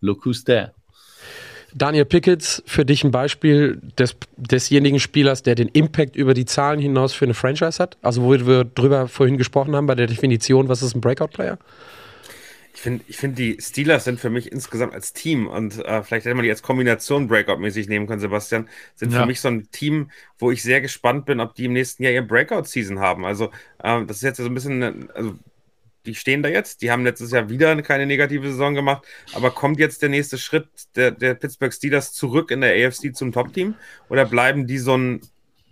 look who's there. Daniel Pickett, für dich ein Beispiel des, desjenigen Spielers, der den Impact über die Zahlen hinaus für eine Franchise hat? Also, wo wir drüber vorhin gesprochen haben bei der Definition, was ist ein Breakout-Player? Ich finde, ich find, die Steelers sind für mich insgesamt als Team und äh, vielleicht hätte man die als Kombination Breakout-mäßig nehmen können, Sebastian, sind ja. für mich so ein Team, wo ich sehr gespannt bin, ob die im nächsten Jahr ihr Breakout-Season haben. Also, äh, das ist jetzt so ein bisschen, also die stehen da jetzt. Die haben letztes Jahr wieder keine negative Saison gemacht. Aber kommt jetzt der nächste Schritt der, der Pittsburgh Steelers zurück in der AFC zum Top-Team? Oder bleiben die so ein,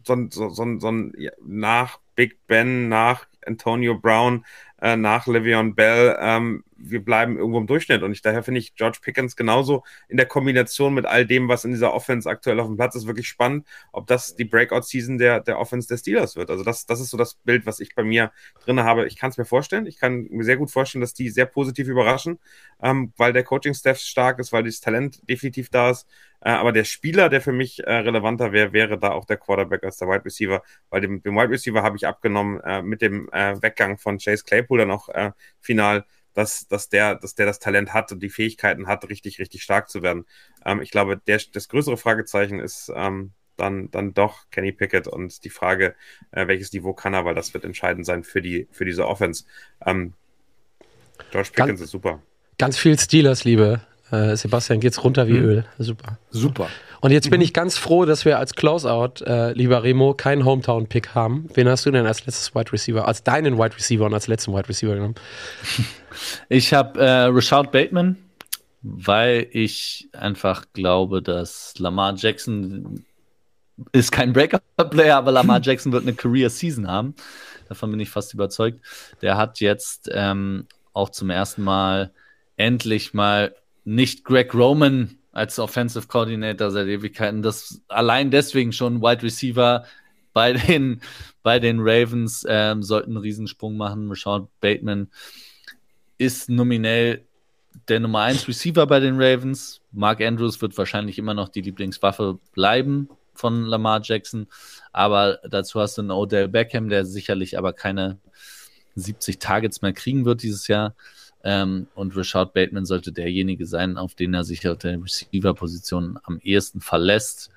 so ein, so ein, so ein nach Big Ben, nach Antonio Brown, äh, nach Le'Veon Bell, ähm, wir bleiben irgendwo im Durchschnitt. Und ich, daher finde ich George Pickens genauso in der Kombination mit all dem, was in dieser Offense aktuell auf dem Platz ist, wirklich spannend, ob das die Breakout-Season der, der Offense der Steelers wird. Also das, das ist so das Bild, was ich bei mir drin habe. Ich kann es mir vorstellen. Ich kann mir sehr gut vorstellen, dass die sehr positiv überraschen, ähm, weil der Coaching-Staff stark ist, weil das Talent definitiv da ist. Äh, aber der Spieler, der für mich äh, relevanter wäre, wäre da auch der Quarterback als der Wide Receiver, weil dem, dem Wide Receiver habe ich abgenommen äh, mit dem äh, Weggang von Chase Claypool dann auch äh, final dass, dass, der, dass der das Talent hat und die Fähigkeiten hat, richtig, richtig stark zu werden. Ähm, ich glaube, der, das größere Fragezeichen ist ähm, dann, dann doch Kenny Pickett und die Frage, äh, welches Niveau kann er, weil das wird entscheidend sein für, die, für diese Offense. Ähm, George Pickens ganz, ist super. Ganz viel Steelers, Liebe. Äh, Sebastian geht's runter wie mhm. Öl. Super. Super. Und jetzt bin mhm. ich ganz froh, dass wir als Closeout, äh, lieber Remo, keinen Hometown-Pick haben. Wen hast du denn als letztes Wide Receiver, als deinen Wide Receiver und als letzten Wide Receiver genommen? Ich habe äh, Rashad Bateman, weil ich einfach glaube, dass Lamar Jackson ist kein Breakout-Player, aber Lamar Jackson wird eine Career-Season haben. Davon bin ich fast überzeugt. Der hat jetzt ähm, auch zum ersten Mal endlich mal nicht Greg Roman als Offensive Coordinator seit Ewigkeiten. Das allein deswegen schon Wide Receiver bei den, bei den Ravens ähm, sollten einen Riesensprung machen. Rashad Bateman ist nominell der Nummer 1 Receiver bei den Ravens. Mark Andrews wird wahrscheinlich immer noch die Lieblingswaffe bleiben von Lamar Jackson. Aber dazu hast du einen Odell Beckham, der sicherlich aber keine 70 Targets mehr kriegen wird dieses Jahr. Ähm, und Rashad Bateman sollte derjenige sein, auf den er sich auf der Receiver-Position am ehesten verlässt.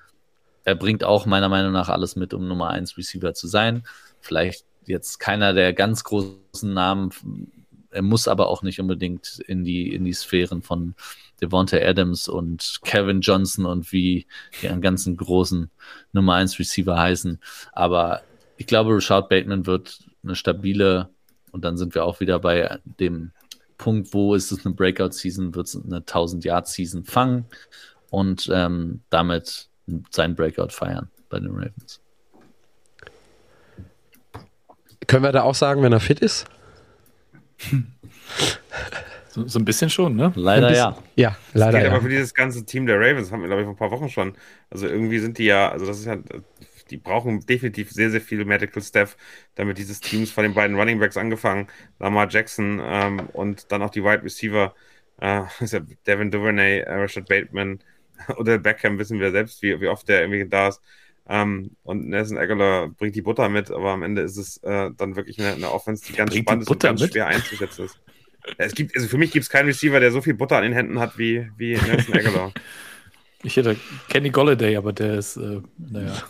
Er bringt auch meiner Meinung nach alles mit, um Nummer 1 Receiver zu sein. Vielleicht jetzt keiner der ganz großen Namen. Er muss aber auch nicht unbedingt in die, in die Sphären von Devonta Adams und Kevin Johnson und wie die ganzen großen Nummer 1 Receiver heißen. Aber ich glaube, Rashad Bateman wird eine stabile, und dann sind wir auch wieder bei dem Punkt, wo ist es eine Breakout-Season, wird es eine 1000-Yard-Season fangen und ähm, damit seinen Breakout feiern bei den Ravens. Können wir da auch sagen, wenn er fit ist? So, so, ein bisschen schon, ne? Leider ja. Ja, leider. Das geht ja. aber für dieses ganze Team der Ravens haben wir, glaube ich, vor ein paar Wochen schon. Also irgendwie sind die ja, also das ist ja die brauchen definitiv sehr, sehr viel Medical Staff, damit dieses Teams von den beiden Running Backs angefangen, Lamar Jackson ähm, und dann auch die Wide Receiver, äh, ja Devin Duvernay, äh, Rashad Bateman oder Beckham, wissen wir selbst, wie, wie oft der irgendwie da ist. Ähm, und Nelson Aguilar bringt die Butter mit, aber am Ende ist es äh, dann wirklich eine, eine Offense, die ganz Bringt die spannend ist und ganz mit? schwer einzuschätzen ist. Es gibt, also für mich gibt es keinen Receiver, der so viel Butter an den Händen hat wie, wie Nelson Aguilar. Ich hätte Kenny Golladay, aber der ist, äh, naja.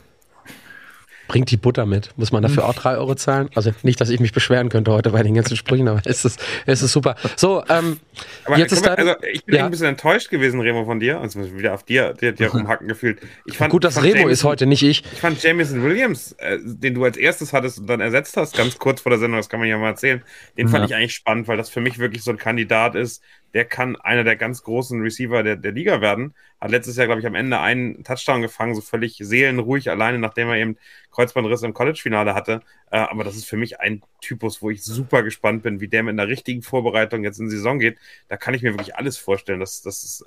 Bringt die Butter mit. Muss man dafür auch drei Euro zahlen? Also nicht, dass ich mich beschweren könnte heute bei den ganzen Sprüchen, aber es ist, es ist super. So, ähm, Aber Jetzt ist dein- also ich bin Ja. ein bisschen enttäuscht gewesen, Remo, von dir. Also wieder auf dir, dir, dir rumhacken gefühlt. Ich fand, gut, dass fand Remo Jameson- ist heute, nicht ich. Ich fand Jameson Williams, äh, den du als erstes hattest und dann ersetzt hast, ganz kurz vor der Sendung, das kann man ja mal erzählen, den fand Ja. ich eigentlich spannend, weil das für mich wirklich so ein Kandidat ist, der kann einer der ganz großen Receiver der, der Liga werden. Hat letztes Jahr, glaube ich, am Ende einen Touchdown gefangen, so völlig seelenruhig alleine, nachdem er eben Kreuzbandriss im College-Finale hatte. Äh, aber das ist für mich ein Typus, wo ich super gespannt bin, wie der mit einer richtigen Vorbereitung jetzt in die Saison geht. Da kann ich mir wirklich alles vorstellen. Das, das ist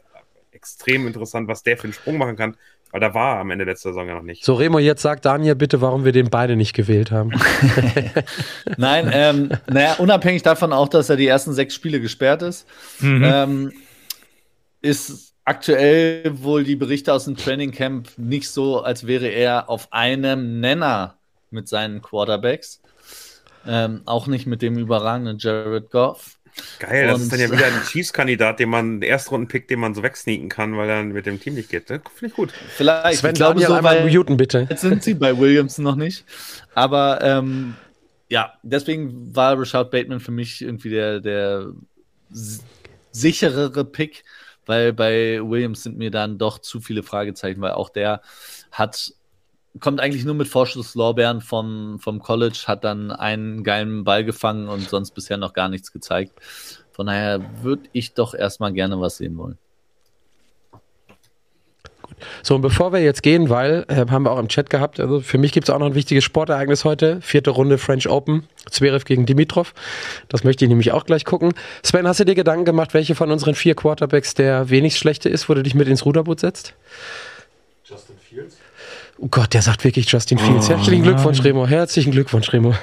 extrem interessant, was der für einen Sprung machen kann, weil da war er am Ende letzter Saison ja noch nicht. So, Remo, jetzt sagt Daniel bitte, warum wir den beide nicht gewählt haben. Nein, ähm, naja, unabhängig davon auch, dass er die ersten sechs Spiele gesperrt ist, Mhm. ähm, ist aktuell wohl die Berichte aus dem Training Camp nicht so, als wäre er auf einem Nenner mit seinen Quarterbacks. Ähm, auch nicht mit dem überragenden Jared Goff. Geil, das Und- ist dann ja wieder ein Chiefs-Kandidat, den man, der Erstrunden-Pick, den man so wegsneaken kann, weil er mit dem Team nicht geht. Ne? Finde ich gut. Vielleicht, Sven ich glaube, Daniel so einmal muten, bitte. sind sie bei Williams noch nicht. Aber ähm, ja, deswegen war Rashad Bateman für mich irgendwie der, der sicherere Pick, weil bei Williams sind mir dann doch zu viele Fragezeichen, weil auch der hat kommt eigentlich nur mit Vorschusslorbeeren vom, vom College, hat dann einen geilen Ball gefangen und sonst bisher noch gar nichts gezeigt. Von daher würde ich doch erstmal gerne was sehen wollen. So, und bevor wir jetzt gehen, weil, äh, haben wir auch im Chat gehabt, also für mich gibt es auch noch ein wichtiges Sportereignis heute. Vierte Runde French Open, Zverev gegen Dimitrov. Das möchte ich nämlich auch gleich gucken. Sven, hast du dir Gedanken gemacht, welche von unseren vier Quarterbacks der wenigst schlechte ist, wo du dich mit ins Ruderboot setzt? Oh Gott, der sagt wirklich Justin Fields. Herzlichen Glückwunsch, Remo. Herzlichen Glückwunsch, Remo.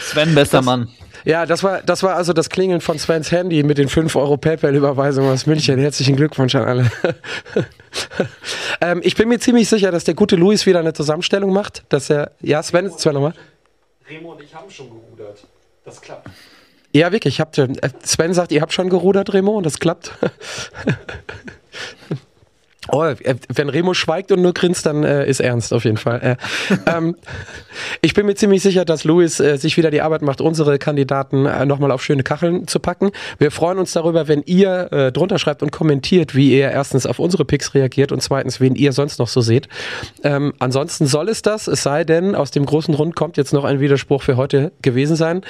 Sven, bester Mann. Ja, das war, das war also das Klingeln von Svens Handy mit den 5 Euro PayPal-Überweisungen aus München. Herzlichen Glückwunsch an alle. ähm, ich bin mir ziemlich sicher, dass der gute Luis wieder eine Zusammenstellung macht. Dass er, ja, Sven, Sven nochmal. Remo und ich haben schon gerudert. Das klappt. Ja, wirklich. Habt äh, Sven sagt, ihr habt schon gerudert, Remo, und das klappt. Oh, äh, wenn Remo schweigt und nur grinst, dann äh, ist ernst auf jeden Fall. Äh, ähm, ich bin mir ziemlich sicher, dass Luis äh, sich wieder die Arbeit macht, unsere Kandidaten äh, nochmal auf schöne Kacheln zu packen. Wir freuen uns darüber, wenn ihr äh, drunter schreibt und kommentiert, wie ihr erstens auf unsere Picks reagiert und zweitens, wen ihr sonst noch so seht. Ähm, ansonsten soll es das, es sei denn, aus dem großen Rund kommt jetzt noch ein Widerspruch für heute gewesen sein.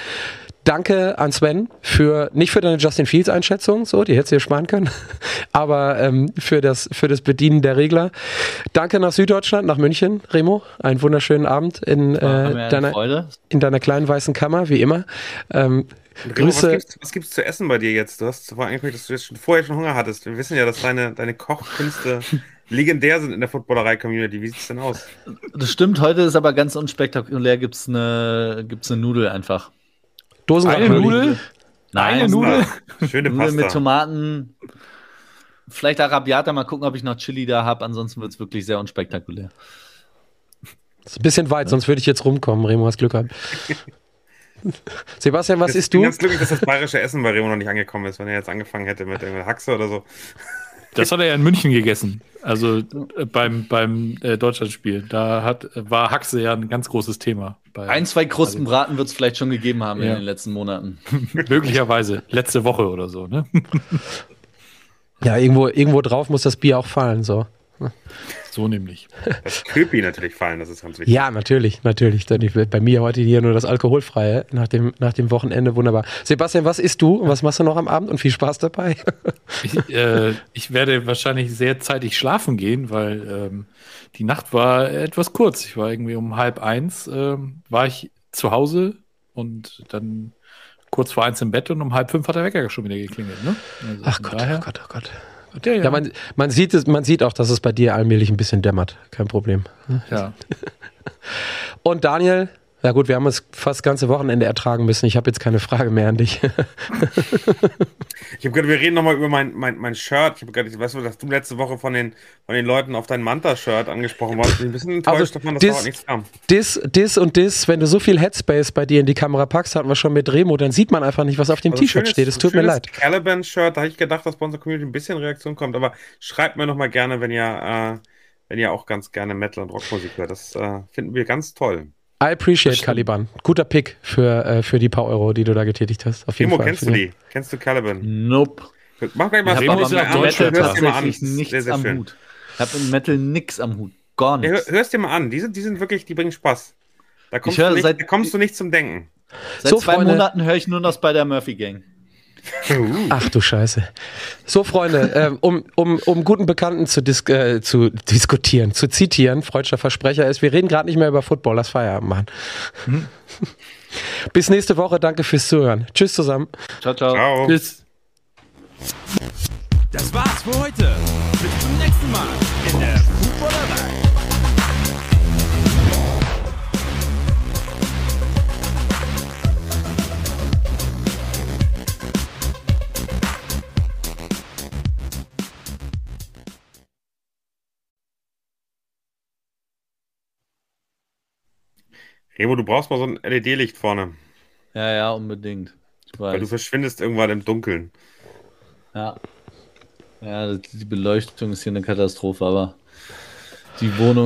Danke an Sven für nicht für deine Justin Fields Einschätzung, so die hättest du dir sparen können, aber ähm, für das für das Bedienen der Regler. Danke nach Süddeutschland, nach München, Remo. Einen wunderschönen Abend in War äh, eine deiner in deiner kleinen weißen Kammer, wie immer. Ähm, Remo, was, Grüße. gibt's, was gibt's zu essen bei dir jetzt? Du hast vorher angekündigt, dass du jetzt schon vorher schon Hunger hattest. Wir wissen ja, dass deine, deine Kochkünste legendär sind in der Footballerei-Community. Wie sieht's denn aus? Das stimmt, heute ist aber ganz unspektakulär, gibt's eine, gibt's eine Nudel einfach. Dosen Eine Nudel? Nein, Eine Nudel? Schöne Nudeln mit Pasta. Tomaten. Vielleicht Arabiata, mal gucken, ob ich noch Chili da habe. Ansonsten wird es wirklich sehr unspektakulär. ist ein bisschen weit, sonst würde ich jetzt rumkommen. Remo, hast Glück gehabt. Sebastian, was ich isst bin du? ganz glücklich, dass das bayerische Essen bei Remo noch nicht angekommen ist, wenn er jetzt angefangen hätte mit irgendeiner Haxe oder so. Das hat er ja in München gegessen. Also äh, beim, beim äh, Deutschlandspiel. Da hat, war Haxe ja ein ganz großes Thema. Bei, Ein, zwei Krustenbraten wird es vielleicht schon gegeben haben Ja. in den letzten Monaten. möglicherweise letzte Woche oder so. Ne? Ja, irgendwo, irgendwo drauf muss das Bier auch fallen. So. So nämlich. Das Köpi natürlich fallen, das ist ganz wichtig. Ja, natürlich, natürlich. Dann- ich- Bei mir heute hier nur das Alkoholfreie nach dem, nach dem Wochenende. Wunderbar. Sebastian, was isst du und was machst du noch am Abend und viel Spaß dabei? Ich, äh, ich werde wahrscheinlich sehr zeitig schlafen gehen, weil ähm, die Nacht war etwas kurz. Ich war irgendwie um halb eins, ähm, war ich zu Hause und dann kurz vor eins im Bett und um halb fünf hat der Wecker schon wieder geklingelt. Ne? Also Ach Gott, daher- oh Gott, oh Gott. Ja, ja. Ja, man, man, sieht es, man sieht auch, dass es bei dir allmählich ein bisschen dämmert. Kein Problem. ja. Und Daniel, Ja gut, wir haben es fast das ganze Wochenende ertragen müssen. Ich habe jetzt keine Frage mehr an dich. Ich habe gehört, wir reden nochmal über mein, mein, mein Shirt. Ich habe gehört, weißt du, dass du letzte Woche von den, von den Leuten auf dein Manta-Shirt angesprochen warst. Ich bin ein bisschen enttäuscht Also, davon, dass dis- nichts kam. Dis, dis und dis, wenn du so viel Headspace bei dir in die Kamera packst, hatten wir schon mit Remo, dann sieht man einfach nicht, was auf dem Also T-Shirt steht. Es tut mir leid. Caliban-Shirt, da habe ich gedacht, dass bei unserer Community ein bisschen Reaktion kommt, aber schreibt mir nochmal gerne, wenn ihr, äh, wenn ihr auch ganz gerne Metal und Rockmusik hört. Das äh, finden wir ganz toll. I appreciate Caliban. Guter Pick für, äh, für die paar Euro, die du da getätigt hast. Auf jeden Remo, Fall. kennst du die? Kennst du Caliban? Nope. Mach gleich mal Ich Remo habe ist Deutscher, Metal tatsächlich nichts sehr, sehr am schön. Hut. Ich habe mit Metal nix am Hut. Gar Ja, hör, nichts. hörst dir mal an. Die sind, die sind wirklich, die bringen Spaß. Da kommst, du, nicht, seit- da kommst du nicht zum Denken. Seit So, zwei Freunde. Monaten höre ich nur noch bei der Murphy Gang. Ach du Scheiße. So, Freunde, ähm, um, um, um guten Bekannten zu, dis äh, zu diskutieren, zu zitieren, freudscher Versprecher ist, wir reden gerade nicht mehr über Football, lass Feierabend machen. Bis nächste Woche, danke fürs Zuhören. Tschüss zusammen. Ciao, ciao. Ciao. Tschüss. Das war's für heute. Bis zum nächsten Mal Remo, du brauchst mal so ein LED-Licht vorne, Ja, ja, unbedingt. Weil du verschwindest irgendwann im Dunkeln. Ja. Ja, die Beleuchtung ist hier eine Katastrophe, aber die Wohnung